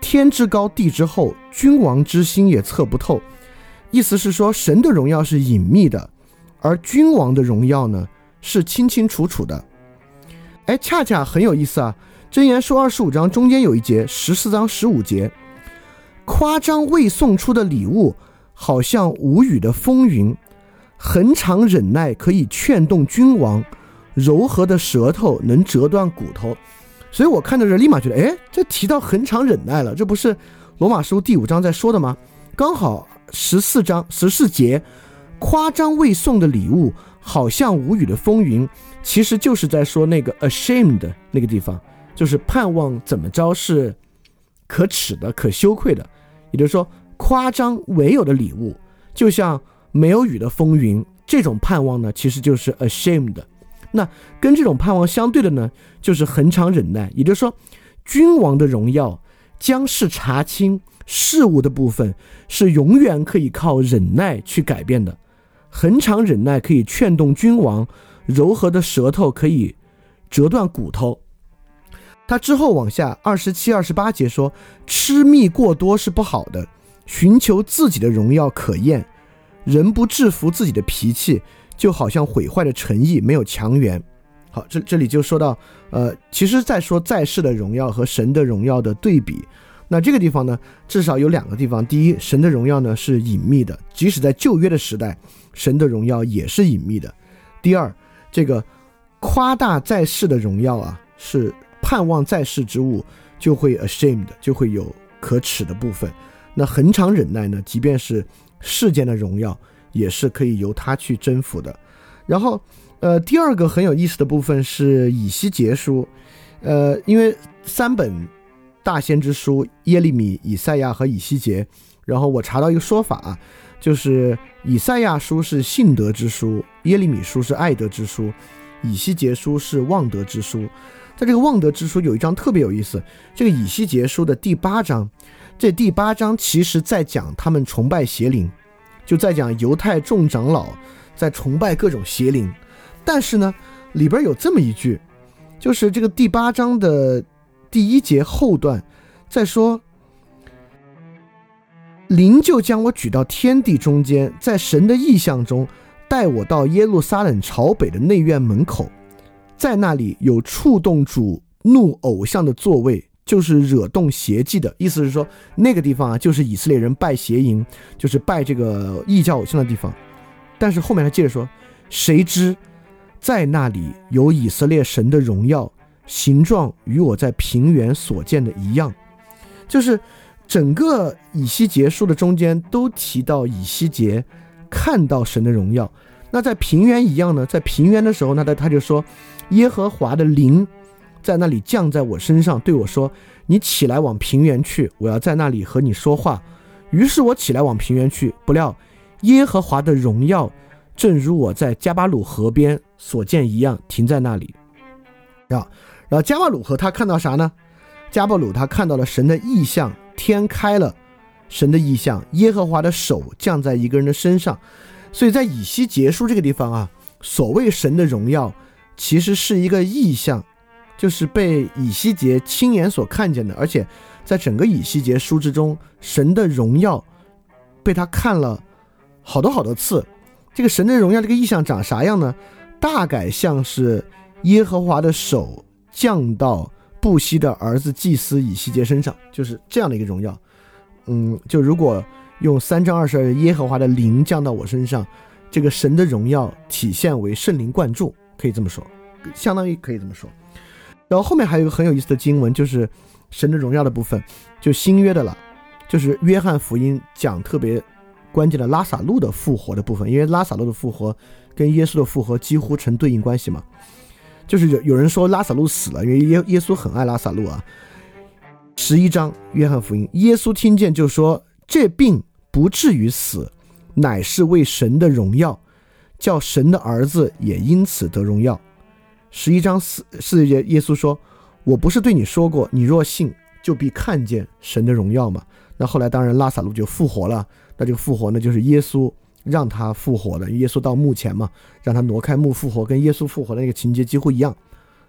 天之高地之厚，君王之心也测不透。意思是说，神的荣耀是隐秘的，而君王的荣耀呢是清清楚楚的。哎，恰恰很有意思啊！箴言书二十五章中间有一节，十四章十五节，夸张未送出的礼物，好像无语的风云；恒常忍耐可以劝动君王，柔和的舌头能折断骨头。所以我看到这，立马觉得，哎，这提到恒常忍耐了，这不是罗马书第五章在说的吗？刚好十四章十四节，夸张未送的礼物，好像无语的风云，其实就是在说那个 ashamed 那个地方，就是盼望怎么着是可耻的、可羞愧的。也就是说，夸张唯有的礼物，就像没有雨的风云，这种盼望呢，其实就是 ashamed。那跟这种盼望相对的呢，就是恒常忍耐。也就是说，君王的荣耀将是查清事物的部分，是永远可以靠忍耐去改变的。恒常忍耐可以劝动君王，柔和的舌头可以折断骨头。他之后往下二十七、二十八节说，吃蜜过多是不好的，寻求自己的荣耀可厌，人不制服自己的脾气。就好像毁坏的诚意没有强援。好，这这里就说到，呃，其实在说在世的荣耀和神的荣耀的对比。那这个地方呢，至少有两个地方：第一，神的荣耀呢是隐秘的，即使在旧约的时代，神的荣耀也是隐秘的；第二，这个夸大在世的荣耀啊，是盼望在世之物就会 ashamed，就会有可耻的部分。那恒常忍耐呢，即便是世间的荣耀。也是可以由他去征服的。然后，呃，第二个很有意思的部分是以西结书，呃，因为三本大先知书耶利米、以赛亚和以西结，然后我查到一个说法啊，就是以赛亚书是信德之书，耶利米书是爱德之书，以西结书是望德之书。在这个望德之书有一章特别有意思，这个以西结书的第八章，这第八章其实在讲他们崇拜邪灵。就在讲犹太众长老在崇拜各种邪灵，但是呢，里边有这么一句，就是这个第八章的第一节后段，在说灵就将我举到天地中间，在神的意象中带我到耶路撒冷朝北的内院门口，在那里有触动主怒偶像的座位。就是惹动邪迹的意思是说，那个地方啊，就是以色列人拜邪淫，就是拜这个异教偶像的地方。但是后面他接着说，谁知在那里有以色列神的荣耀，形状与我在平原所见的一样。就是整个以西结书的中间都提到以西结看到神的荣耀。那在平原一样呢，在平原的时候，那他他就说，耶和华的灵。在那里降在我身上，对我说：“你起来往平原去，我要在那里和你说话。”于是我起来往平原去，不料耶和华的荣耀正如我在加巴鲁河边所见一样，停在那里。然后，然后加巴鲁河他看到啥呢？加巴鲁他看到了神的异象，天开了，神的意象，耶和华的手降在一个人的身上。所以在以西结束这个地方啊，所谓神的荣耀，其实是一个意象。就是被以西结亲眼所看见的，而且在整个以西结书之中，神的荣耀被他看了好多好多次。这个神的荣耀这个意象长啥样呢？大概像是耶和华的手降到布希的儿子祭司以西结身上，就是这样的一个荣耀。嗯，就如果用三章二十二耶和华的灵降到我身上，这个神的荣耀体现为圣灵灌注，可以这么说，相当于可以这么说。然后后面还有一个很有意思的经文，就是神的荣耀的部分，就新约的了，就是约翰福音讲特别关键的拉萨路的复活的部分，因为拉萨路的复活跟耶稣的复活几乎成对应关系嘛。就是有有人说拉萨路死了，因为耶耶稣很爱拉萨路啊。十一章约翰福音，耶稣听见就说：“这病不至于死，乃是为神的荣耀，叫神的儿子也因此得荣耀。”十一章四四节，耶稣说：“我不是对你说过，你若信，就必看见神的荣耀吗？”那后来当然拉萨路就复活了，那这个复活呢，就是耶稣让他复活的，耶稣到墓前嘛，让他挪开墓复活，跟耶稣复活的那个情节几乎一样。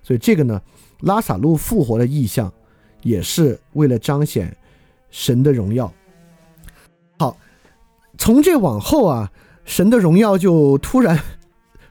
所以这个呢，拉萨路复活的意象，也是为了彰显神的荣耀。好，从这往后啊，神的荣耀就突然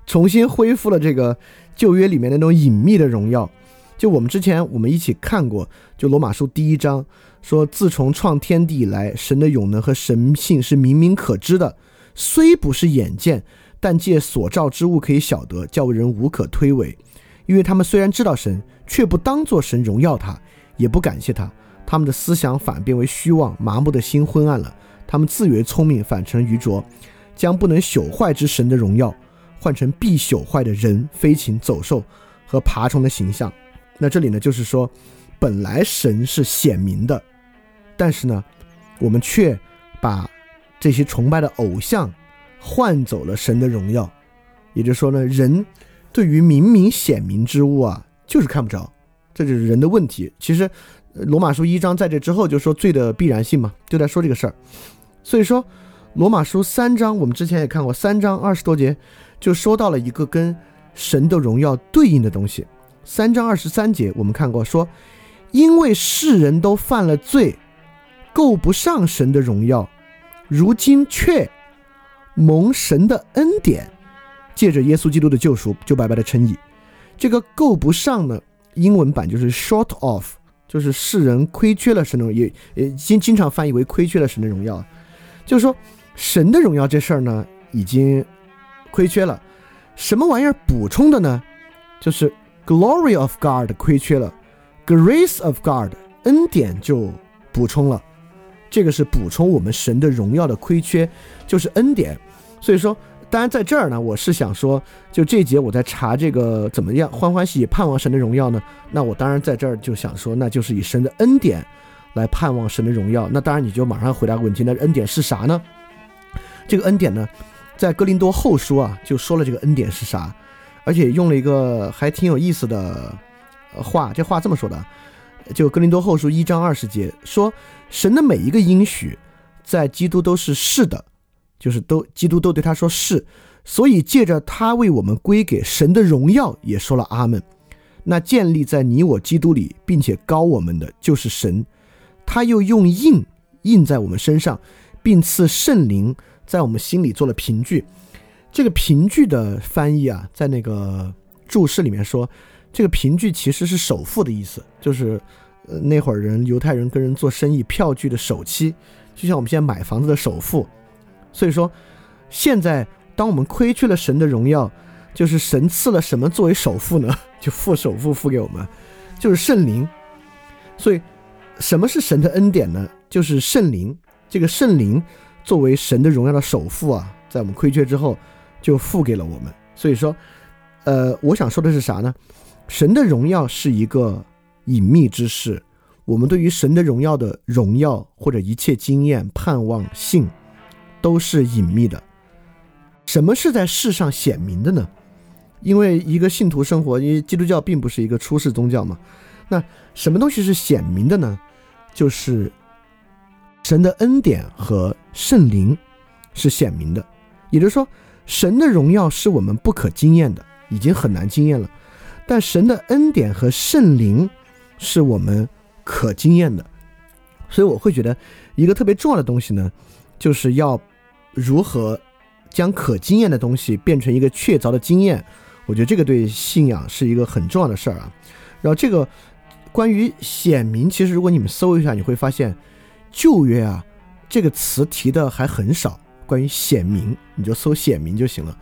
重新恢复了这个旧约里面那种隐秘的荣耀。就我们之前我们一起看过，就罗马书第一章说，自从创天地以来，神的永能和神性是明明可知的，虽不是眼见，但借所造之物可以晓得，叫人无可推诿。因为他们虽然知道神，却不当作神荣耀他，也不感谢他，他们的思想反变为虚妄，麻木的心昏暗了。他们自以为聪明，反成愚拙，将不能朽坏之神的荣耀换成必朽坏的人、飞禽、走兽和爬虫的形象。那这里呢，就是说，本来神是显明的，但是呢，我们却把这些崇拜的偶像换走了神的荣耀。也就是说呢，人对于明明显明之物啊，就是看不着，这就是人的问题。其实，罗马书一章在这之后就说罪的必然性嘛，就在说这个事儿。所以说，罗马书三章我们之前也看过，三章二十多节就说到了一个跟神的荣耀对应的东西。三章二十三节，我们看过说，因为世人都犯了罪，够不上神的荣耀，如今却蒙神的恩典，借着耶稣基督的救赎，就白白的称义。这个够不上呢，英文版就是 short of，就是世人亏缺了神的荣，也也经经常翻译为亏缺了神的荣耀，就是说神的荣耀这事儿呢，已经亏缺了，什么玩意儿补充的呢？就是。Glory of God 亏缺了，Grace of God 恩典就补充了，这个是补充我们神的荣耀的亏缺，就是恩典。所以说，当然在这儿呢，我是想说，就这一节我在查这个怎么样欢欢喜喜盼望神的荣耀呢？那我当然在这儿就想说，那就是以神的恩典来盼望神的荣耀。那当然你就马上回答问题，那恩典是啥呢？这个恩典呢，在哥林多后书啊就说了这个恩典是啥。而且用了一个还挺有意思的话，这话这么说的，就《哥林多后书》一章二十节说，神的每一个应许，在基督都是是的，就是都基督都对他说是，所以借着他为我们归给神的荣耀，也说了阿门。那建立在你我基督里，并且高我们的就是神，他又用印印在我们身上，并赐圣灵在我们心里做了凭据。这个凭据的翻译啊，在那个注释里面说，这个凭据其实是首付的意思，就是呃那会儿人犹太人跟人做生意，票据的首期，就像我们现在买房子的首付。所以说，现在当我们亏缺了神的荣耀，就是神赐了什么作为首付呢？就付首付付给我们，就是圣灵。所以，什么是神的恩典呢？就是圣灵。这个圣灵作为神的荣耀的首付啊，在我们亏缺之后。就付给了我们，所以说，呃，我想说的是啥呢？神的荣耀是一个隐秘之事，我们对于神的荣耀的荣耀或者一切经验、盼望、信，都是隐秘的。什么是在世上显明的呢？因为一个信徒生活，因为基督教并不是一个出世宗教嘛。那什么东西是显明的呢？就是神的恩典和圣灵是显明的，也就是说。神的荣耀是我们不可经验的，已经很难经验了。但神的恩典和圣灵是我们可经验的，所以我会觉得一个特别重要的东西呢，就是要如何将可经验的东西变成一个确凿的经验。我觉得这个对信仰是一个很重要的事儿啊。然后这个关于显明，其实如果你们搜一下，你会发现旧约啊这个词提的还很少。关于显明，你就搜显明就行了。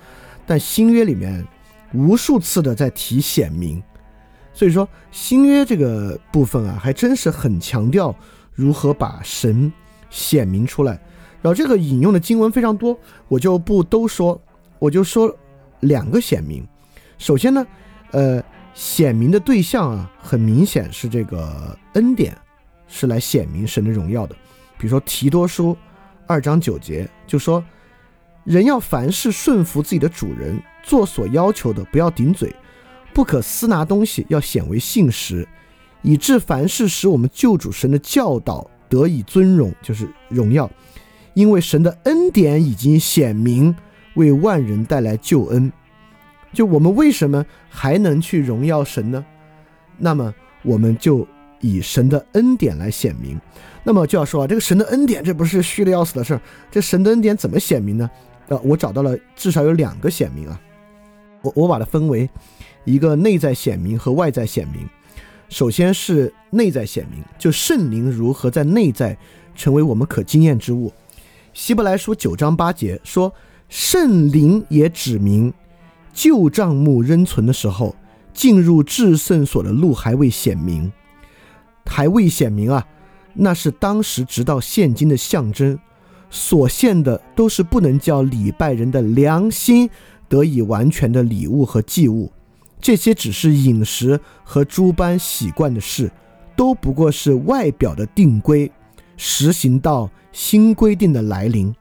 但新约里面无数次的在提显明，所以说新约这个部分啊，还真是很强调如何把神显明出来。然后这个引用的经文非常多，我就不都说，我就说两个显明。首先呢，呃，显明的对象啊，很明显是这个恩典，是来显明神的荣耀的。比如说提多书。二章九节就说，人要凡事顺服自己的主人，做所要求的，不要顶嘴，不可私拿东西，要显为信实，以致凡事使我们救主神的教导得以尊荣，就是荣耀。因为神的恩典已经显明，为万人带来救恩。就我们为什么还能去荣耀神呢？那么我们就以神的恩典来显明。那么就要说啊，这个神的恩典，这不是虚的要死的事儿。这神的恩典怎么显明呢？呃，我找到了至少有两个显明啊。我我把它分为一个内在显明和外在显明。首先是内在显明，就圣灵如何在内在成为我们可经验之物。希伯来书九章八节说，圣灵也指明。旧账目仍存的时候，进入至圣所的路还未显明，还未显明啊！那是当时直到现今的象征，所献的都是不能叫礼拜人的良心得以完全的礼物和祭物，这些只是饮食和诸般习惯的事，都不过是外表的定规，实行到新规定的来临。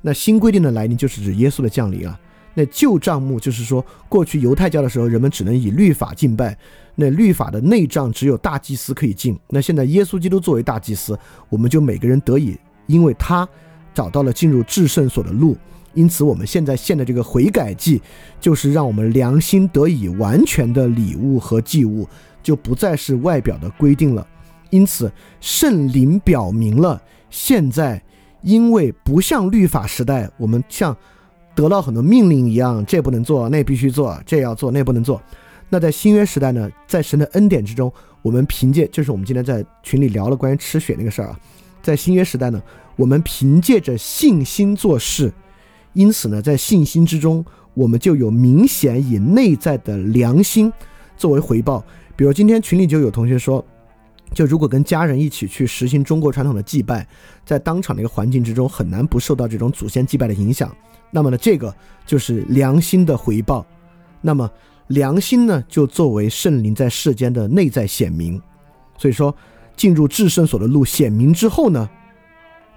那新规定的来临，就是指耶稣的降临啊。那旧账目就是说，过去犹太教的时候，人们只能以律法敬拜，那律法的内账只有大祭司可以进。那现在耶稣基督作为大祭司，我们就每个人得以，因为他找到了进入至圣所的路，因此我们现在献的这个悔改祭，就是让我们良心得以完全的礼物和祭物，就不再是外表的规定了。因此，圣灵表明了，现在因为不像律法时代，我们像。得到很多命令一样，这不能做，那必须做，这要做，那不能做。那在新约时代呢，在神的恩典之中，我们凭借，就是我们今天在群里聊了关于吃血那个事儿啊，在新约时代呢，我们凭借着信心做事，因此呢，在信心之中，我们就有明显以内在的良心作为回报。比如今天群里就有同学说。就如果跟家人一起去实行中国传统的祭拜，在当场的一个环境之中，很难不受到这种祖先祭拜的影响。那么呢，这个就是良心的回报。那么良心呢，就作为圣灵在世间的内在显明。所以说，进入至圣所的路显明之后呢，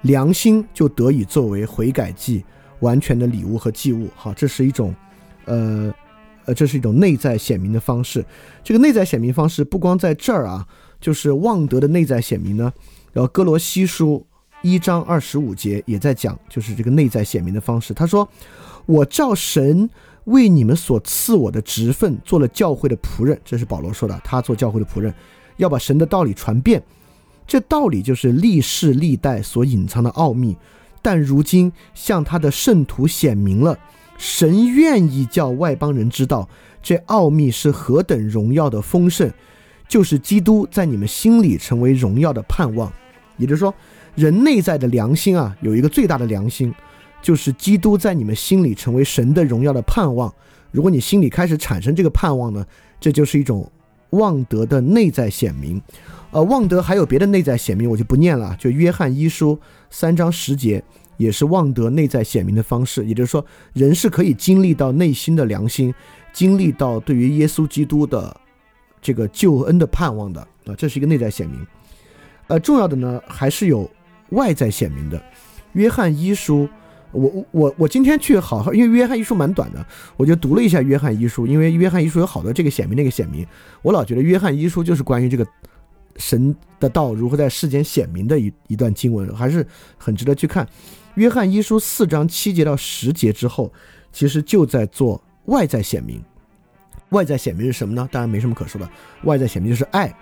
良心就得以作为悔改祭完全的礼物和祭物。好，这是一种，呃，呃，这是一种内在显明的方式。这个内在显明方式不光在这儿啊。就是望德的内在显明呢，然后哥罗西书一章二十五节也在讲，就是这个内在显明的方式。他说：“我照神为你们所赐我的职分，做了教会的仆人。”这是保罗说的，他做教会的仆人，要把神的道理传遍。这道理就是历世历代所隐藏的奥秘，但如今向他的圣徒显明了。神愿意叫外邦人知道，这奥秘是何等荣耀的丰盛。就是基督在你们心里成为荣耀的盼望，也就是说，人内在的良心啊，有一个最大的良心，就是基督在你们心里成为神的荣耀的盼望。如果你心里开始产生这个盼望呢，这就是一种望德的内在显明。呃，望德还有别的内在显明，我就不念了。就约翰一书三章十节，也是望德内在显明的方式。也就是说，人是可以经历到内心的良心，经历到对于耶稣基督的。这个救恩的盼望的啊，这是一个内在显明。呃，重要的呢还是有外在显明的。约翰一书，我我我今天去好好，因为约翰一书蛮短的，我就读了一下约翰一书。因为约翰一书有好多这个显明那个显明，我老觉得约翰一书就是关于这个神的道如何在世间显明的一一段经文，还是很值得去看。约翰一书四章七节到十节之后，其实就在做外在显明。外在显明是什么呢？当然没什么可说的。外在显明就是爱。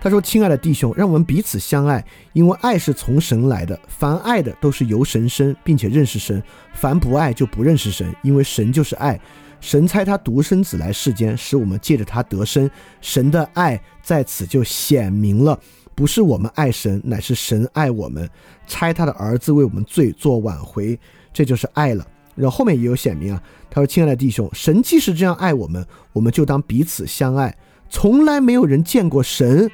他说：“亲爱的弟兄，让我们彼此相爱，因为爱是从神来的。凡爱的都是由神生，并且认识神；凡不爱就不认识神，因为神就是爱。神差他独生子来世间，使我们借着他得生。神的爱在此就显明了，不是我们爱神，乃是神爱我们，差他的儿子为我们罪做挽回，这就是爱了。”然后后面也有显明啊，他说：“亲爱的弟兄，神既是这样爱我们，我们就当彼此相爱。从来没有人见过神，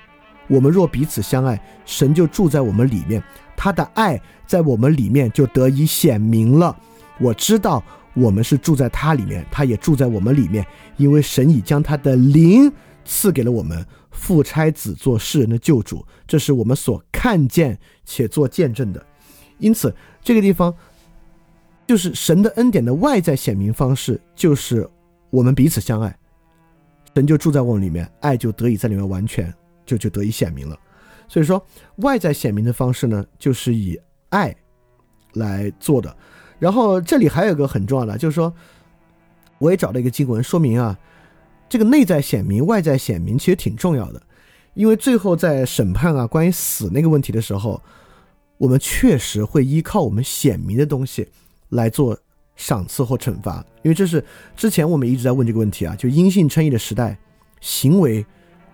我们若彼此相爱，神就住在我们里面，他的爱在我们里面就得以显明了。我知道我们是住在他里面，他也住在我们里面，因为神已将他的灵赐给了我们。父差子做世人的救主，这是我们所看见且做见证的。因此，这个地方。”就是神的恩典的外在显明方式，就是我们彼此相爱。神就住在我们里面，爱就得以在里面完全，就就得以显明了。所以说，外在显明的方式呢，就是以爱来做的。然后这里还有一个很重要的，就是说，我也找到一个经文说明啊，这个内在显明、外在显明其实挺重要的，因为最后在审判啊关于死那个问题的时候，我们确实会依靠我们显明的东西来做赏赐或惩罚，因为这是之前我们一直在问这个问题啊，就阴性称义的时代，行为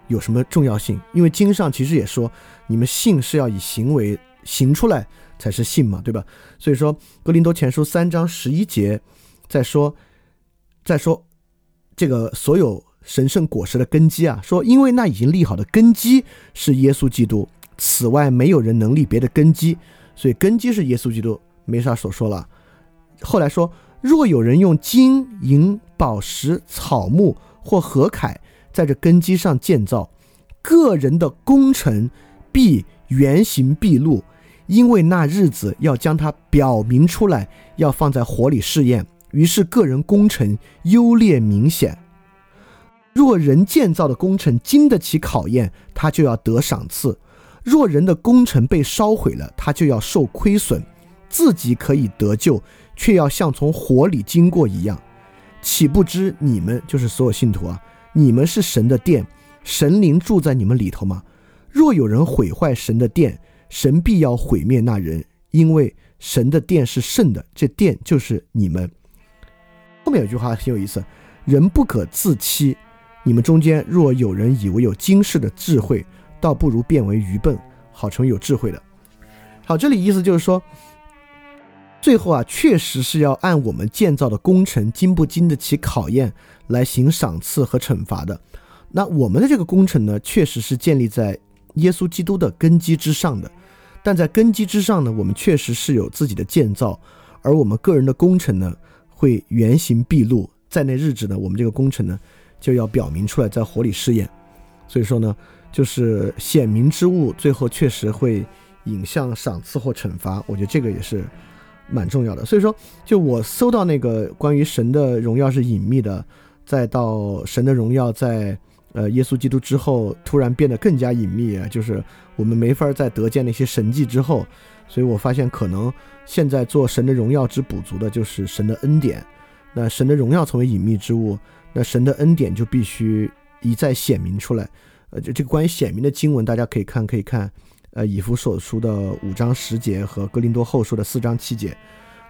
有什么重要性？因为经上其实也说，你们信是要以行为行出来。才是信嘛，对吧？所以说，《格林多前书》三章十一节在说，在说这个所有神圣果实的根基啊，说因为那已经立好的根基是耶稣基督，此外没有人能立别的根基，所以根基是耶稣基督，没啥所说了。后来说，若有人用金银宝石草木或禾凯在这根基上建造，个人的工程必原形毕露。因为那日子要将它表明出来，要放在火里试验，于是个人工程优劣明显。若人建造的工程经得起考验，他就要得赏赐；若人的工程被烧毁了，他就要受亏损。自己可以得救，却要像从火里经过一样。岂不知你们就是所有信徒啊？你们是神的殿，神灵住在你们里头吗？若有人毁坏神的殿，神必要毁灭那人，因为神的殿是圣的，这殿就是你们。后面有句话挺有意思：人不可自欺。你们中间若有人以为有今世的智慧，倒不如变为愚笨，好成有智慧的。好，这里意思就是说，最后啊，确实是要按我们建造的工程经不经得起考验来行赏赐和惩罚的。那我们的这个工程呢，确实是建立在耶稣基督的根基之上的。但在根基之上呢，我们确实是有自己的建造，而我们个人的工程呢，会原形毕露，在那日子呢，我们这个工程呢，就要表明出来，在火里试验。所以说呢，就是显明之物，最后确实会引向赏赐或惩罚。我觉得这个也是蛮重要的。所以说，就我搜到那个关于神的荣耀是隐秘的，再到神的荣耀在。呃，耶稣基督之后突然变得更加隐秘啊，就是我们没法再得见那些神迹之后，所以我发现可能现在做神的荣耀之补足的就是神的恩典。那神的荣耀成为隐秘之物，那神的恩典就必须一再显明出来。呃，就这个关于显明的经文，大家可以看，可以看，呃，以弗所书的五章十节和哥林多后书的四章七节。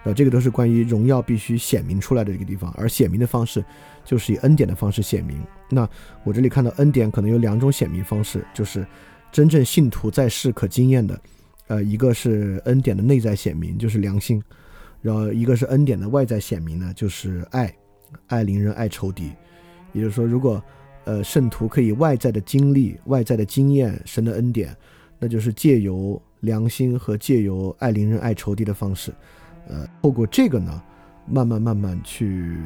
呃，这个都是关于荣耀必须显明出来的一个地方，而显明的方式就是以恩典的方式显明。那我这里看到恩典可能有两种显明方式，就是真正信徒在世可经验的，呃，一个是恩典的内在显明，就是良心；然后一个是恩典的外在显明呢，就是爱，爱邻人，爱仇敌。也就是说，如果呃圣徒可以外在的经历、外在的经验神的恩典，那就是借由良心和借由爱邻人、爱仇敌的方式。呃，透过这个呢，慢慢慢慢去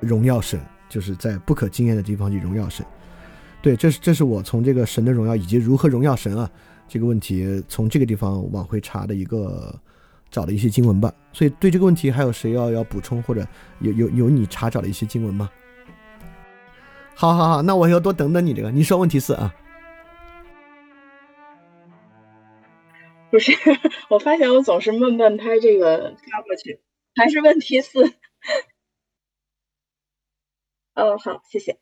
荣耀神，就是在不可经验的地方去荣耀神。对，这是这是我从这个神的荣耀以及如何荣耀神啊这个问题，从这个地方往回查的一个找的一些经文吧。所以对这个问题，还有谁要要补充或者有有有你查找的一些经文吗？好好好，那我要多等等你这个。你说问题四啊。不是，我发现我总是慢半拍这个发过去，还是问题四。哦，好，谢谢。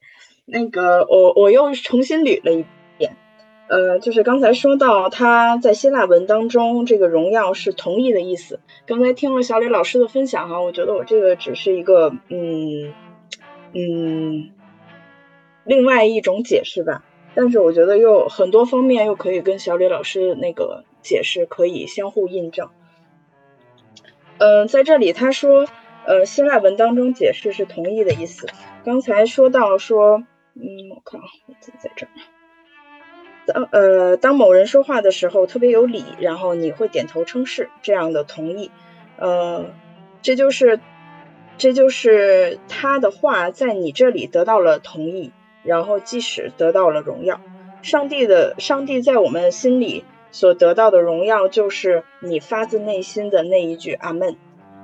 那个，我我又重新捋了一遍，呃，就是刚才说到他在希腊文当中，这个荣耀是同意的意思。刚才听了小李老师的分享哈，我觉得我这个只是一个嗯嗯另外一种解释吧，但是我觉得又很多方面又可以跟小李老师那个。解释可以相互印证。嗯，在这里他说，呃，希腊文当中解释是同意的意思。刚才说到说，嗯，我看啊，在这儿。当呃，当某人说话的时候特别有理，然后你会点头称是，这样的同意，呃，这就是这就是他的话在你这里得到了同意，然后即使得到了荣耀，上帝的上帝在我们心里。所得到的荣耀就是你发自内心的那一句阿门，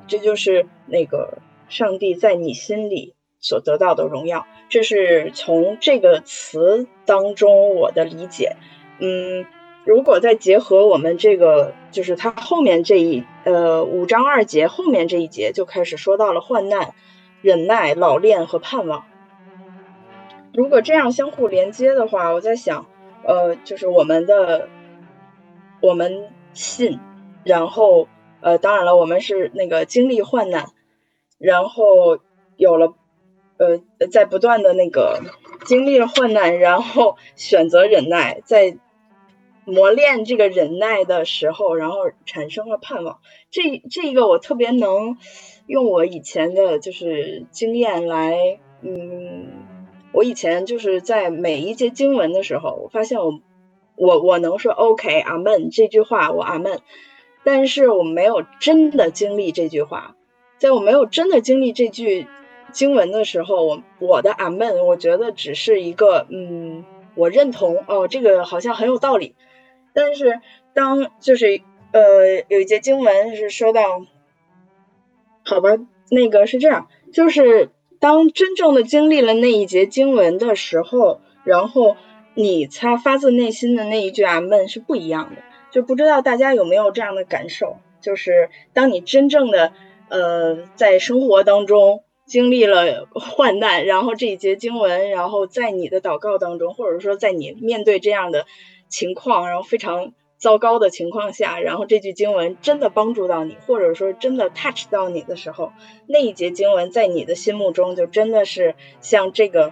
这就是那个上帝在你心里所得到的荣耀。这是从这个词当中我的理解。嗯，如果再结合我们这个，就是它后面这一呃五章二节后面这一节就开始说到了患难、忍耐、老练和盼望。如果这样相互连接的话，我在想，呃，就是我们的我们信，然后呃，当然了，我们是那个经历患难，然后有了呃，在不断的那个经历了患难，然后选择忍耐，在。磨练这个忍耐的时候，然后产生了盼望。这这一个我特别能用我以前的就是经验来，嗯，我以前就是在每一节经文的时候，我发现我我我能说 OK 阿门这句话，我阿门，但是我没有真的经历这句话。在我没有真的经历这句经文的时候，我我的阿门，我觉得只是一个嗯，我认同哦，这个好像很有道理。但是当就是呃有一节经文是说到，好吧，那个是这样，就是当真正的经历了那一节经文的时候，然后你他发自内心的那一句阿门是不一样的，就不知道大家有没有这样的感受，就是当你真正的呃在生活当中经历了患难，然后这一节经文，然后在你的祷告当中，或者说在你面对这样的。情况，然后非常糟糕的情况下，然后这句经文真的帮助到你，或者说真的 touch 到你的时候，那一节经文在你的心目中就真的是像这个，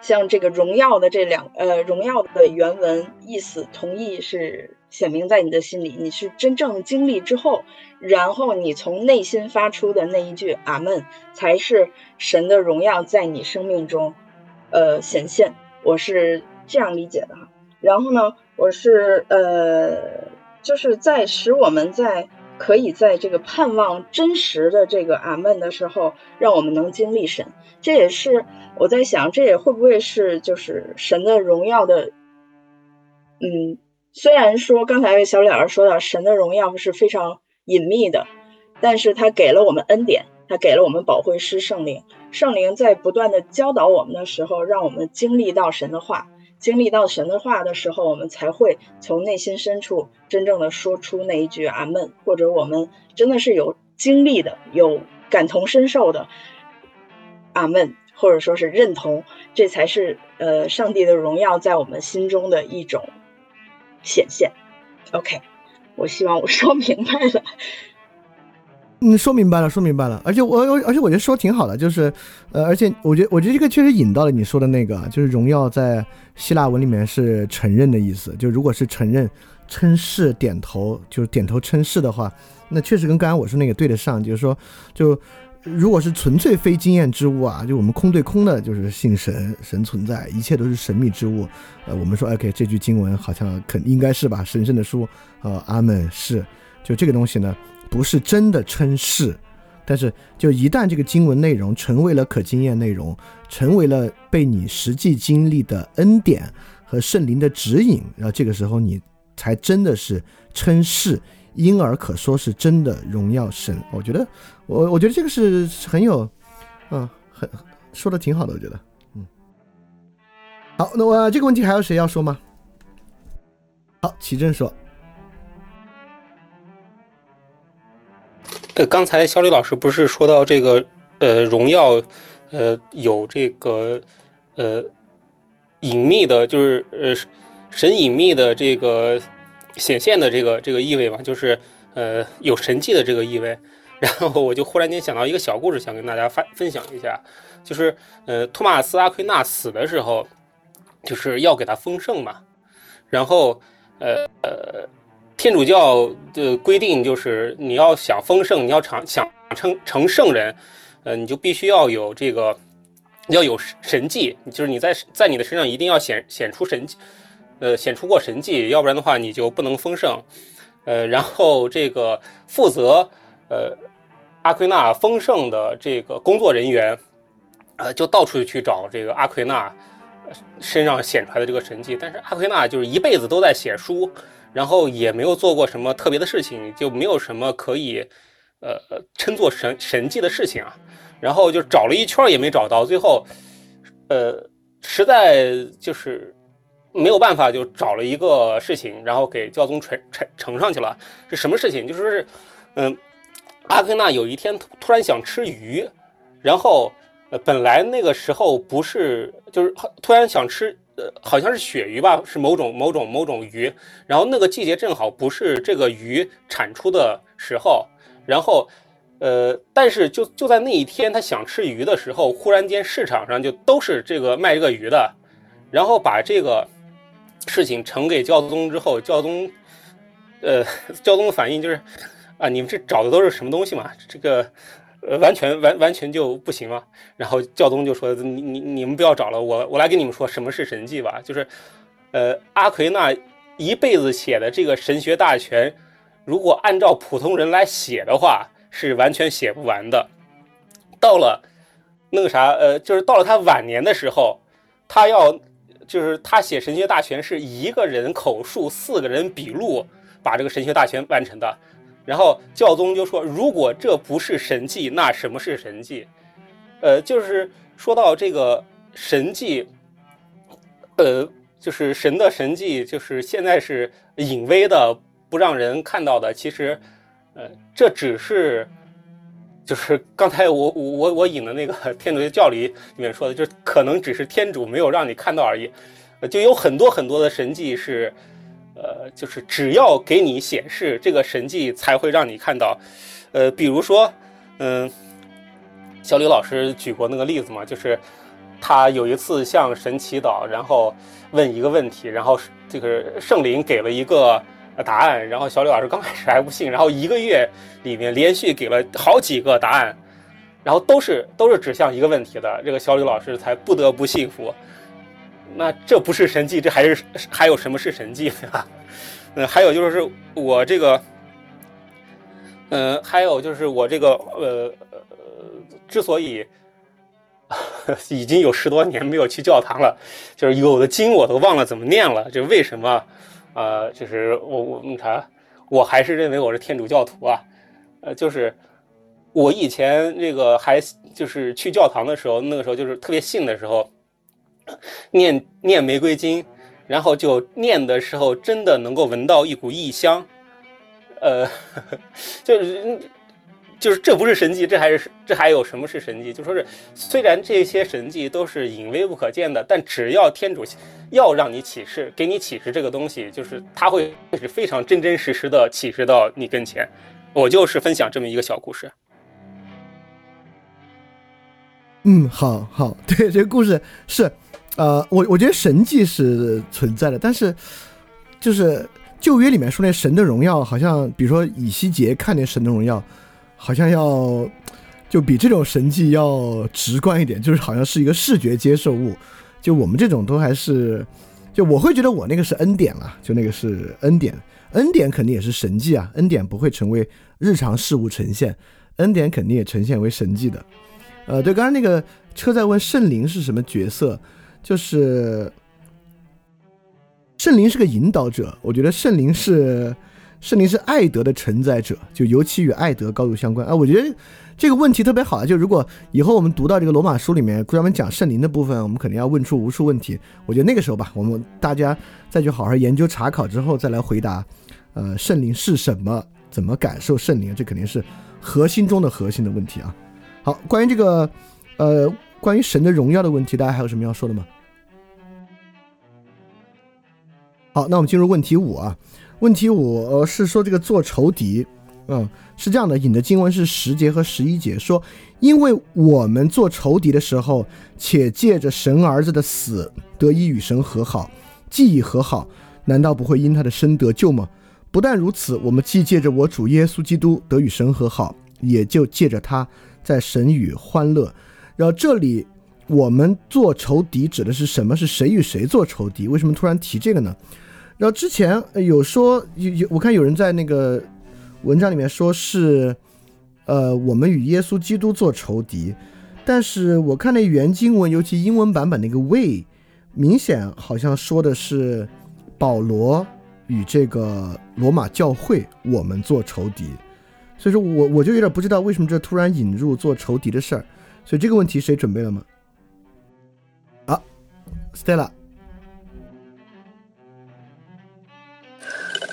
像这个荣耀的这两呃荣耀的原文意思同意是显明在你的心里，你是真正经历之后，然后你从内心发出的那一句阿门，才是神的荣耀在你生命中呃显现。我是这样理解的哈。然后呢，我是呃，就是在使我们在可以在这个盼望真实的这个阿门的时候，让我们能经历神。这也是我在想，这也会不会是就是神的荣耀的？嗯，虽然说刚才小脸儿说到神的荣耀是非常隐秘的，但是他给了我们恩典，他给了我们保惠师圣灵，圣灵在不断的教导我们的时候，让我们经历到神的话。经历到神的话的时候，我们才会从内心深处真正的说出那一句阿门，或者我们真的是有经历的、有感同身受的阿门，或者说是认同，这才是呃上帝的荣耀在我们心中的一种显现。OK，我希望我说明白了。嗯，说明白了，说明白了。而且我，而且我觉得说挺好的，就是，呃，而且我觉得，我觉得这个确实引到了你说的那个，就是荣耀在希腊文里面是承认的意思。就如果是承认、称是、点头，就是点头称是的话，那确实跟刚才我说那个对得上。就是说，就如果是纯粹非经验之物啊，就我们空对空的，就是信神，神存在，一切都是神秘之物。呃，我们说，OK，这句经文好像肯应该是吧？神圣的书，呃，阿门是。就这个东西呢。不是真的称是，但是就一旦这个经文内容成为了可经验内容，成为了被你实际经历的恩典和圣灵的指引，然后这个时候你才真的是称是，因而可说是真的荣耀神。我觉得，我我觉得这个是很有，嗯，很说的挺好的，我觉得，嗯。好，那我这个问题还有谁要说吗？好，齐正说。呃，刚才小李老师不是说到这个，呃，荣耀，呃，有这个，呃，隐秘的，就是呃，神隐秘的这个显现的这个这个意味嘛，就是呃，有神迹的这个意味。然后我就忽然间想到一个小故事，想跟大家分分享一下，就是呃，托马斯阿奎那死的时候，就是要给他封圣嘛，然后呃呃。天主教的规定就是，你要想丰盛，你要想想成成圣人，呃，你就必须要有这个，要有神迹，就是你在在你的身上一定要显显出神迹，呃，显出过神迹，要不然的话你就不能丰盛，呃，然后这个负责呃阿奎那丰盛的这个工作人员，呃，就到处去找这个阿奎那身上显出来的这个神迹，但是阿奎那就是一辈子都在写书。然后也没有做过什么特别的事情，就没有什么可以，呃，称作神神迹的事情啊。然后就找了一圈也没找到，最后，呃，实在就是没有办法，就找了一个事情，然后给教宗呈呈呈上去了。是什么事情？就是是，嗯，阿奎那有一天突突然想吃鱼，然后呃，本来那个时候不是，就是突然想吃。呃好像是鳕鱼吧，是某种某种某种鱼，然后那个季节正好不是这个鱼产出的时候，然后，呃，但是就就在那一天，他想吃鱼的时候，忽然间市场上就都是这个卖这个鱼的，然后把这个事情呈给教宗之后，教宗，呃，教宗的反应就是，啊，你们这找的都是什么东西嘛？这个。呃，完全完完全就不行了。然后教宗就说：“你你你们不要找了，我我来跟你们说什么是神迹吧。就是，呃，阿奎那一辈子写的这个神学大全，如果按照普通人来写的话，是完全写不完的。到了那个啥，呃，就是到了他晚年的时候，他要就是他写神学大全是一个人口述，四个人笔录，把这个神学大全完成的。”然后教宗就说：“如果这不是神迹，那什么是神迹？呃，就是说到这个神迹，呃，就是神的神迹，就是现在是隐微的，不让人看到的。其实，呃，这只是，就是刚才我我我我引的那个 天主教理里面说的，就可能只是天主没有让你看到而已。就有很多很多的神迹是。”呃，就是只要给你显示这个神迹，才会让你看到。呃，比如说，嗯，小李老师举过那个例子嘛，就是他有一次向神祈祷，然后问一个问题，然后这个圣灵给了一个答案，然后小李老师刚开始还不信，然后一个月里面连续给了好几个答案，然后都是都是指向一个问题的，这个小李老师才不得不信服。那这不是神迹，这还是还有什么是神迹对吧？嗯，还有就是我这个，嗯，还有就是我这个，呃呃，之所以 已经有十多年没有去教堂了，就是有的经我都忘了怎么念了，就为什么？呃，就是我我你看，我还是认为我是天主教徒啊，呃，就是我以前这个还就是去教堂的时候，那个时候就是特别信的时候。念念玫瑰经，然后就念的时候，真的能够闻到一股异香，呃，就是就是这不是神迹，这还是这还有什么是神迹？就说是虽然这些神迹都是隐微不可见的，但只要天主要让你启示，给你启示这个东西，就是他会是非常真真实实的启示到你跟前。我就是分享这么一个小故事。嗯，好好，对这个故事是。呃，我我觉得神迹是存在的，但是就是旧约里面说那神的荣耀，好像比如说以西结看那神的荣耀，好像要就比这种神迹要直观一点，就是好像是一个视觉接受物。就我们这种都还是，就我会觉得我那个是恩典了，就那个是恩典，恩典肯定也是神迹啊，恩典不会成为日常事物呈现，恩典肯定也呈现为神迹的。呃，对，刚才那个车在问圣灵是什么角色。就是圣灵是个引导者，我觉得圣灵是圣灵是爱德的承载者，就尤其与爱德高度相关啊。我觉得这个问题特别好啊，就如果以后我们读到这个罗马书里面专门讲圣灵的部分，我们肯定要问出无数问题。我觉得那个时候吧，我们大家再去好好研究查考之后再来回答，呃，圣灵是什么，怎么感受圣灵，这肯定是核心中的核心的问题啊。好，关于这个，呃。关于神的荣耀的问题，大家还有什么要说的吗？好，那我们进入问题五啊。问题五呃是说这个做仇敌，嗯，是这样的，引的经文是十节和十一节，说因为我们做仇敌的时候，且借着神儿子的死得以与神和好，既已和好，难道不会因他的生得救吗？不但如此，我们既借着我主耶稣基督得与神和好，也就借着他在神与欢乐。然后这里我们做仇敌指的是什么？是谁与谁做仇敌？为什么突然提这个呢？然后之前有说有有，我看有人在那个文章里面说是，呃，我们与耶稣基督做仇敌，但是我看那原经文，尤其英文版本那个 “we”，明显好像说的是保罗与这个罗马教会我们做仇敌，所以说我我就有点不知道为什么这突然引入做仇敌的事儿。所以这个问题谁准备了吗？啊，Stella。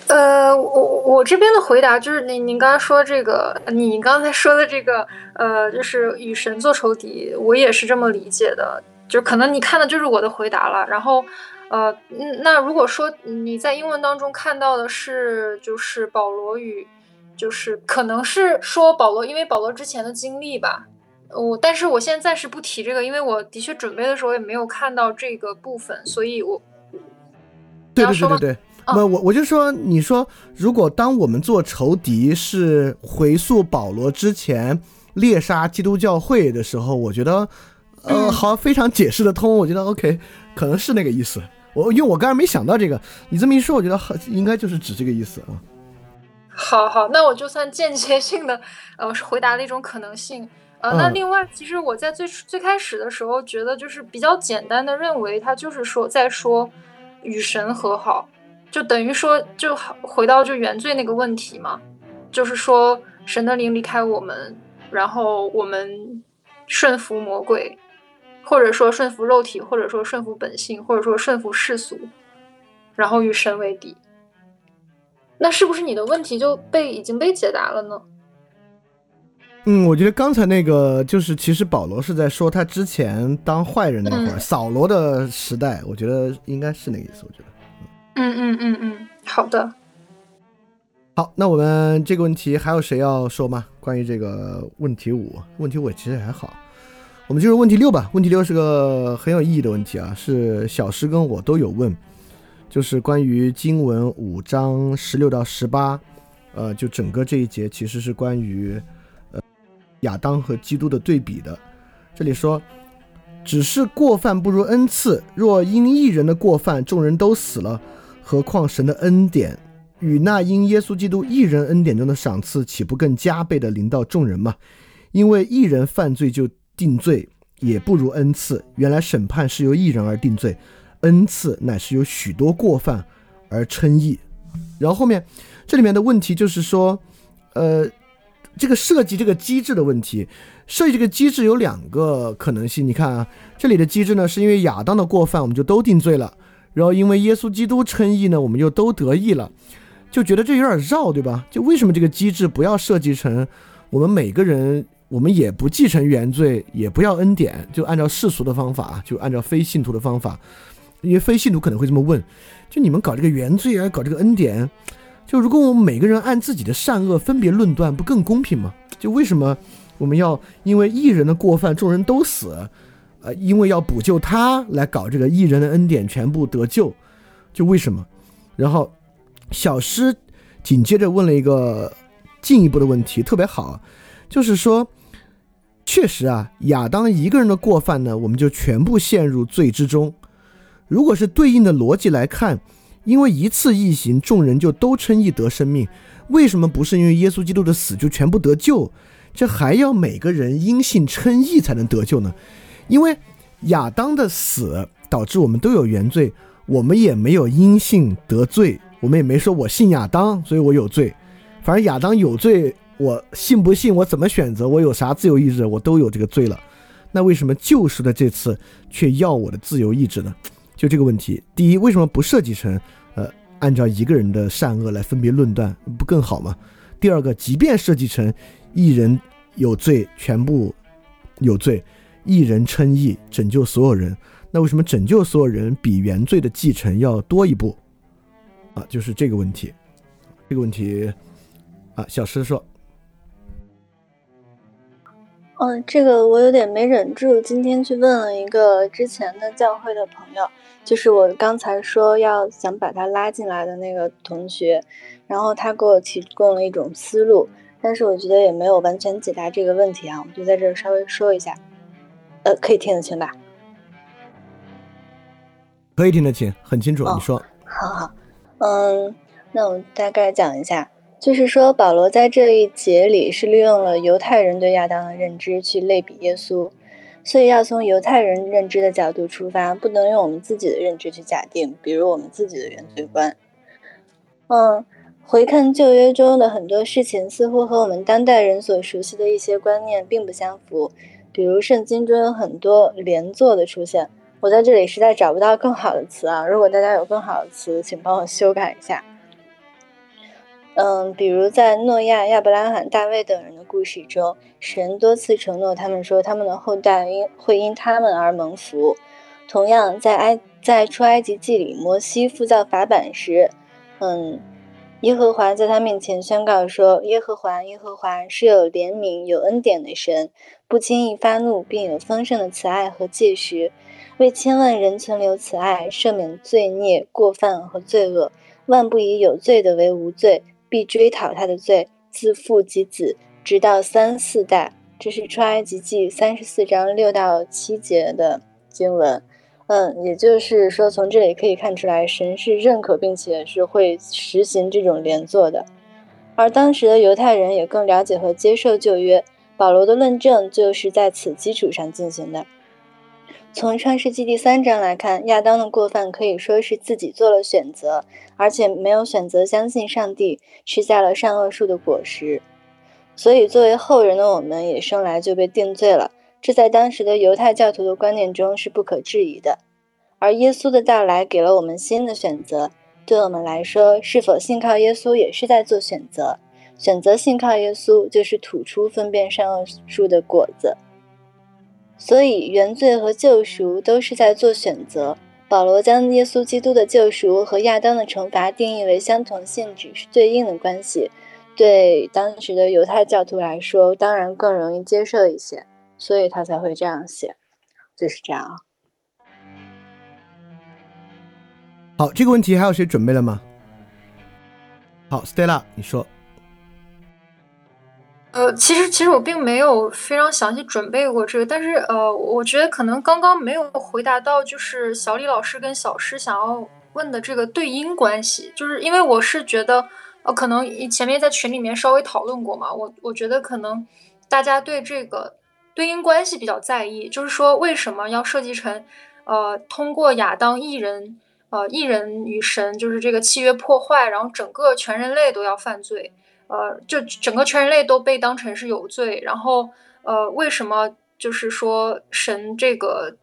呃，我我这边的回答就是您您刚刚说这个，你刚才说的这个，呃，就是与神做仇敌，我也是这么理解的，就可能你看的就是我的回答了。然后，呃，那如果说你在英文当中看到的是，就是保罗与，就是可能是说保罗，因为保罗之前的经历吧，我但是我现在暂时不提这个，因为我的确准备的时候也没有看到这个部分，所以我，对对对对对。不，我我就说，你说，如果当我们做仇敌是回溯保罗之前猎杀基督教会的时候，我觉得，呃，好，非常解释得通。我觉得 OK，可能是那个意思。我因为我刚才没想到这个，你这么一说，我觉得应该就是指这个意思啊。好好，那我就算间接性的，呃，是回答了一种可能性。呃，那另外，其实我在最最开始的时候，觉得就是比较简单的认为，他就是说在说与神和好。就等于说，就回到就原罪那个问题嘛，就是说神的灵离开我们，然后我们顺服魔鬼，或者说顺服肉体，或者说顺服本性，或者说顺服世俗，然后与神为敌。那是不是你的问题就被已经被解答了呢？嗯，我觉得刚才那个就是其实保罗是在说他之前当坏人那会儿，扫罗的时代，我觉得应该是那个意思。我觉得。嗯嗯嗯嗯，好的。好，那我们这个问题还有谁要说吗？关于这个问题五，问题五其实还好。我们就是问题六吧。问题六是个很有意义的问题啊，是小诗跟我都有问，就是关于经文五章十六到十八，呃，就整个这一节其实是关于呃亚当和基督的对比的。这里说。只是过犯不如恩赐，若因一人的过犯，众人都死了。何况神的恩典与那因耶稣基督一人恩典中的赏赐，岂不更加倍的临到众人吗？因为一人犯罪就定罪，也不如恩赐。原来审判是由一人而定罪，恩赐乃是由许多过犯而称义。然后后面这里面的问题就是说，呃，这个设计这个机制的问题，设计这个机制有两个可能性。你看啊，这里的机制呢，是因为亚当的过犯，我们就都定罪了。然后因为耶稣基督称义呢，我们又都得意了，就觉得这有点绕，对吧？就为什么这个机制不要设计成我们每个人，我们也不继承原罪，也不要恩典，就按照世俗的方法，就按照非信徒的方法，因为非信徒可能会这么问：就你们搞这个原罪啊，搞这个恩典，就如果我们每个人按自己的善恶分别论断，不更公平吗？就为什么我们要因为一人的过犯，众人都死？呃，因为要补救他来搞这个一人的恩典全部得救，就为什么？然后小诗紧接着问了一个进一步的问题，特别好，就是说，确实啊，亚当一个人的过犯呢，我们就全部陷入罪之中。如果是对应的逻辑来看，因为一次异行，众人就都称义得生命，为什么不是因为耶稣基督的死就全部得救？这还要每个人因信称义才能得救呢？因为亚当的死导致我们都有原罪，我们也没有因信得罪，我们也没说我信亚当，所以我有罪。反正亚当有罪，我信不信，我怎么选择，我有啥自由意志，我都有这个罪了。那为什么救赎的这次却要我的自由意志呢？就这个问题，第一，为什么不设计成呃按照一个人的善恶来分别论断，不更好吗？第二个，即便设计成一人有罪，全部有罪。一人称义，拯救所有人。那为什么拯救所有人比原罪的继承要多一步？啊，就是这个问题。这个问题，啊，小诗说。嗯，这个我有点没忍住，今天去问了一个之前的教会的朋友，就是我刚才说要想把他拉进来的那个同学，然后他给我提供了一种思路，但是我觉得也没有完全解答这个问题啊，我就在这儿稍微说一下。呃，可以听得清吧？可以听得清，很清楚。你说，好好，嗯，那我大概讲一下，就是说保罗在这一节里是利用了犹太人对亚当的认知去类比耶稣，所以要从犹太人认知的角度出发，不能用我们自己的认知去假定，比如我们自己的原罪观。嗯，回看旧约中的很多事情，似乎和我们当代人所熟悉的一些观念并不相符。比如圣经中有很多连坐的出现，我在这里实在找不到更好的词啊，如果大家有更好的词，请帮我修改一下。嗯，比如在诺亚、亚伯拉罕、大卫等人的故事中，神多次承诺他们说，他们的后代因会因他们而蒙福。同样，在埃在出埃及记里，摩西复造法版时，嗯，耶和华在他面前宣告说：“耶和华，耶和华是有怜悯、有恩典的神，不轻易发怒，并有丰盛的慈爱和戒时，为千万人存留慈爱，赦免罪孽、过犯和罪恶，万不以有罪的为无罪。”必追讨他的罪，自父及子，直到三四代。这是出埃及记三十四章六到七节的经文。嗯，也就是说，从这里可以看出来，神是认可并且是会实行这种连坐的。而当时的犹太人也更了解和接受旧约，保罗的论证就是在此基础上进行的。从创世纪第三章来看，亚当的过犯可以说是自己做了选择，而且没有选择相信上帝，吃下了善恶树的果实。所以，作为后人的我们，也生来就被定罪了。这在当时的犹太教徒的观念中是不可置疑的。而耶稣的到来给了我们新的选择，对我们来说，是否信靠耶稣也是在做选择。选择信靠耶稣，就是吐出分辨善恶树的果子。所以，原罪和救赎都是在做选择。保罗将耶稣基督的救赎和亚当的惩罚定义为相同性质，是对应的关系。对当时的犹太教徒来说，当然更容易接受一些，所以他才会这样写。就是这样啊。好，这个问题还有谁准备了吗？好，Stella，你说。呃，其实其实我并没有非常详细准备过这个，但是呃，我觉得可能刚刚没有回答到，就是小李老师跟小诗想要问的这个对应关系，就是因为我是觉得，呃，可能前面在群里面稍微讨论过嘛，我我觉得可能大家对这个对应关系比较在意，就是说为什么要设计成，呃，通过亚当一人，呃，一人与神就是这个契约破坏，然后整个全人类都要犯罪。呃，就整个全人类都被当成是有罪，然后呃，为什么就是说神这个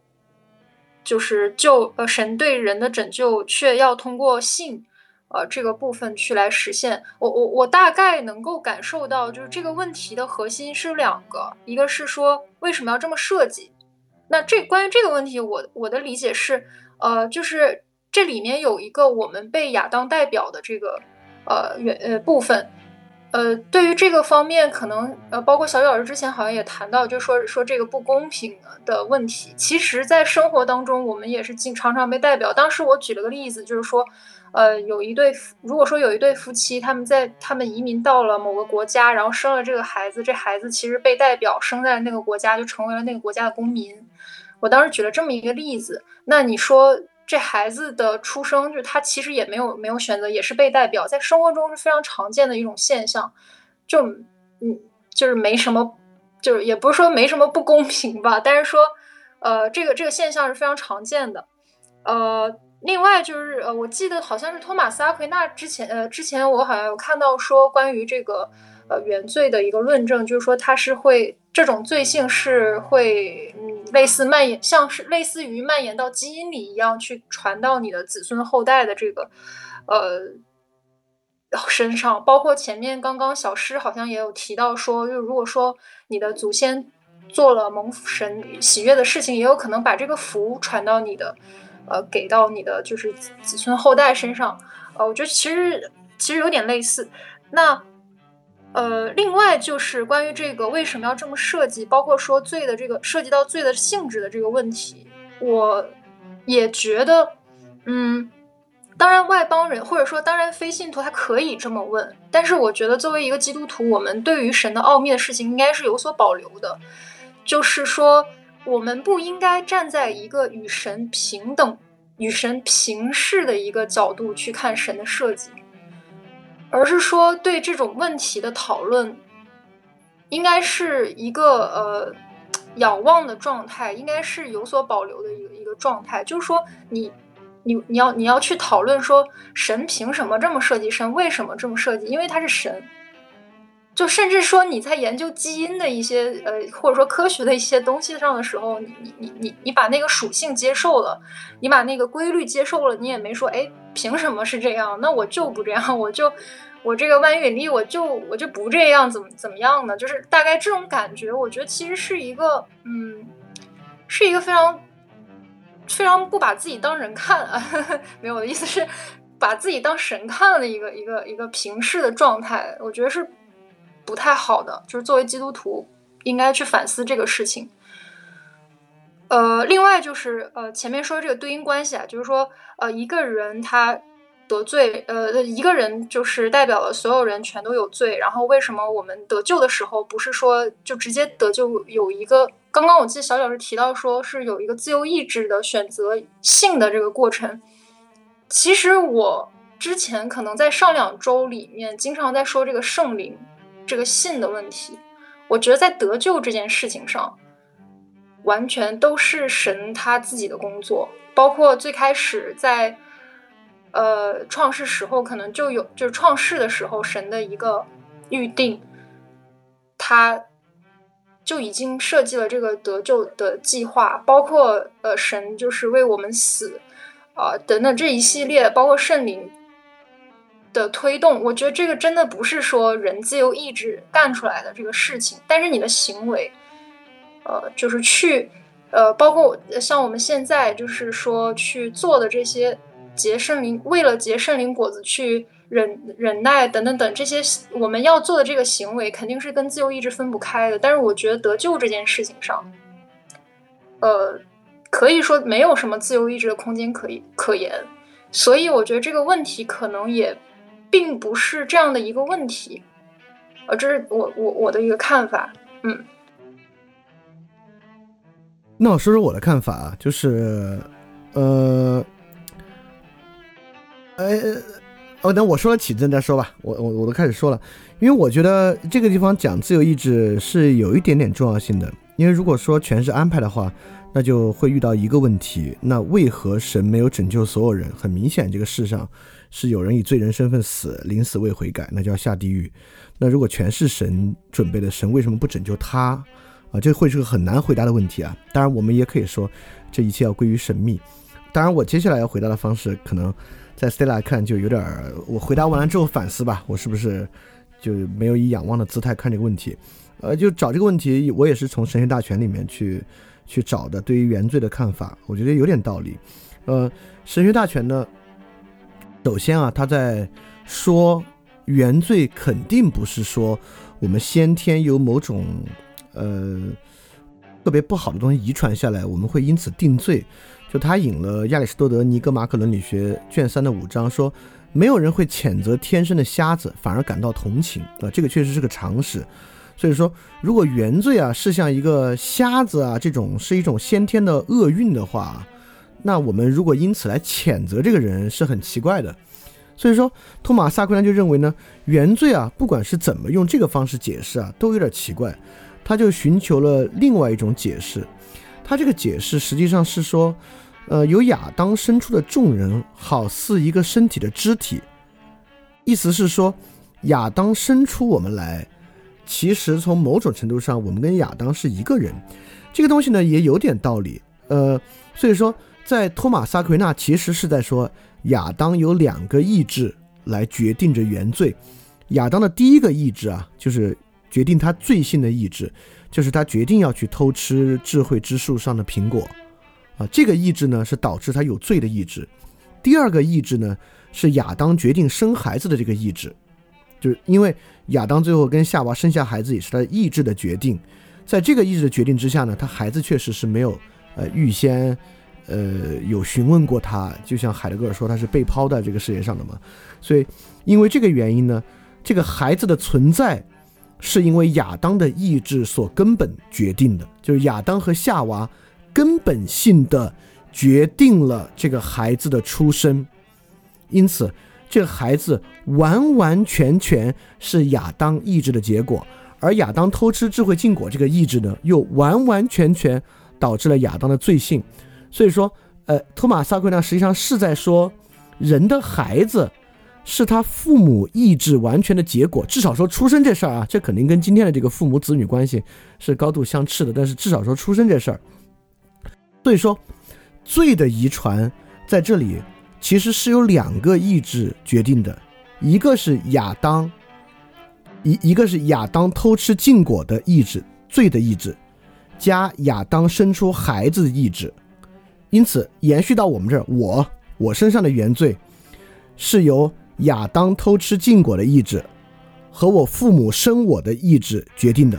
就是救呃神对人的拯救却要通过性呃这个部分去来实现？我我我大概能够感受到，就是这个问题的核心是两个，一个是说为什么要这么设计？那这关于这个问题，我我的理解是，呃，就是这里面有一个我们被亚当代表的这个呃原呃部分。呃，对于这个方面，可能呃，包括小雨老师之前好像也谈到，就说说这个不公平的问题。其实，在生活当中，我们也是经常常被代表。当时我举了个例子，就是说，呃，有一对，如果说有一对夫妻，他们在他们移民到了某个国家，然后生了这个孩子，这孩子其实被代表生在那个国家，就成为了那个国家的公民。我当时举了这么一个例子，那你说？这孩子的出生，就是他其实也没有没有选择，也是被代表，在生活中是非常常见的一种现象，就嗯，就是没什么，就是也不是说没什么不公平吧，但是说，呃，这个这个现象是非常常见的，呃，另外就是呃，我记得好像是托马斯阿奎那之前，呃，之前我好像有看到说关于这个。呃，原罪的一个论证就是说，它是会这种罪性是会，嗯，类似蔓延，像是类似于蔓延到基因里一样，去传到你的子孙后代的这个，呃，身上。包括前面刚刚小诗好像也有提到说，就如果说你的祖先做了蒙神喜悦的事情，也有可能把这个福传到你的，呃，给到你的就是子孙后代身上。呃，我觉得其实其实有点类似。那呃，另外就是关于这个为什么要这么设计，包括说罪的这个涉及到罪的性质的这个问题，我也觉得，嗯，当然外邦人或者说当然非信徒他可以这么问，但是我觉得作为一个基督徒，我们对于神的奥秘的事情应该是有所保留的，就是说我们不应该站在一个与神平等、与神平视的一个角度去看神的设计。而是说，对这种问题的讨论，应该是一个呃仰望的状态，应该是有所保留的一个一个状态。就是说，你你你要你要去讨论说，神凭什么这么设计？神为什么这么设计？因为他是神。就甚至说你在研究基因的一些呃，或者说科学的一些东西上的时候，你你你你把那个属性接受了，你把那个规律接受了，你也没说哎，凭什么是这样？那我就不这样，我就我这个万有引力我就我就不这样，怎么怎么样呢？就是大概这种感觉，我觉得其实是一个嗯，是一个非常非常不把自己当人看啊，没有的意思是把自己当神看的一个一个一个平视的状态，我觉得是。不太好的，就是作为基督徒，应该去反思这个事情。呃，另外就是呃，前面说这个对应关系啊，就是说呃，一个人他得罪，呃，一个人就是代表了所有人全都有罪。然后为什么我们得救的时候不是说就直接得救？有一个刚刚我记得小小是提到说是有一个自由意志的选择性的这个过程。其实我之前可能在上两周里面经常在说这个圣灵。这个信的问题，我觉得在得救这件事情上，完全都是神他自己的工作。包括最开始在呃创世时候，可能就有就是创世的时候，神的一个预定，他就已经设计了这个得救的计划。包括呃神就是为我们死啊等等这一系列，包括圣灵。的推动，我觉得这个真的不是说人自由意志干出来的这个事情，但是你的行为，呃，就是去，呃，包括像我们现在就是说去做的这些结圣灵，为了结圣灵果子去忍忍耐等等等这些我们要做的这个行为，肯定是跟自由意志分不开的。但是我觉得得救这件事情上，呃，可以说没有什么自由意志的空间可以可言，所以我觉得这个问题可能也。并不是这样的一个问题，呃，这是我我我的一个看法，嗯。那我说说我的看法啊，就是，呃，呃，哦，等我说了起证再说吧，我我我都开始说了，因为我觉得这个地方讲自由意志是有一点点重要性的，因为如果说全是安排的话，那就会遇到一个问题，那为何神没有拯救所有人？很明显，这个世上。是有人以罪人身份死，临死未悔改，那就要下地狱。那如果全是神准备的，神为什么不拯救他？啊，这会是个很难回答的问题啊。当然，我们也可以说，这一切要归于神秘。当然，我接下来要回答的方式，可能在 Stella 看就有点儿，我回答完了之后反思吧，我是不是就没有以仰望的姿态看这个问题？呃，就找这个问题，我也是从神学大全里面去去找的。对于原罪的看法，我觉得有点道理。呃，神学大全呢？首先啊，他在说原罪肯定不是说我们先天有某种呃特别不好的东西遗传下来，我们会因此定罪。就他引了亚里士多德《尼格马可伦理学》卷三的五章，说没有人会谴责天生的瞎子，反而感到同情啊，这个确实是个常识。所以说，如果原罪啊是像一个瞎子啊这种是一种先天的厄运的话。那我们如果因此来谴责这个人是很奇怪的，所以说托马萨奎兰就认为呢，原罪啊，不管是怎么用这个方式解释啊，都有点奇怪。他就寻求了另外一种解释，他这个解释实际上是说，呃，由亚当生出的众人好似一个身体的肢体，意思是说，亚当生出我们来，其实从某种程度上，我们跟亚当是一个人。这个东西呢也有点道理，呃，所以说。在托马萨奎纳其实是在说，亚当有两个意志来决定着原罪。亚当的第一个意志啊，就是决定他罪性的意志，就是他决定要去偷吃智慧之树上的苹果，啊，这个意志呢是导致他有罪的意志。第二个意志呢是亚当决定生孩子的这个意志，就是因为亚当最后跟夏娃生下孩子也是他意志的决定，在这个意志的决定之下呢，他孩子确实是没有呃预先。呃，有询问过他，就像海德格尔说他是被抛在这个世界上的嘛，所以因为这个原因呢，这个孩子的存在是因为亚当的意志所根本决定的，就是亚当和夏娃根本性的决定了这个孩子的出生，因此这个孩子完完全全是亚当意志的结果，而亚当偷吃智慧禁果这个意志呢，又完完全全导致了亚当的罪性。所以说，呃，托马萨奎纳实际上是在说，人的孩子是他父母意志完全的结果。至少说出生这事儿啊，这肯定跟今天的这个父母子女关系是高度相斥的。但是至少说出生这事儿，所以说罪的遗传在这里其实是由两个意志决定的，一个是亚当。一一个是亚当偷吃禁果的意志，罪的意志，加亚当生出孩子的意志，因此延续到我们这儿，我我身上的原罪，是由亚当偷吃禁果的意志和我父母生我的意志决定的。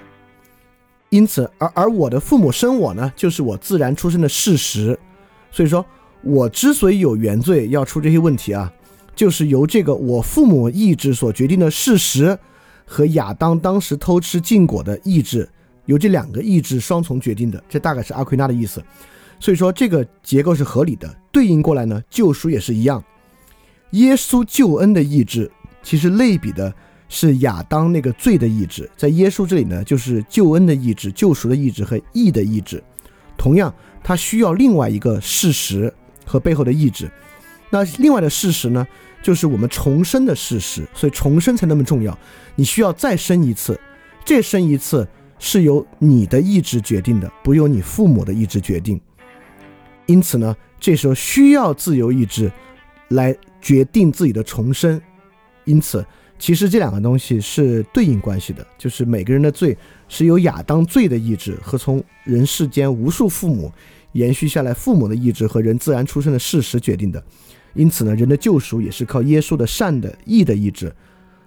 因此，而而我的父母生我呢，就是我自然出生的事实。所以说，我之所以有原罪，要出这些问题啊，就是由这个我父母意志所决定的事实。和亚当当时偷吃禁果的意志，由这两个意志双重决定的，这大概是阿奎那的意思。所以说这个结构是合理的。对应过来呢，救赎也是一样。耶稣救恩的意志，其实类比的是亚当那个罪的意志，在耶稣这里呢，就是救恩的意志、救赎的意志和义的意志。同样，它需要另外一个事实和背后的意志。那另外的事实呢？就是我们重生的事实，所以重生才那么重要。你需要再生一次，这生一次是由你的意志决定的，不由你父母的意志决定。因此呢，这时候需要自由意志来决定自己的重生。因此，其实这两个东西是对应关系的，就是每个人的罪是由亚当罪的意志和从人世间无数父母延续下来父母的意志和人自然出生的事实决定的。因此呢，人的救赎也是靠耶稣的善的义的意志，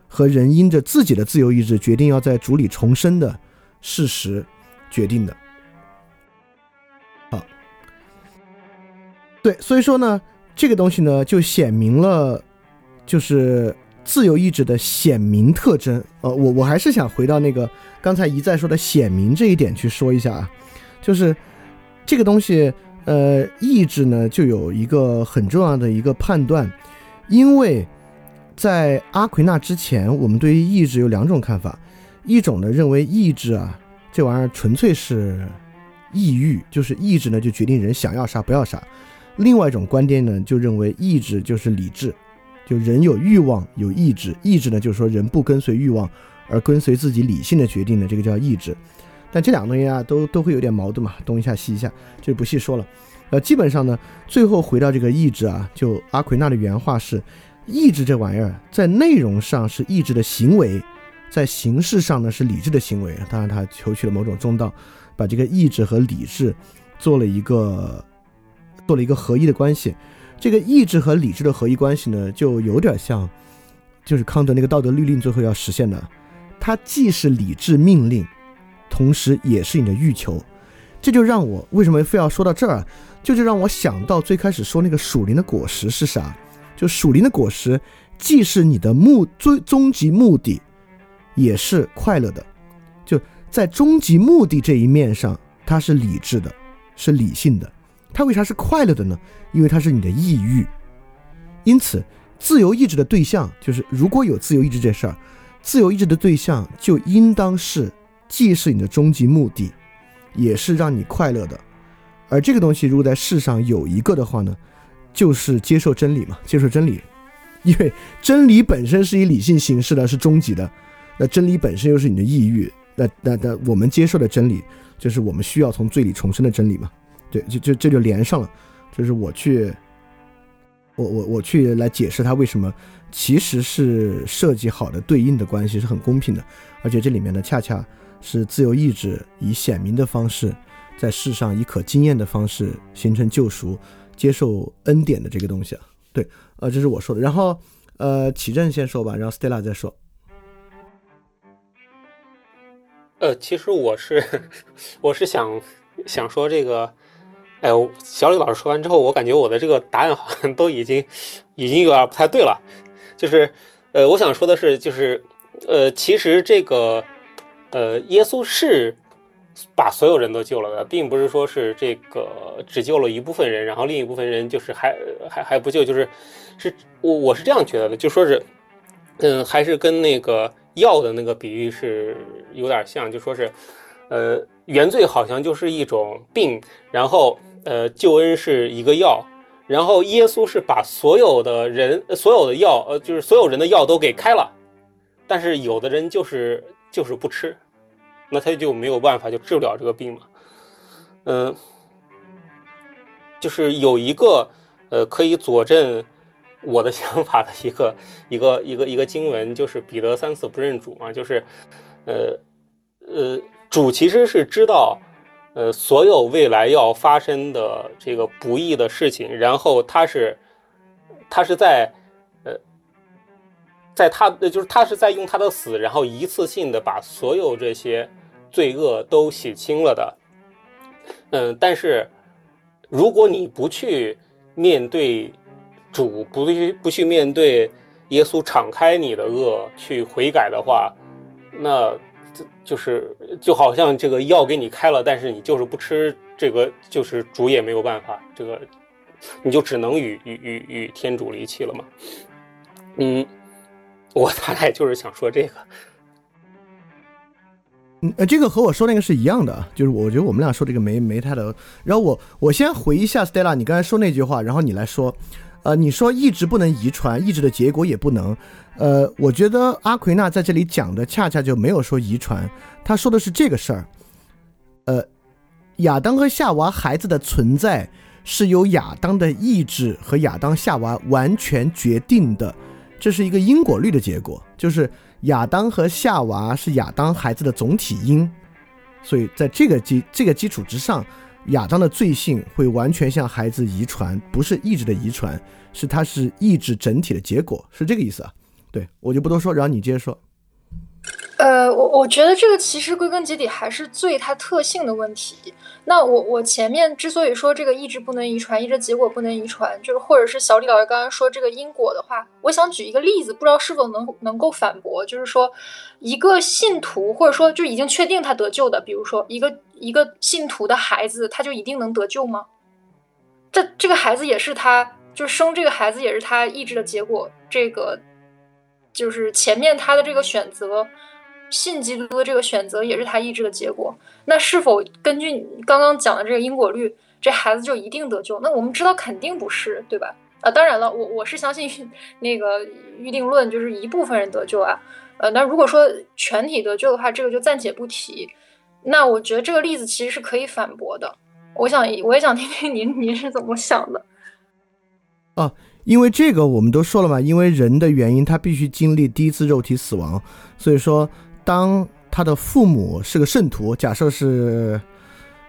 和人因着自己的自由意志决定要在主里重生的事实决定的。对，所以说呢，这个东西呢就显明了，就是自由意志的显明特征。呃，我我还是想回到那个刚才一再说的显明这一点去说一下啊，就是这个东西。呃，意志呢，就有一个很重要的一个判断，因为在阿奎那之前，我们对于意志有两种看法，一种呢认为意志啊这玩意儿纯粹是意欲，就是意志呢就决定人想要啥不要啥；另外一种观点呢就认为意志就是理智，就人有欲望有意志，意志呢就是说人不跟随欲望而跟随自己理性的决定的，这个叫意志。但这两个东西啊，都都会有点矛盾嘛，东一下西一下，就不细说了。呃，基本上呢，最后回到这个意志啊，就阿奎那的原话是：意志这玩意儿在内容上是意志的行为，在形式上呢是理智的行为。当然，他求取了某种中道，把这个意志和理智做了一个做了一个合一的关系。这个意志和理智的合一关系呢，就有点像，就是康德那个道德律令最后要实现的，它既是理智命令。同时，也是你的欲求，这就让我为什么非要说到这儿？就就让我想到最开始说那个属灵的果实是啥？就属灵的果实，既是你的目最终极目的，也是快乐的。就在终极目的这一面上，它是理智的，是理性的。它为啥是快乐的呢？因为它是你的意欲。因此，自由意志的对象，就是如果有自由意志这事儿，自由意志的对象就应当是。既是你的终极目的，也是让你快乐的。而这个东西如果在世上有一个的话呢，就是接受真理嘛，接受真理。因为真理本身是以理性形式的，是终极的。那真理本身又是你的意欲。那那那我们接受的真理，就是我们需要从罪里重生的真理嘛？对，就就这就连上了。就是我去，我我我去来解释它为什么其实是设计好的对应的关系是很公平的，而且这里面呢，恰恰。是自由意志以显明的方式，在世上以可经验的方式形成救赎、接受恩典的这个东西啊。对，呃，这是我说的。然后，呃，启正先说吧，然后 Stella 再说。呃，其实我是 我是想想说这个，哎，小李老师说完之后，我感觉我的这个答案好像都已经已经有点不太对了。就是，呃，我想说的是，就是，呃，其实这个。呃，耶稣是把所有人都救了的，并不是说是这个只救了一部分人，然后另一部分人就是还还还不救，就是是我我是这样觉得的，就说是，嗯，还是跟那个药的那个比喻是有点像，就说是，呃，原罪好像就是一种病，然后呃，救恩是一个药，然后耶稣是把所有的人、所有的药，呃，就是所有人的药都给开了，但是有的人就是就是不吃，那他就没有办法就治不了这个病嘛。嗯，就是有一个呃可以佐证我的想法的一个 一个一个一个经文，就是彼得三次不认主嘛，就是呃呃主其实是知道。呃，所有未来要发生的这个不义的事情，然后他是，他是在，呃，在他就是他是在用他的死，然后一次性的把所有这些罪恶都洗清了的。嗯，但是如果你不去面对主，不去不去面对耶稣敞开你的恶去悔改的话，那。就是就好像这个药给你开了，但是你就是不吃这个，就是主也没有办法，这个你就只能与与与与天主离弃了嘛。嗯，我大概就是想说这个。嗯，呃，这个和我说那个是一样的，就是我觉得我们俩说这个没没太的。然后我我先回一下 Stella，你刚才说那句话，然后你来说，呃，你说意志不能遗传，意志的结果也不能。呃，我觉得阿奎那在这里讲的恰恰就没有说遗传，他说的是这个事儿。呃，亚当和夏娃孩子的存在是由亚当的意志和亚当夏娃完全决定的，这是一个因果律的结果，就是亚当和夏娃是亚当孩子的总体因，所以在这个基这个基础之上，亚当的罪性会完全向孩子遗传，不是意志的遗传，是它是意志整体的结果，是这个意思啊。对我就不多说，然后你接着说。呃，我我觉得这个其实归根结底还是罪它特性的问题。那我我前面之所以说这个意志不能遗传，意志结果不能遗传，就是或者是小李老师刚刚说这个因果的话，我想举一个例子，不知道是否能能够反驳，就是说一个信徒或者说就已经确定他得救的，比如说一个一个信徒的孩子，他就一定能得救吗？这这个孩子也是他，就是生这个孩子也是他意志的结果，这个。就是前面他的这个选择，信基督的这个选择也是他意志的结果。那是否根据你刚刚讲的这个因果律，这孩子就一定得救？那我们知道肯定不是，对吧？啊，当然了，我我是相信那个预定论，就是一部分人得救啊。呃，那如果说全体得救的话，这个就暂且不提。那我觉得这个例子其实是可以反驳的。我想，我也想听听您您是怎么想的。啊。因为这个我们都说了嘛，因为人的原因，他必须经历第一次肉体死亡，所以说，当他的父母是个圣徒，假设是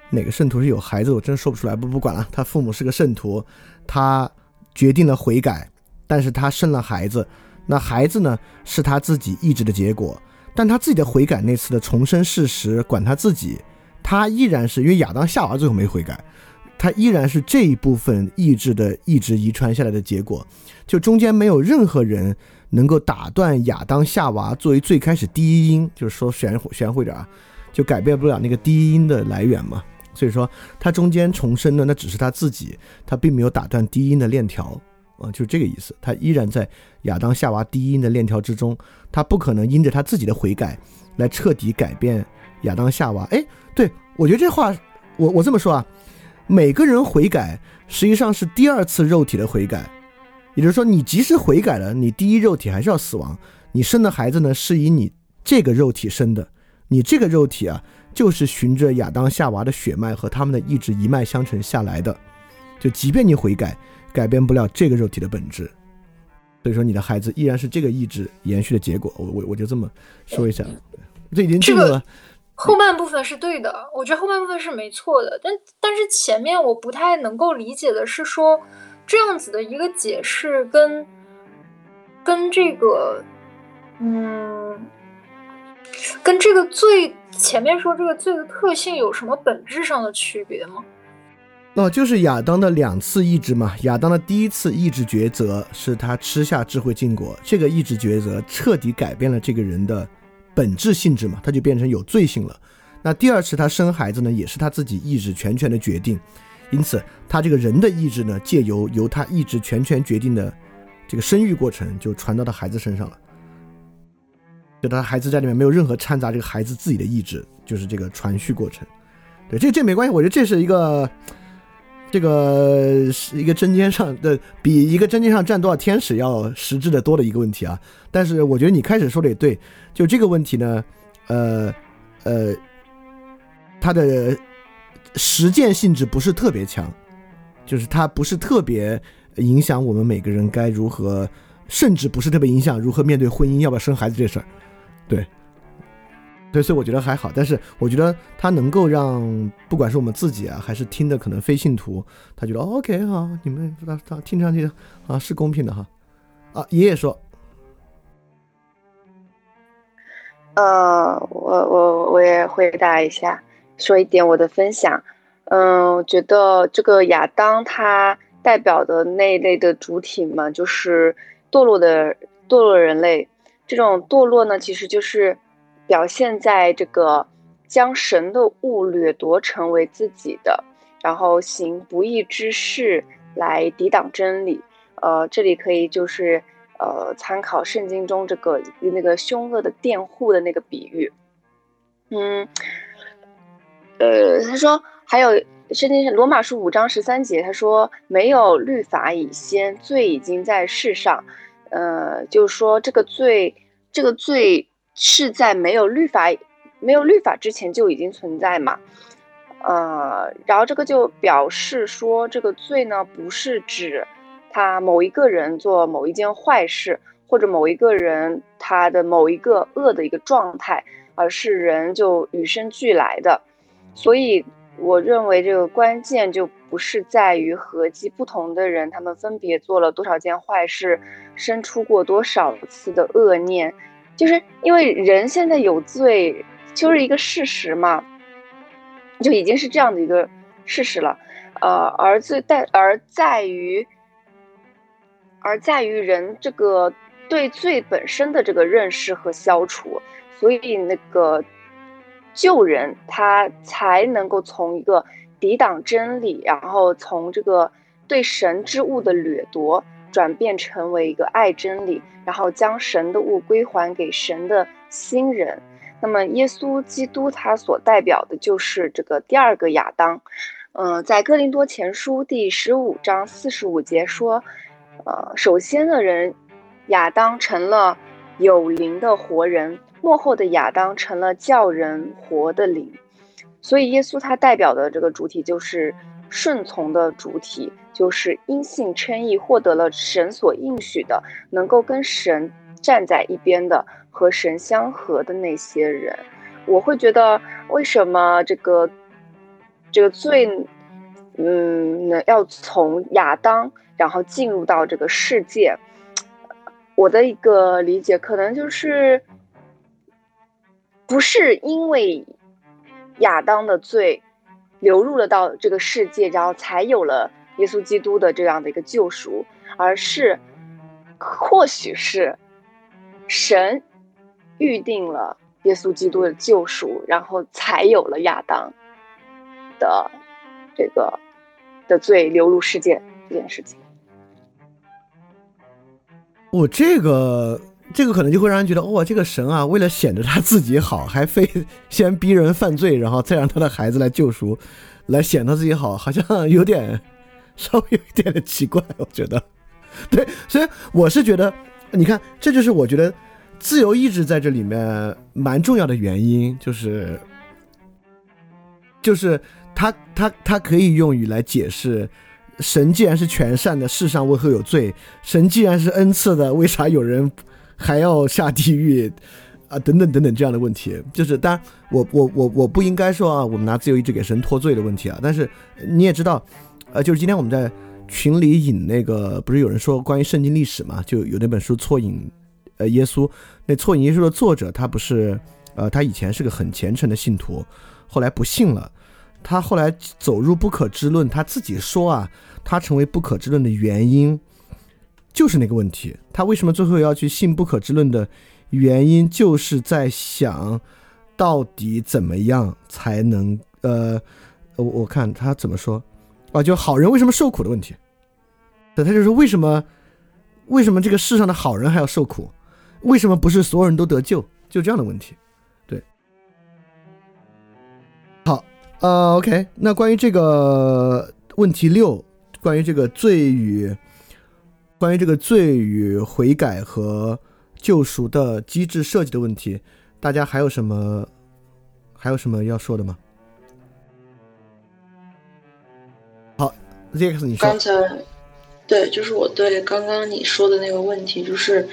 哪个圣徒是有孩子，我真说不出来，不不管了。他父母是个圣徒，他决定了悔改，但是他生了孩子，那孩子呢是他自己意志的结果，但他自己的悔改那次的重生事实，管他自己，他依然是因为亚当夏娃最后没悔改。他依然是这一部分意志的意志遗传下来的结果，就中间没有任何人能够打断亚当夏娃作为最开始第一因，就是说玄玄乎点啊，就改变不了那个第一因的来源嘛。所以说他中间重生的那只是他自己，他并没有打断第一因的链条啊，就是这个意思。他依然在亚当夏娃第一因的链条之中，他不可能因着他自己的悔改来彻底改变亚当夏娃。哎，对我觉得这话，我我这么说啊。每个人悔改实际上是第二次肉体的悔改，也就是说，你即使悔改了，你第一肉体还是要死亡。你生的孩子呢，是以你这个肉体生的，你这个肉体啊，就是循着亚当夏娃的血脉和他们的意志一脉相承下来的。就即便你悔改，改变不了这个肉体的本质，所以说你的孩子依然是这个意志延续的结果。我我我就这么说一下，这已经进入了。后半部分是对的，我觉得后半部分是没错的，但但是前面我不太能够理解的是说，这样子的一个解释跟跟这个，嗯，跟这个罪前面说这个罪的特性有什么本质上的区别吗？那就是亚当的两次意志嘛，亚当的第一次意志抉择是他吃下智慧禁果，这个意志抉择彻底改变了这个人的。本质性质嘛，他就变成有罪性了。那第二次他生孩子呢，也是他自己意志全权的决定，因此他这个人的意志呢，借由由他意志全权决定的这个生育过程，就传到他孩子身上了。就他孩子在里面没有任何掺杂这个孩子自己的意志，就是这个传续过程。对，这这没关系，我觉得这是一个这个是一个针尖上的比一个针尖上站多少天使要实质的多的一个问题啊。但是我觉得你开始说的也对，就这个问题呢，呃呃，它的实践性质不是特别强，就是它不是特别影响我们每个人该如何，甚至不是特别影响如何面对婚姻要不要生孩子这事儿，对。对，所以我觉得还好，但是我觉得他能够让不管是我们自己啊，还是听的可能非信徒，他觉得 OK 好，你们他他听上去啊是公平的哈。啊，爷爷说，呃，我我我也回答一下，说一点我的分享。嗯，我觉得这个亚当他代表的那一类的主体嘛，就是堕落的堕落人类。这种堕落呢，其实就是。表现在这个将神的物掠夺成为自己的，然后行不义之事来抵挡真理。呃，这里可以就是呃参考圣经中这个那个凶恶的佃户的那个比喻。嗯，呃，他说还有圣经罗马书五章十三节，他说没有律法以先，罪已经在世上。呃，就是说这个罪，这个罪。是在没有律法、没有律法之前就已经存在嘛？呃，然后这个就表示说，这个罪呢，不是指他某一个人做某一件坏事，或者某一个人他的某一个恶的一个状态，而是人就与生俱来的。所以，我认为这个关键就不是在于合计不同的人，他们分别做了多少件坏事，生出过多少次的恶念。就是因为人现在有罪，就是一个事实嘛，就已经是这样的一个事实了。呃，而最但而在于，而在于人这个对罪本身的这个认识和消除，所以那个救人他才能够从一个抵挡真理，然后从这个对神之物的掠夺。转变成为一个爱真理，然后将神的物归还给神的新人。那么，耶稣基督他所代表的就是这个第二个亚当。嗯，在哥林多前书第十五章四十五节说，呃，首先的人亚当成了有灵的活人，幕后的亚当成了叫人活的灵。所以，耶稣他代表的这个主体就是顺从的主体。就是因信称义，获得了神所应许的，能够跟神站在一边的，和神相合的那些人，我会觉得，为什么这个这个罪，嗯，要从亚当然后进入到这个世界？我的一个理解，可能就是不是因为亚当的罪流入了到这个世界，然后才有了。耶稣基督的这样的一个救赎，而是或许是神预定了耶稣基督的救赎，然后才有了亚当的这个的罪流入世界这件事情。我这个这个可能就会让人觉得，哇，这个神啊，为了显得他自己好，还非 先逼人犯罪，然后再让他的孩子来救赎，来显得自己好，好像有点。稍微有一点的奇怪，我觉得，对，所以我是觉得，你看，这就是我觉得自由意志在这里面蛮重要的原因，就是，就是他他他可以用语来解释，神既然是全善的，世上为何有罪？神既然是恩赐的，为啥有人还要下地狱？啊，等等等等这样的问题，就是当然，我我我我不应该说啊，我们拿自由意志给神脱罪的问题啊，但是你也知道。呃，就是今天我们在群里引那个，不是有人说关于圣经历史嘛？就有那本书《错引》，呃，耶稣那《错引耶稣》的作者，他不是，呃，他以前是个很虔诚的信徒，后来不信了，他后来走入不可知论，他自己说啊，他成为不可知论的原因就是那个问题，他为什么最后要去信不可知论的原因，就是在想到底怎么样才能，呃，我我看他怎么说。啊，就好人为什么受苦的问题，对，他就说为什么，为什么这个世上的好人还要受苦？为什么不是所有人都得救？就这样的问题，对。好，呃，OK，那关于这个问题六，关于这个罪与关于这个罪与悔改和救赎的机制设计的问题，大家还有什么还有什么要说的吗？好，Zex，你。刚才，对，就是我对刚刚你说的那个问题，就是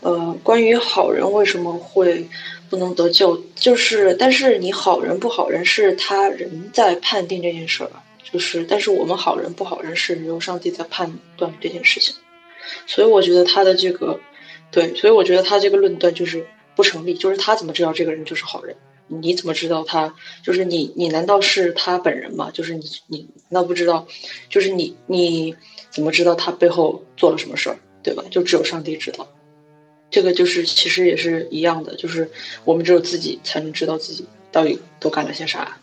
呃，关于好人为什么会不能得救，就是但是你好人不好人是他人在判定这件事儿，就是但是我们好人不好人是由上帝在判断这件事情，所以我觉得他的这个。对，所以我觉得他这个论断就是不成立。就是他怎么知道这个人就是好人？你怎么知道他就是你？你难道是他本人吗？就是你，你那不知道？就是你，你怎么知道他背后做了什么事儿？对吧？就只有上帝知道。这个就是其实也是一样的，就是我们只有自己才能知道自己到底都干了些啥，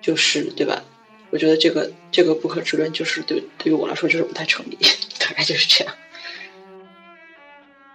就是对吧？我觉得这个这个不可知论，就是对对于我来说就是不太成立，大概就是这样。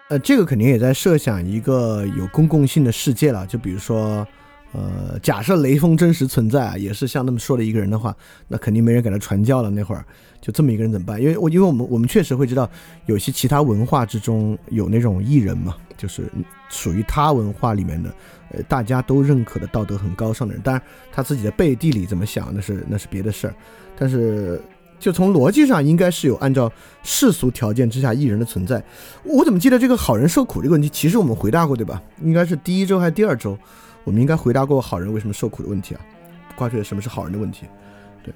呃，这个肯定也在设想一个有公共性的世界了。就比如说，呃，假设雷锋真实存在啊，也是像那么说的一个人的话，那肯定没人给他传教了。那会儿就这么一个人怎么办？因为我因为我们我们确实会知道，有些其他文化之中有那种艺人嘛，就是属于他文化里面的，呃，大家都认可的道德很高尚的人。当然，他自己的背地里怎么想，那是那是别的事儿。但是。就从逻辑上，应该是有按照世俗条件之下艺人的存在。我怎么记得这个好人受苦这个问题，其实我们回答过，对吧？应该是第一周还是第二周，我们应该回答过好人为什么受苦的问题啊？挂出来什么是好人的问题？对。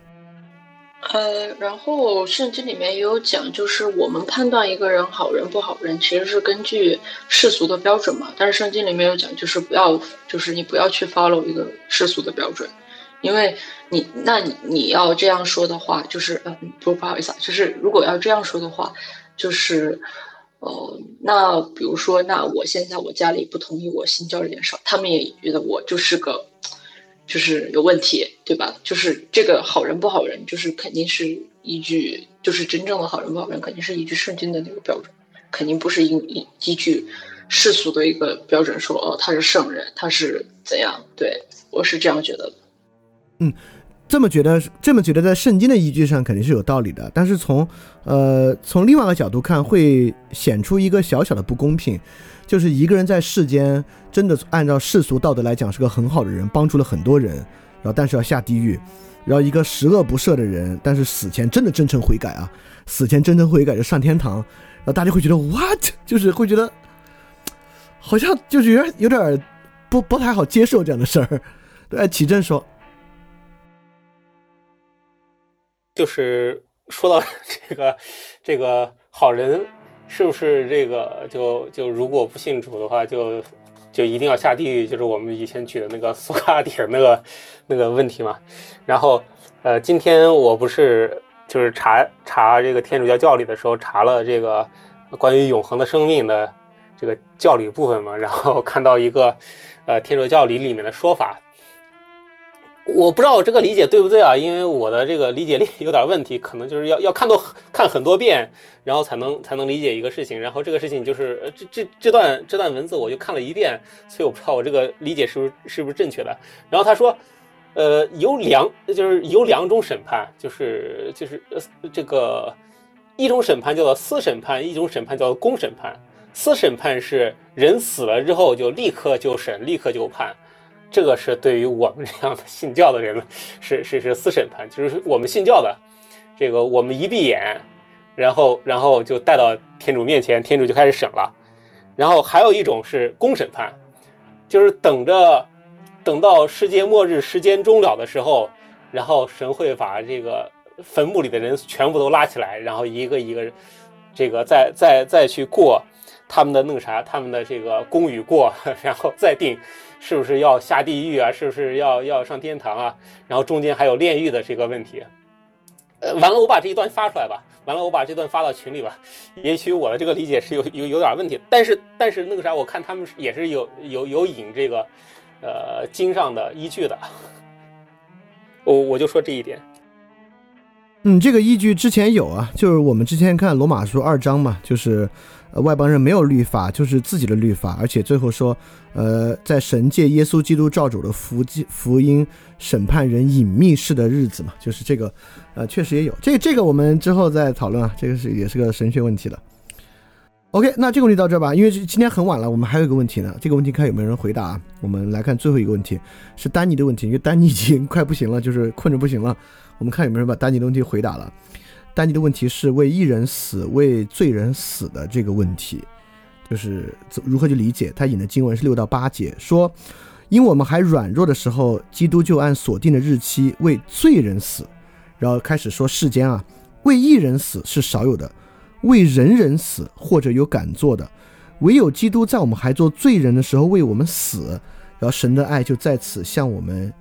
呃，然后圣经里面也有讲，就是我们判断一个人好人不好人，其实是根据世俗的标准嘛。但是圣经里面有讲，就是不要，就是你不要去 follow 一个世俗的标准。因为你，那你你要这样说的话，就是，嗯，不不好意思啊，就是如果要这样说的话，就是，呃，那比如说，那我现在我家里不同意我信教这件事，他们也觉得我就是个，就是有问题，对吧？就是这个好人不好人，就是肯定是依据，就是真正的好人不好人，肯定是依据圣经的那个标准，肯定不是依依依据世俗的一个标准说，哦，他是圣人，他是怎样？对我是这样觉得。嗯，这么觉得，这么觉得，在圣经的依据上肯定是有道理的。但是从，呃，从另外一个角度看，会显出一个小小的不公平，就是一个人在世间真的按照世俗道德来讲是个很好的人，帮助了很多人，然后但是要下地狱；然后一个十恶不赦的人，但是死前真的真诚悔改啊，死前真诚悔改就上天堂，然后大家会觉得 what，就是会觉得好像就是有点有点不不太好接受这样的事儿。对，启正说。就是说到 这个，这个好人是不是这个就就如果不信主的话，就就一定要下地狱？就是我们以前举的那个苏格拉底那个那个问题嘛。然后呃，今天我不是就是查查这个天主教教理的时候，查了这个关于永恒的生命的这个教理部分嘛，然后看到一个呃天主教理里面的说法。我不知道我这个理解对不对啊？因为我的这个理解力有点问题，可能就是要要看多看很多遍，然后才能才能理解一个事情。然后这个事情就是这这这段这段文字我就看了一遍，所以我不知道我这个理解是不是是不是正确的。然后他说，呃，有两就是有两种审判，就是就是呃这个一种审判叫做私审判，一种审判叫做公审判。私审判是人死了之后就立刻就审，立刻就判。这个是对于我们这样的信教的人，是是是私审判，就是我们信教的，这个我们一闭眼，然后然后就带到天主面前，天主就开始审了。然后还有一种是公审判，就是等着等到世界末日、时间终了的时候，然后神会把这个坟墓里的人全部都拉起来，然后一个一个这个再再再去过他们的那个啥，他们的这个功与过，然后再定。是不是要下地狱啊？是不是要要上天堂啊？然后中间还有炼狱的这个问题。呃，完了，我把这一段发出来吧。完了，我把这段发到群里吧。也许我的这个理解是有有有点问题，但是但是那个啥，我看他们也是有有有引这个呃经上的依据的。我我就说这一点。嗯，这个依据之前有啊，就是我们之前看罗马书二章嘛，就是呃外邦人没有律法，就是自己的律法，而且最后说，呃，在神界耶稣基督照主的福福音审判人隐秘式的日子嘛，就是这个，呃，确实也有。这这个我们之后再讨论啊，这个是也是个神学问题了。OK，那这个问题到这吧，因为今天很晚了，我们还有一个问题呢。这个问题看有没有人回答啊？我们来看最后一个问题，是丹尼的问题，因为丹尼已经快不行了，就是困着不行了。我们看有没有人把丹尼的问题回答了。丹尼的问题是为一人死，为罪人死的这个问题，就是如何去理解？他引的经文是六到八节，说因我们还软弱的时候，基督就按所定的日期为罪人死，然后开始说世间啊，为一人死是少有的。为人人死，或者有敢做的，唯有基督在我们还做罪人的时候为我们死，然后神的爱就在此向我们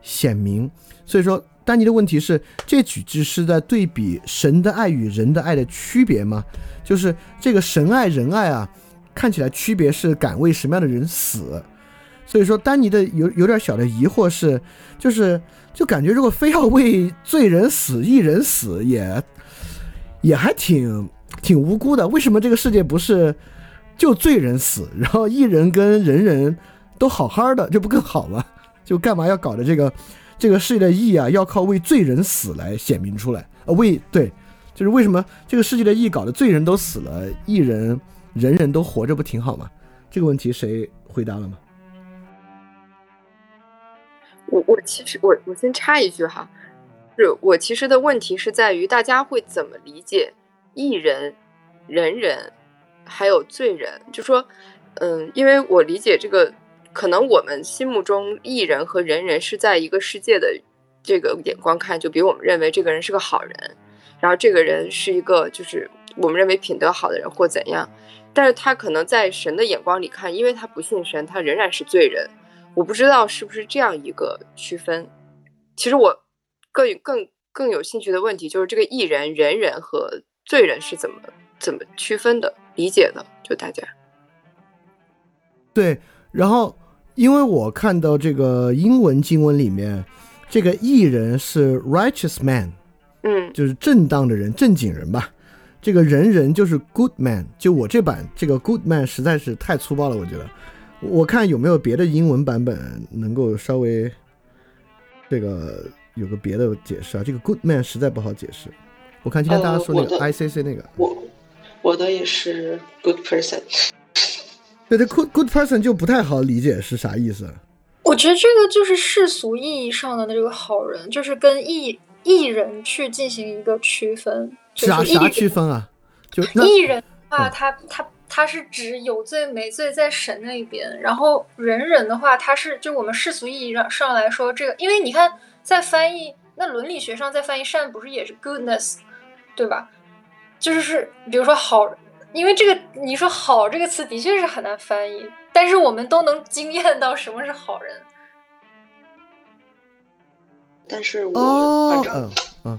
显明。所以说，丹尼的问题是：这举句是在对比神的爱与人的爱的区别吗？就是这个神爱人爱啊，看起来区别是敢为什么样的人死。所以说，丹尼的有有点小的疑惑是，就是就感觉如果非要为罪人死，一人死也也还挺。挺无辜的，为什么这个世界不是就罪人死，然后一人跟人人都好好的，这不更好吗？就干嘛要搞的这个这个世界的义啊，要靠为罪人死来显明出来？呃，为对，就是为什么这个世界的义搞的罪人都死了，义人人人都活着，不挺好吗？这个问题谁回答了吗？我我其实我我先插一句哈，是我其实的问题是在于大家会怎么理解？艺人、人人，还有罪人，就说，嗯，因为我理解这个，可能我们心目中艺人和人人是在一个世界的这个眼光看，就比我们认为这个人是个好人，然后这个人是一个就是我们认为品德好的人或怎样，但是他可能在神的眼光里看，因为他不信神，他仍然是罪人。我不知道是不是这样一个区分。其实我更更更有兴趣的问题就是这个艺人、人人和。罪人是怎么怎么区分的、理解的？就大家对，然后因为我看到这个英文经文里面，这个艺人是 righteous man，嗯，就是正当的人、正经人吧。这个人人就是 good man。就我这版这个 good man 实在是太粗暴了，我觉得。我看有没有别的英文版本能够稍微这个有个别的解释啊？这个 good man 实在不好解释。我看今天大家说那个 ICC 那个，我我的也是 good person。对，这 good good person 就不太好理解是啥意思。我觉得这个就是世俗意义上的那个好人，就是跟艺艺人去进行一个区分。啥啥区分啊？就艺人的话，他他他是指有罪没罪在神那边，然后人人的话，他是就我们世俗意义上上来说这个，因为你看在翻译那伦理学上在翻译善，不是也是 goodness。对吧？就是是，比如说好，因为这个你说好这个词的确是很难翻译，但是我们都能惊艳到什么是好人。但是我反正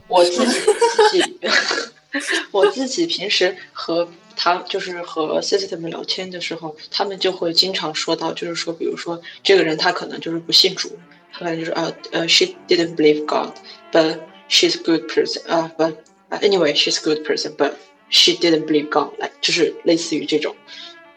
我自己自己，我自己平时和他就是和 system 聊天的时候，他们就会经常说到，就是说，比如说这个人他可能就是不信主，他可能就是啊呃，she didn't believe God，but she's good person 啊，but Anyway, she's a good person, but she didn't believe God. 来，就是类似于这种，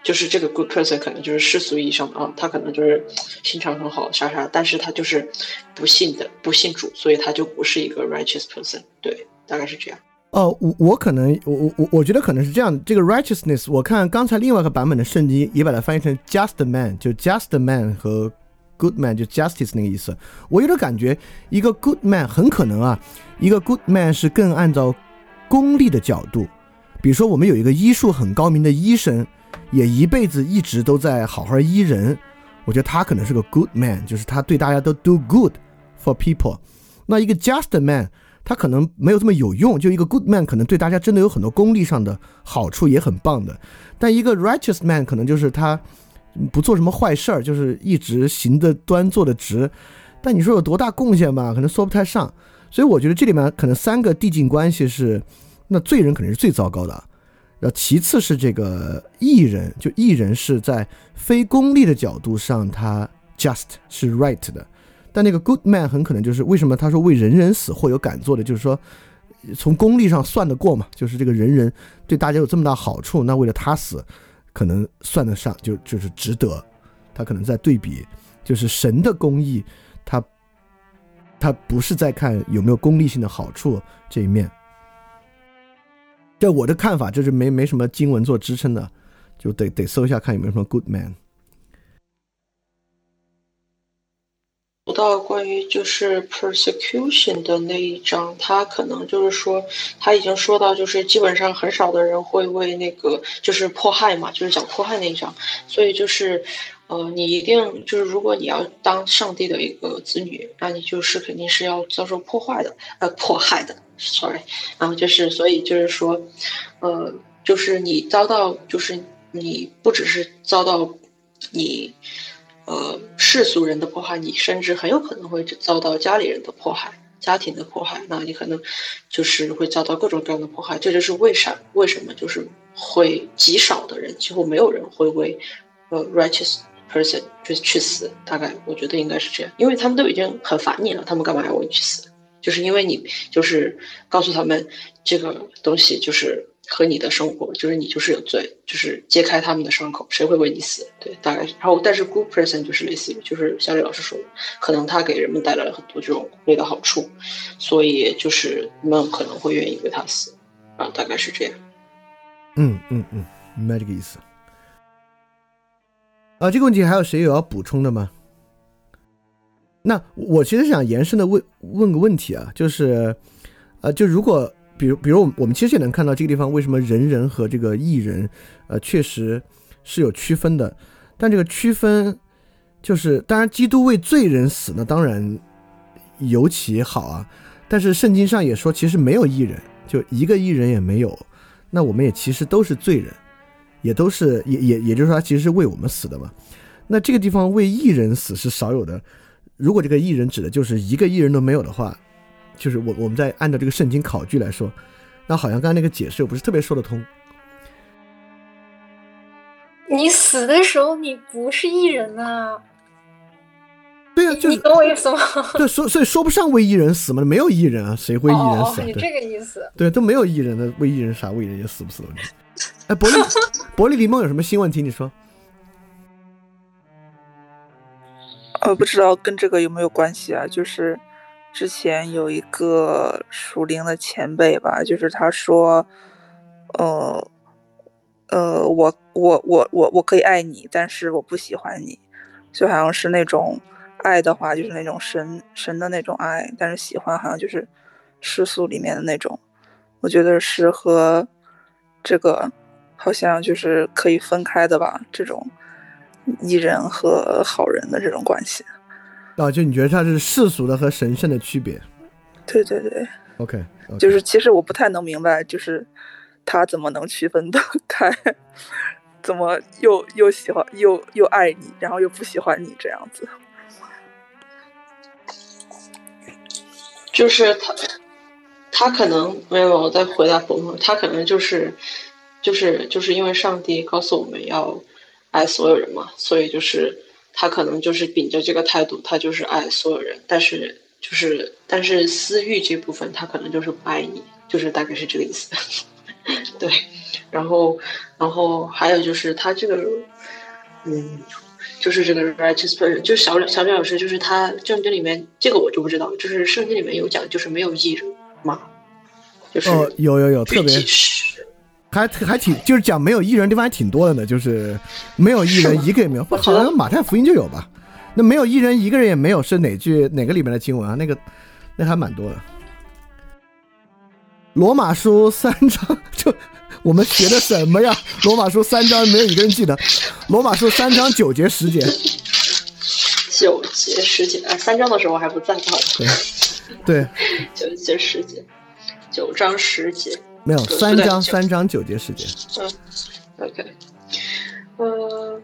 就是这个 good person 可能就是世俗意义上的啊，他可能就是心肠很好，啥啥，但是他就是不信的，不信主，所以他就不是一个 righteous person。对，大概是这样。哦，我我可能我我我我觉得可能是这样。这个 righteousness，我看刚才另外一个版本的圣经也把它翻译成 just man，就 just man 和 good man 就 justice 那个意思。我有点感觉，一个 good man 很可能啊。一个 good man 是更按照功利的角度，比如说我们有一个医术很高明的医生，也一辈子一直都在好好医人，我觉得他可能是个 good man，就是他对大家都 do good for people。那一个 just man，他可能没有这么有用，就一个 good man 可能对大家真的有很多功利上的好处，也很棒的。但一个 righteous man 可能就是他不做什么坏事儿，就是一直行得端坐得直，但你说有多大贡献吧，可能说不太上。所以我觉得这里面可能三个递进关系是，那罪人肯定是最糟糕的，然后其次是这个艺人，就艺人是在非功利的角度上他 just 是 right 的，但那个 good man 很可能就是为什么他说为人人死或有敢做的，就是说从功利上算得过嘛，就是这个人人对大家有这么大好处，那为了他死，可能算得上就就是值得。他可能在对比，就是神的公义，他他不是在看有没有功利性的好处这一面。这我的看法，就是没没什么经文做支撑的，就得得搜一下看有没有什么 good man。读到关于就是 persecution 的那一章，他可能就是说他已经说到，就是基本上很少的人会为那个就是迫害嘛，就是讲迫害那一章，所以就是呃，你一定就是如果你要当上帝的一个子女，那你就是肯定是要遭受破坏的，呃，迫害的，sorry，然后就是所以就是说，呃，就是你遭到就是你不只是遭到你。呃，世俗人的迫害，你甚至很有可能会遭到家里人的迫害、家庭的迫害。那你可能就是会遭到各种各样的迫害。这就是为啥？为什么就是会极少的人，几乎没有人会为呃 righteous person 去去死？大概我觉得应该是这样，因为他们都已经很烦你了，他们干嘛要为你去死？就是因为你就是告诉他们这个东西就是。和你的生活，就是你就是有罪，就是揭开他们的伤口，谁会为你死？对，大概。然后，但是 good person 就是类似于，就是小李老师说的，可能他给人们带来了很多这种类的好处，所以就是你们可能会愿意为他死，啊，大概是这样。嗯嗯嗯，明白这个意思。啊，这个问题还有谁有要补充的吗？那我其实想延伸的问问个问题啊，就是，呃，就如果。比如，比如我们我们其实也能看到这个地方为什么人人和这个异人，呃，确实是有区分的。但这个区分，就是当然，基督为罪人死，那当然尤其好啊。但是圣经上也说，其实没有异人，就一个异人也没有。那我们也其实都是罪人，也都是也也也就是说，他其实是为我们死的嘛。那这个地方为异人死是少有的。如果这个异人指的就是一个异人都没有的话。就是我我们在按照这个圣经考据来说，那好像刚才那个解释又不是特别说得通。你死的时候你不是异人啊？对啊，就是你懂我意思吗？对，所所以说不上为异人死嘛，没有异人啊，谁会异人死？你这个意思？对，都没有异人的为异人啥为异人也死不死的？哎，伯利 伯利黎梦有什么新问题？你说？呃，不知道跟这个有没有关系啊？就是。之前有一个属灵的前辈吧，就是他说，呃，呃，我我我我我可以爱你，但是我不喜欢你，就好像是那种爱的话，就是那种神神的那种爱，但是喜欢好像就是世俗里面的那种，我觉得是和这个好像就是可以分开的吧，这种艺人和好人的这种关系。啊，就你觉得它是世俗的和神圣的区别？对对对，OK，就是其实我不太能明白，就是他怎么能区分得开，怎么又又喜欢又又爱你，然后又不喜欢你这样子？就是他，他可能没有我在回答鹏鹏，他可能就是就是就是因为上帝告诉我们要爱所有人嘛，所以就是。他可能就是秉着这个态度，他就是爱所有人，但是就是但是私欲这部分，他可能就是不爱你，就是大概是这个意思。对，然后然后还有就是他这个，嗯，就是这个 righteous person，就是小小李老师，就是他圣经里面这个我就不知道，就是圣经里面有讲，就是没有义人嘛？就是有有有特别。还还挺，就是讲没有艺人地方还挺多的呢，就是没有艺人一个也没有，不好像马太福音就有吧？那没有艺人一个人也没有是哪句哪个里面的经文啊？那个那还蛮多的。罗马书三章就我们学的什么呀？罗马书三章没有一个人记得。罗马书三章九节十节，九节十节啊，三章的时候我还不在，不好意思。对，九节十节，九章十节。没有三张三张九节时间。嗯，OK，呃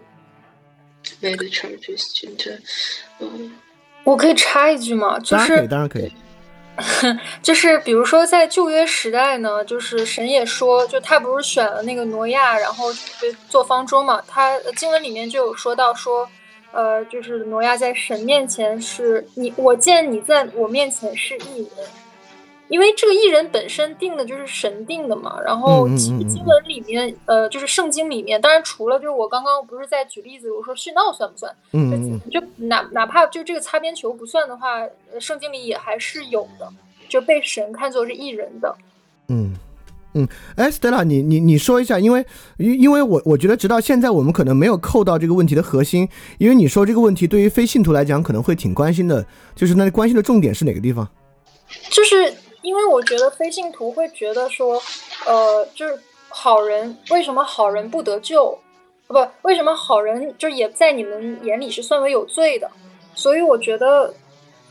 ，made charges into，嗯，我可以插一句吗？就是，当然可以。就是比如说在旧约时代呢，就是神也说，就他不是选了那个挪亚，然后做方舟嘛？他经文里面就有说到说，呃，就是挪亚在神面前是你，我见你在我面前是异人。因为这个艺人本身定的就是神定的嘛，然后其实经文里面，呃，就是圣经里面，当然除了就是我刚刚不是在举例子，我说殉道算不算？嗯就就哪哪怕就这个擦边球不算的话，圣经里也还是有的，就被神看作是艺人的。嗯嗯，哎，Stella，你你你说一下，因为因因为我我觉得直到现在我们可能没有扣到这个问题的核心，因为你说这个问题对于非信徒来讲可能会挺关心的，就是那关心的重点是哪个地方？就是因为我觉得非信徒会觉得说，呃，就是好人为什么好人不得救？不，为什么好人就也在你们眼里是算为有罪的？所以我觉得，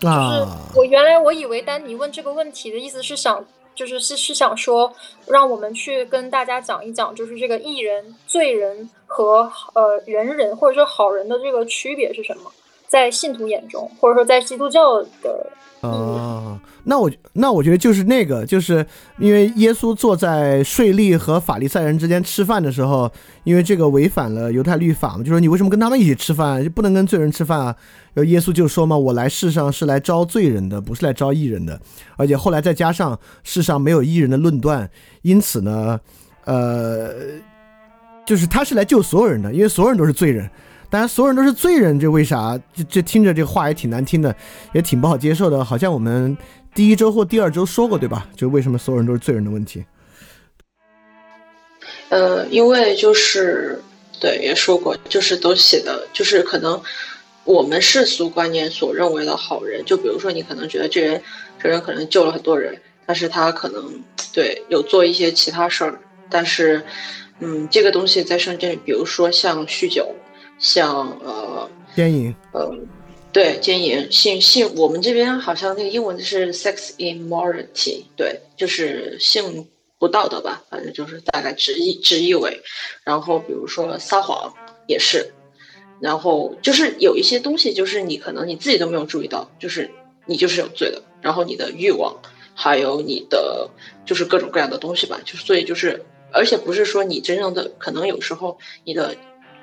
就是我原来我以为丹尼问这个问题的意思是想，就是是是想说，让我们去跟大家讲一讲，就是这个艺人、罪人和呃人人或者说好人的这个区别是什么，在信徒眼中，或者说在基督教的。哦，那我那我觉得就是那个，就是因为耶稣坐在税吏和法利赛人之间吃饭的时候，因为这个违反了犹太律法嘛，就说你为什么跟他们一起吃饭，就不能跟罪人吃饭啊？然后耶稣就说嘛，我来世上是来招罪人的，不是来招义人的。而且后来再加上世上没有义人的论断，因此呢，呃，就是他是来救所有人的，因为所有人都是罪人。当然，所有人都是罪人，这为啥？这这听着这话也挺难听的，也挺不好接受的。好像我们第一周或第二周说过，对吧？就为什么所有人都是罪人的问题。呃，因为就是对，也说过，就是都写的，就是可能我们世俗观念所认为的好人，就比如说你可能觉得这人，这人可能救了很多人，但是他可能对有做一些其他事儿，但是嗯，这个东西在圣经里，比如说像酗酒。像呃，奸淫，呃，对，奸淫，性性，我们这边好像那个英文是 sex immorality，对，就是性不道德吧，反正就是大概直译直译为，然后比如说撒谎也是，然后就是有一些东西，就是你可能你自己都没有注意到，就是你就是有罪的，然后你的欲望，还有你的就是各种各样的东西吧，就所以就是，而且不是说你真正的，可能有时候你的。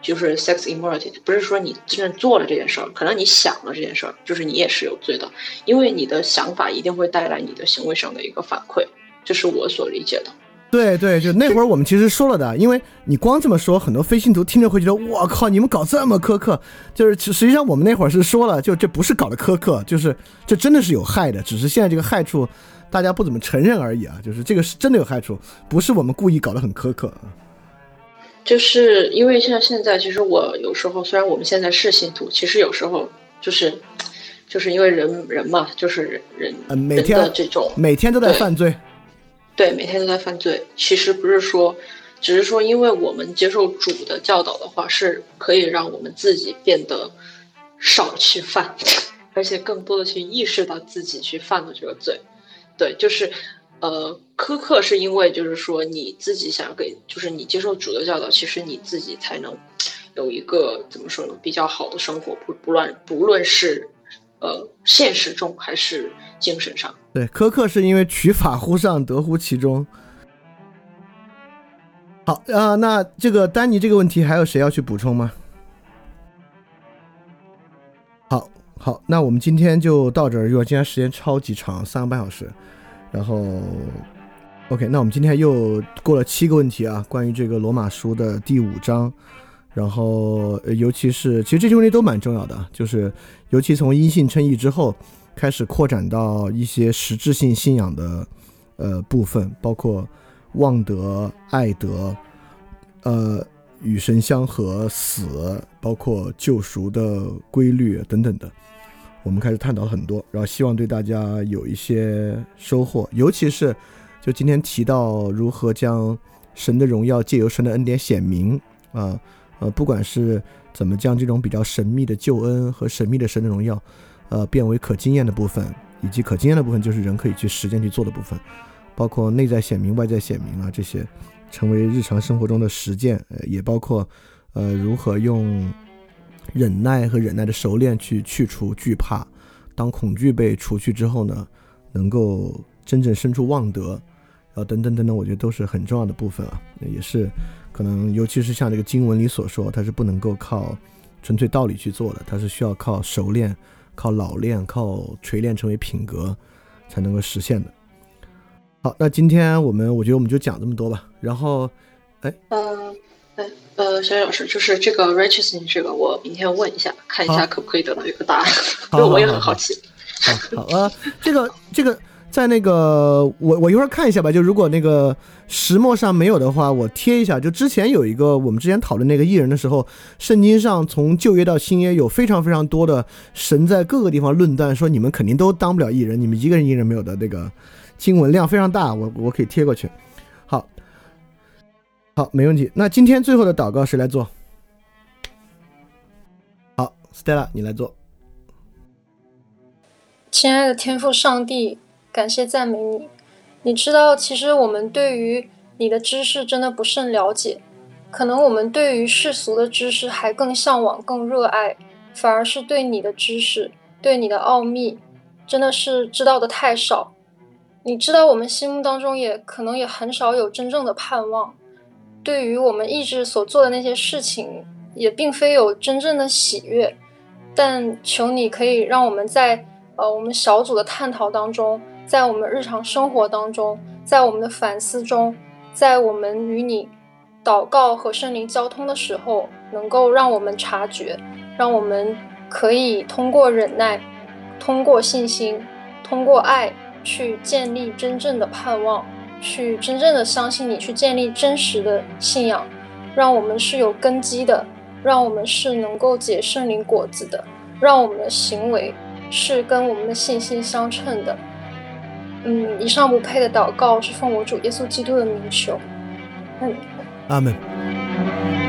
就是 sex immorality，不是说你真正做了这件事儿，可能你想了这件事儿，就是你也是有罪的，因为你的想法一定会带来你的行为上的一个反馈，这是我所理解的。对对，就那会儿我们其实说了的，因为你光这么说，很多非信徒听着会觉得，我靠，你们搞这么苛刻，就是实际上我们那会儿是说了，就这不是搞的苛刻，就是这真的是有害的，只是现在这个害处大家不怎么承认而已啊，就是这个是真的有害处，不是我们故意搞得很苛刻。就是因为像现在，其实我有时候虽然我们现在是信徒，其实有时候就是，就是因为人人嘛，就是人人的这种每天都在犯罪，对，每天都在犯罪。其实不是说，只是说，因为我们接受主的教导的话，是可以让我们自己变得少去犯，而且更多的去意识到自己去犯的这个罪。对，就是。呃，苛刻是因为就是说你自己想要给，就是你接受主的教导，其实你自己才能有一个怎么说呢，比较好的生活，不不乱，不论是呃现实中还是精神上。对，苛刻是因为取法乎上，得乎其中。好啊，那这个丹尼这个问题还有谁要去补充吗？好，好，那我们今天就到这儿，因为今天时间超级长，三个半小时。然后，OK，那我们今天又过了七个问题啊，关于这个罗马书的第五章，然后尤其是其实这些问题都蛮重要的，就是尤其从因信称义之后开始扩展到一些实质性信仰的呃部分，包括望德、爱德、呃与神相合、死，包括救赎的规律等等的。我们开始探讨很多，然后希望对大家有一些收获，尤其是就今天提到如何将神的荣耀借由神的恩典显明啊，呃，不管是怎么将这种比较神秘的救恩和神秘的神的荣耀，呃，变为可经验的部分，以及可经验的部分就是人可以去实践去做的部分，包括内在显明、外在显明啊这些，成为日常生活中的实践，呃，也包括呃如何用。忍耐和忍耐的熟练去去除惧怕，当恐惧被除去之后呢，能够真正生出望德，然后等等等等，我觉得都是很重要的部分啊，也是可能尤其是像这个经文里所说，它是不能够靠纯粹道理去做的，它是需要靠熟练、靠老练、靠锤炼成为品格才能够实现的。好，那今天我们我觉得我们就讲这么多吧。然后，哎，嗯，哎，呃，小老师，就是这个 righteousness 这个，我明天问一下，看一下可不可以得到一个答案，因为 我也很好奇。好，好，呃，这个这个在那个我我一会儿看一下吧。就如果那个石墨上没有的话，我贴一下。就之前有一个我们之前讨论那个艺人的时候，圣经上从旧约到新约有非常非常多的神在各个地方论断说你们肯定都当不了艺人，你们一个人艺人没有的那个经文量非常大，我我可以贴过去。好，没问题。那今天最后的祷告谁来做？好，Stella，你来做。亲爱的天父上帝，感谢赞美你。你知道，其实我们对于你的知识真的不甚了解，可能我们对于世俗的知识还更向往、更热爱，反而是对你的知识、对你的奥秘，真的是知道的太少。你知道，我们心目当中也可能也很少有真正的盼望，对于我们意志所做的那些事情，也并非有真正的喜悦。但求你可以让我们在。呃，我们小组的探讨当中，在我们日常生活当中，在我们的反思中，在我们与你祷告和圣灵交通的时候，能够让我们察觉，让我们可以通过忍耐，通过信心，通过爱，去建立真正的盼望，去真正的相信你，去建立真实的信仰，让我们是有根基的，让我们是能够结圣灵果子的，让我们的行为。是跟我们的信心相称的。嗯，以上不配的祷告是奉我主耶稣基督的名求。嗯，阿门。